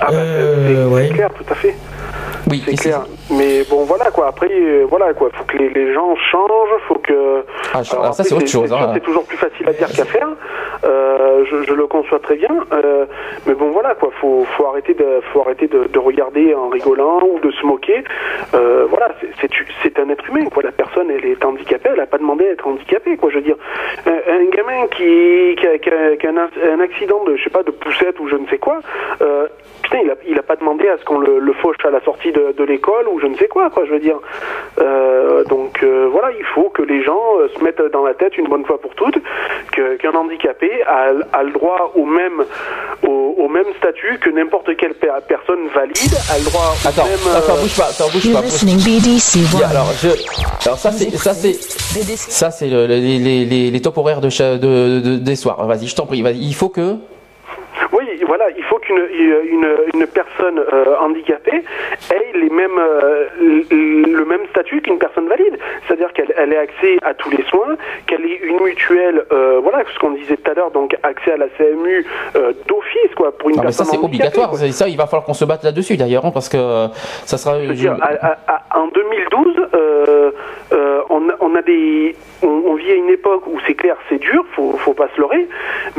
Speaker 8: Ah bah, c'est- c'est clair, tout à fait.
Speaker 1: Oui,
Speaker 8: c'est clair. Mais bon, voilà quoi. Après, euh, voilà quoi. Faut que les, les gens changent. Faut que.
Speaker 1: Ah, je-
Speaker 8: Alors,
Speaker 1: ah, ça, c'est autre chose, hein.
Speaker 8: C'est toujours plus facile à dire qu'à faire. Euh, je, je le conçois très bien. Euh, mais bon, voilà quoi. Faut, faut arrêter de, faut arrêter de, de regarder en rigolant ou de se moquer. Euh, voilà, c'est- un être humain quoi. La personne, elle est handicapée. Elle a pas demandé à être handicapée quoi. Je veux dire, un, un gamin qui, qui, a, qui a- qui a un, un accident de, je sais pas, de poussette ou je ne sais quoi. Putain, il a, il a pas demandé à ce qu'on le, le fauche à la sortie de, de l'école ou je ne sais quoi, quoi, je veux dire. Euh, donc euh, voilà, il faut que les gens euh, se mettent dans la tête une bonne fois pour toutes qu'un handicapé a, a le droit au même, au, au même statut que n'importe quelle per- personne valide, a le droit au
Speaker 1: Attends,
Speaker 8: même.
Speaker 1: attends,
Speaker 8: euh,
Speaker 1: bouge pas, attends, bouge
Speaker 8: You're
Speaker 1: pas.
Speaker 8: listening
Speaker 1: BDC alors, je, alors ça c'est, ça c'est, ça c'est le- les, les, les, les top horaires de, cha- de, de- des soirs. Vas-y, je t'en prie. Vas-y, il faut que.
Speaker 8: Oui, voilà, il faut qu'une une, une personne euh, handicapée ait les mêmes, euh, le même statut qu'une personne valide. C'est-à-dire qu'elle elle ait accès à tous les soins, qu'elle ait une mutuelle, euh, voilà, ce qu'on disait tout à l'heure, donc accès à la CMU euh, d'office, quoi, pour une
Speaker 1: Non, mais ça
Speaker 8: personne
Speaker 1: c'est obligatoire.
Speaker 8: quoi.
Speaker 1: Ça, il va falloir qu'on se batte là-dessus d'ailleurs, hein, parce que euh, ça sera.
Speaker 8: Dire, à- à- à- en 2012, euh, euh, on, on a des, on, on vit à une époque où c'est clair, c'est dur, faut, faut pas se leurrer.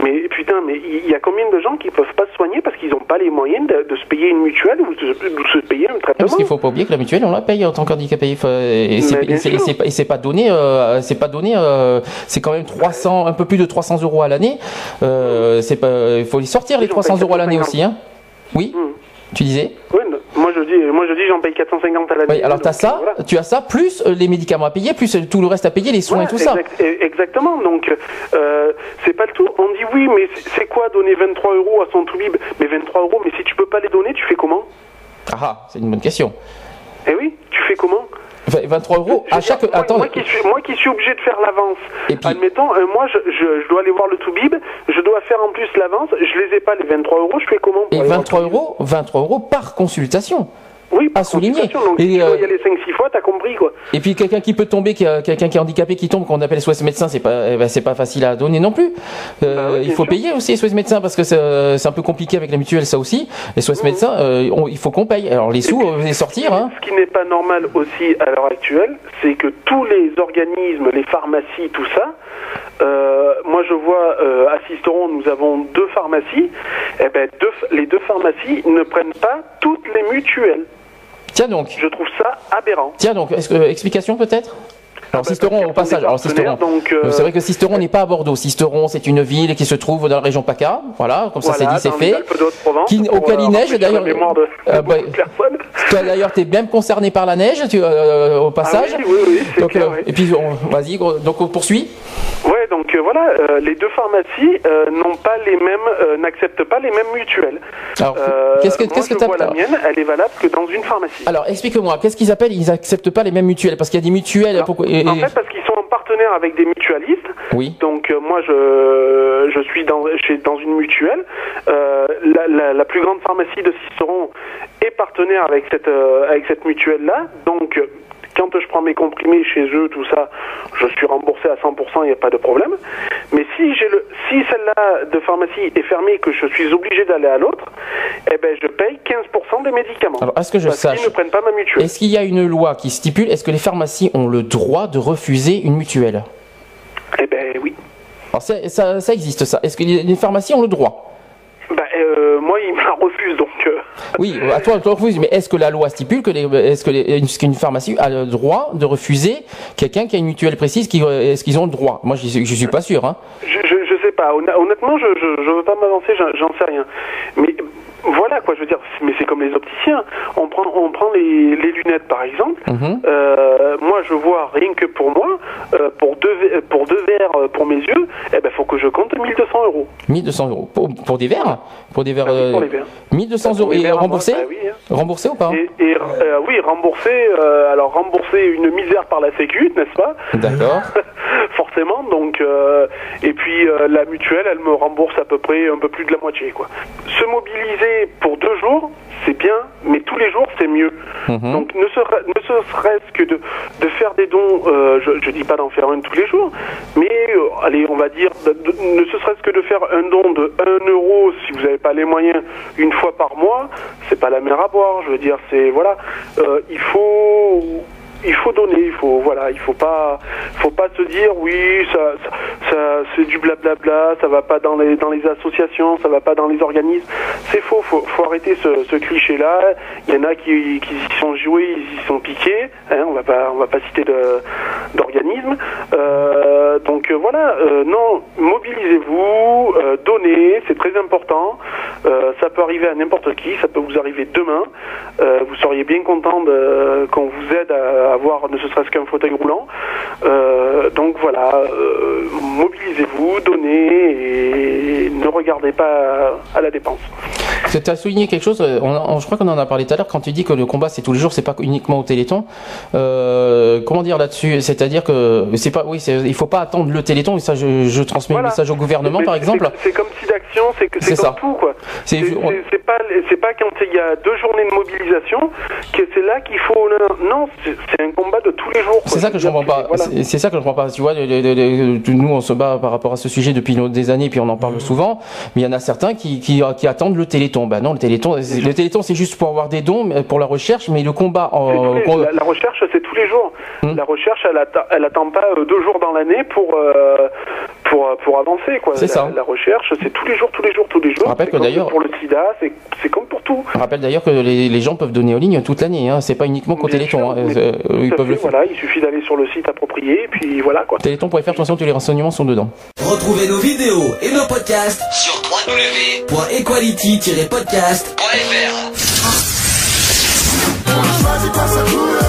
Speaker 8: Mais putain, mais il y, a combien de gens qui peuvent pas se soigner parce qu'ils n'ont pas les moyens de, de se payer une mutuelle ou de, de se payer un traitement.
Speaker 1: Parce qu'il faut pas oublier que la mutuelle on la paye en tant qu'handicapé. Et c'est pas donné euh, c'est pas donné euh, c'est quand même 300 un peu plus de 300 euros à l'année. Euh, c'est pas il faut les sortir les 300 euros à l'année aussi hein. Oui tu disais?
Speaker 8: Oui, non, moi je dis, moi je dis, j'en paye 450 à l'année.
Speaker 1: oui, alors tu as
Speaker 8: Donc,
Speaker 1: ça, tu as ça, plus euh, les médicaments à payer, plus euh, tout le reste à payer, les soins et tout ça.
Speaker 8: exact- exactement. Donc, euh, c'est pas le tout. On dit oui, mais c'est- c'est quoi donner 23 euros à son toubib? Mais 23 euros, mais si tu peux pas les donner, tu fais comment?
Speaker 1: Ah, ah, c'est une bonne question.
Speaker 8: Eh oui, tu fais comment
Speaker 1: Vingt- 23 euros à chaque.
Speaker 8: moi,
Speaker 1: Attends,
Speaker 8: moi qui suis, moi qui suis obligé de faire l'avance. Admettons, euh, moi, je, je, je dois aller voir le Toubib, je dois faire en plus l'avance, je les ai pas les 23 euros, je fais comment pour
Speaker 1: et
Speaker 8: aller voir le
Speaker 1: 23 euros, 23 euros par consultation.
Speaker 8: Oui,
Speaker 1: à souligner.
Speaker 8: Donc,
Speaker 1: Et,
Speaker 8: si tu
Speaker 1: euh,
Speaker 8: y aller 5-6 fois, t'as compris, quoi.
Speaker 1: Et puis quelqu'un qui peut tomber, quelqu'un qui est handicapé qui tombe, qu'on appelle SOS médecin, c'est pas, eh ben, c'est pas facile à donner non plus. Euh, il faut payer aussi SOS médecin parce que c'est, euh, c'est un peu compliqué avec la mutuelle ça aussi. Les SOS médecin, euh, on- il faut qu'on paye. Alors les sous, euh, les sortir. Hein.
Speaker 8: Ce qui n'est pas normal aussi à l'heure actuelle, c'est que tous les organismes, les pharmacies, tout ça, moi je vois à Sisteron, nous avons deux pharmacies, et ben deux- les deux pharmacies ne prennent pas toutes les mutuelles.
Speaker 1: Tiens donc.
Speaker 8: Je trouve ça aberrant.
Speaker 1: Tiens donc, est-ce que, explication peut-être? Alors Sisteron au passage, alors Sisteron,
Speaker 8: euh,
Speaker 1: Euh, c'est vrai que Sisteron n'est pas à Bordeaux. Sisteron, c'est une ville qui se trouve dans la région PACA. Voilà, comme ça c'est
Speaker 8: Voilà,
Speaker 1: dit, c'est
Speaker 8: dans les
Speaker 1: fait. Qui, auquel il neige d'ailleurs. Euh, bah, toi d'ailleurs, t'es bien concerné par la neige, tu, euh, au passage.
Speaker 8: Ah oui, oui, oui, c'est
Speaker 1: donc,
Speaker 8: clair,
Speaker 1: euh. Et puis, vas-y, donc on poursuit.
Speaker 8: Ouais, donc voilà, les deux pharmacies n'ont pas les mêmes, n'acceptent pas les mêmes mutuelles.
Speaker 1: Alors, qu'est-ce que- qu'est-ce que t'as-
Speaker 8: la mienne, elle est valable que dans une pharmacie.
Speaker 1: Alors, explique-moi, qu'est-ce qu'ils appellent? Ils acceptent pas les mêmes mutuelles? Parce qu'il y a des mutuelles. pourquoi- et-
Speaker 8: En fait, parce qu'ils sont en partenaire avec des mutualistes.
Speaker 1: Oui.
Speaker 8: Donc euh, moi, je, je suis dans, dans une mutuelle. Euh, la, la, la plus grande pharmacie de Cisteron est partenaire avec cette, euh, avec cette mutuelle-là. Donc quand je prends mes comprimés chez eux, tout ça, je suis remboursé à 100%, il n'y a pas de problème. Mais si j'ai le, si celle-là de pharmacie est fermée et que je suis obligé d'aller à l'autre, eh ben je paye 15% des médicaments.
Speaker 1: Alors, est-ce que je
Speaker 8: parce
Speaker 1: sache
Speaker 8: qu'ils ne prennent pas ma mutuelle.
Speaker 1: Est-ce qu'il y a une loi qui stipule Est-ce que les pharmacies ont le droit de refuser une mutuelle?
Speaker 8: Eh ben oui.
Speaker 1: Alors, ça, ça existe ça. Est-ce que les pharmacies ont le droit?
Speaker 8: Bah, euh, moi, ils me la refusent, donc... euh,
Speaker 1: Oui, à toi, toi refuse. Mais est-ce que la loi stipule que les, est-ce que les, est-ce qu'une pharmacie a le droit de refuser quelqu'un qui a une mutuelle précise qui, euh, Est-ce qu'ils ont le droit? Moi, je, je suis pas sûr. Hein.
Speaker 8: Je, je, je sais pas. Honn- Honnêtement, je, je, je veux pas m'avancer, j'en- j'en sais rien. Mais voilà, quoi, je veux dire, mais c'est comme les opticiens. On prend, on prend les, les lunettes, par exemple.
Speaker 1: Mhm.
Speaker 8: Euh, moi, je vois rien que pour moi, euh, pour deux, pour deux verres euh, pour mes yeux, eh ben, faut que je compte 1200 euros.
Speaker 1: 1200 euros pour, pour des verres Pour des verres.
Speaker 8: Ah oui, pour les verres.
Speaker 1: 1200 euros et remboursé
Speaker 8: bah oui, hein.
Speaker 1: Remboursé ou pas
Speaker 8: Et, et, euh, oui, rembourser, euh, alors rembourser une misère par la Sécu, n'est-ce pas?
Speaker 1: D'accord.
Speaker 8: Forcément, donc et puis la mutuelle, elle me rembourse à peu près un peu plus de la moitié, quoi. Se mobiliser pour deux jours, c'est bien, mais tous les jours, c'est mieux.
Speaker 1: Mhm.
Speaker 8: Donc ne, sera- ne ce serait-ce que de, de faire des dons, euh, je, je dis pas d'en faire un tous les jours, mais euh, allez, on va dire, de- ne ce serait-ce que de faire un don de 1 euro si vous n'avez pas les moyens une fois par mois, c'est pas la mer à boire. Je veux dire, c'est voilà, euh, il faut il faut donner, il faut voilà, il faut pas, faut pas se dire oui, ça, ça, c'est du blablabla, ça va pas dans les dans les associations, ça va pas dans les organismes. C'est faux, faut, faut arrêter ce, cliché-là. Il y en a qui, qui sont joués, ils y sont piqués. Hein, on va pas, on va pas citer d'organismes. Euh, donc euh, voilà, euh, non, mobilisez-vous, donnez, c'est très important. Ça peut arriver à n'importe qui, ça peut vous arriver demain. Vous seriez bien content qu'on vous aide à avoir ne serait-ce qu'un fauteuil roulant. Euh, donc voilà, euh, mobilisez-vous, donnez et ne regardez pas à la dépense.
Speaker 1: Tu as souligné quelque chose, euh, on- on- je crois qu'on en a parlé tout à l'heure, quand tu dis que le combat c'est tous les jours, c'est pas uniquement au Téléthon. Euh, comment dire là-dessus? C'est-à-dire que c'est pas, oui, il faut pas attendre le Téléthon, et ça je, je transmets le message au gouvernement par exemple.
Speaker 8: C'est comme si d'action, c'est que
Speaker 1: C'est
Speaker 8: c'est
Speaker 1: ça.
Speaker 8: comme tout quoi.
Speaker 1: C'est-
Speaker 8: pas pas quand il y a deux journées de mobilisation que c'est là qu'il faut non c'est un combat de tous les jours.
Speaker 1: C'est ça que je comprends pas. C'est- C'est ça que je comprends pas. Tu vois, le- le- le- le- nous on se bat par rapport à ce sujet depuis des années, puis on en parle souvent. Mais il y en a certains qui, qui, qui attendent le Téléthon. Non, le Téléthon, c'est- le Téléthon c'est juste pour avoir des dons, pour la recherche, mais le combat en
Speaker 8: Tous les- la, la recherche, c'est tous les jours.
Speaker 1: Hmm.
Speaker 8: La recherche, elle, atta- elle attend pas euh, deux jours dans l'année pour, euh, pour, pour avancer. Quoi.
Speaker 1: C'est
Speaker 8: la,
Speaker 1: ça.
Speaker 8: La recherche, c'est tous les jours, tous les jours, tous les jours.
Speaker 1: rappelle
Speaker 8: C'est
Speaker 1: que
Speaker 8: comme
Speaker 1: d'ailleurs-
Speaker 8: Pour le sida, c'est c'est comme pour tout.
Speaker 1: Je rappelle d'ailleurs que les, les gens peuvent donner en ligne toute l'année. Hein. C'est pas uniquement qu'au Téléthon. hein.
Speaker 8: Mais
Speaker 1: Euh, ils peuvent
Speaker 8: fait,
Speaker 1: le faire.
Speaker 8: Voilà, il suffit d'aller sur le site approprié, et puis voilà quoi.
Speaker 1: Téléthon.fr, de toute façon, tous les renseignements sont dedans.
Speaker 16: Retrouvez nos vidéos et nos podcasts sur www.equality-podcast.fr.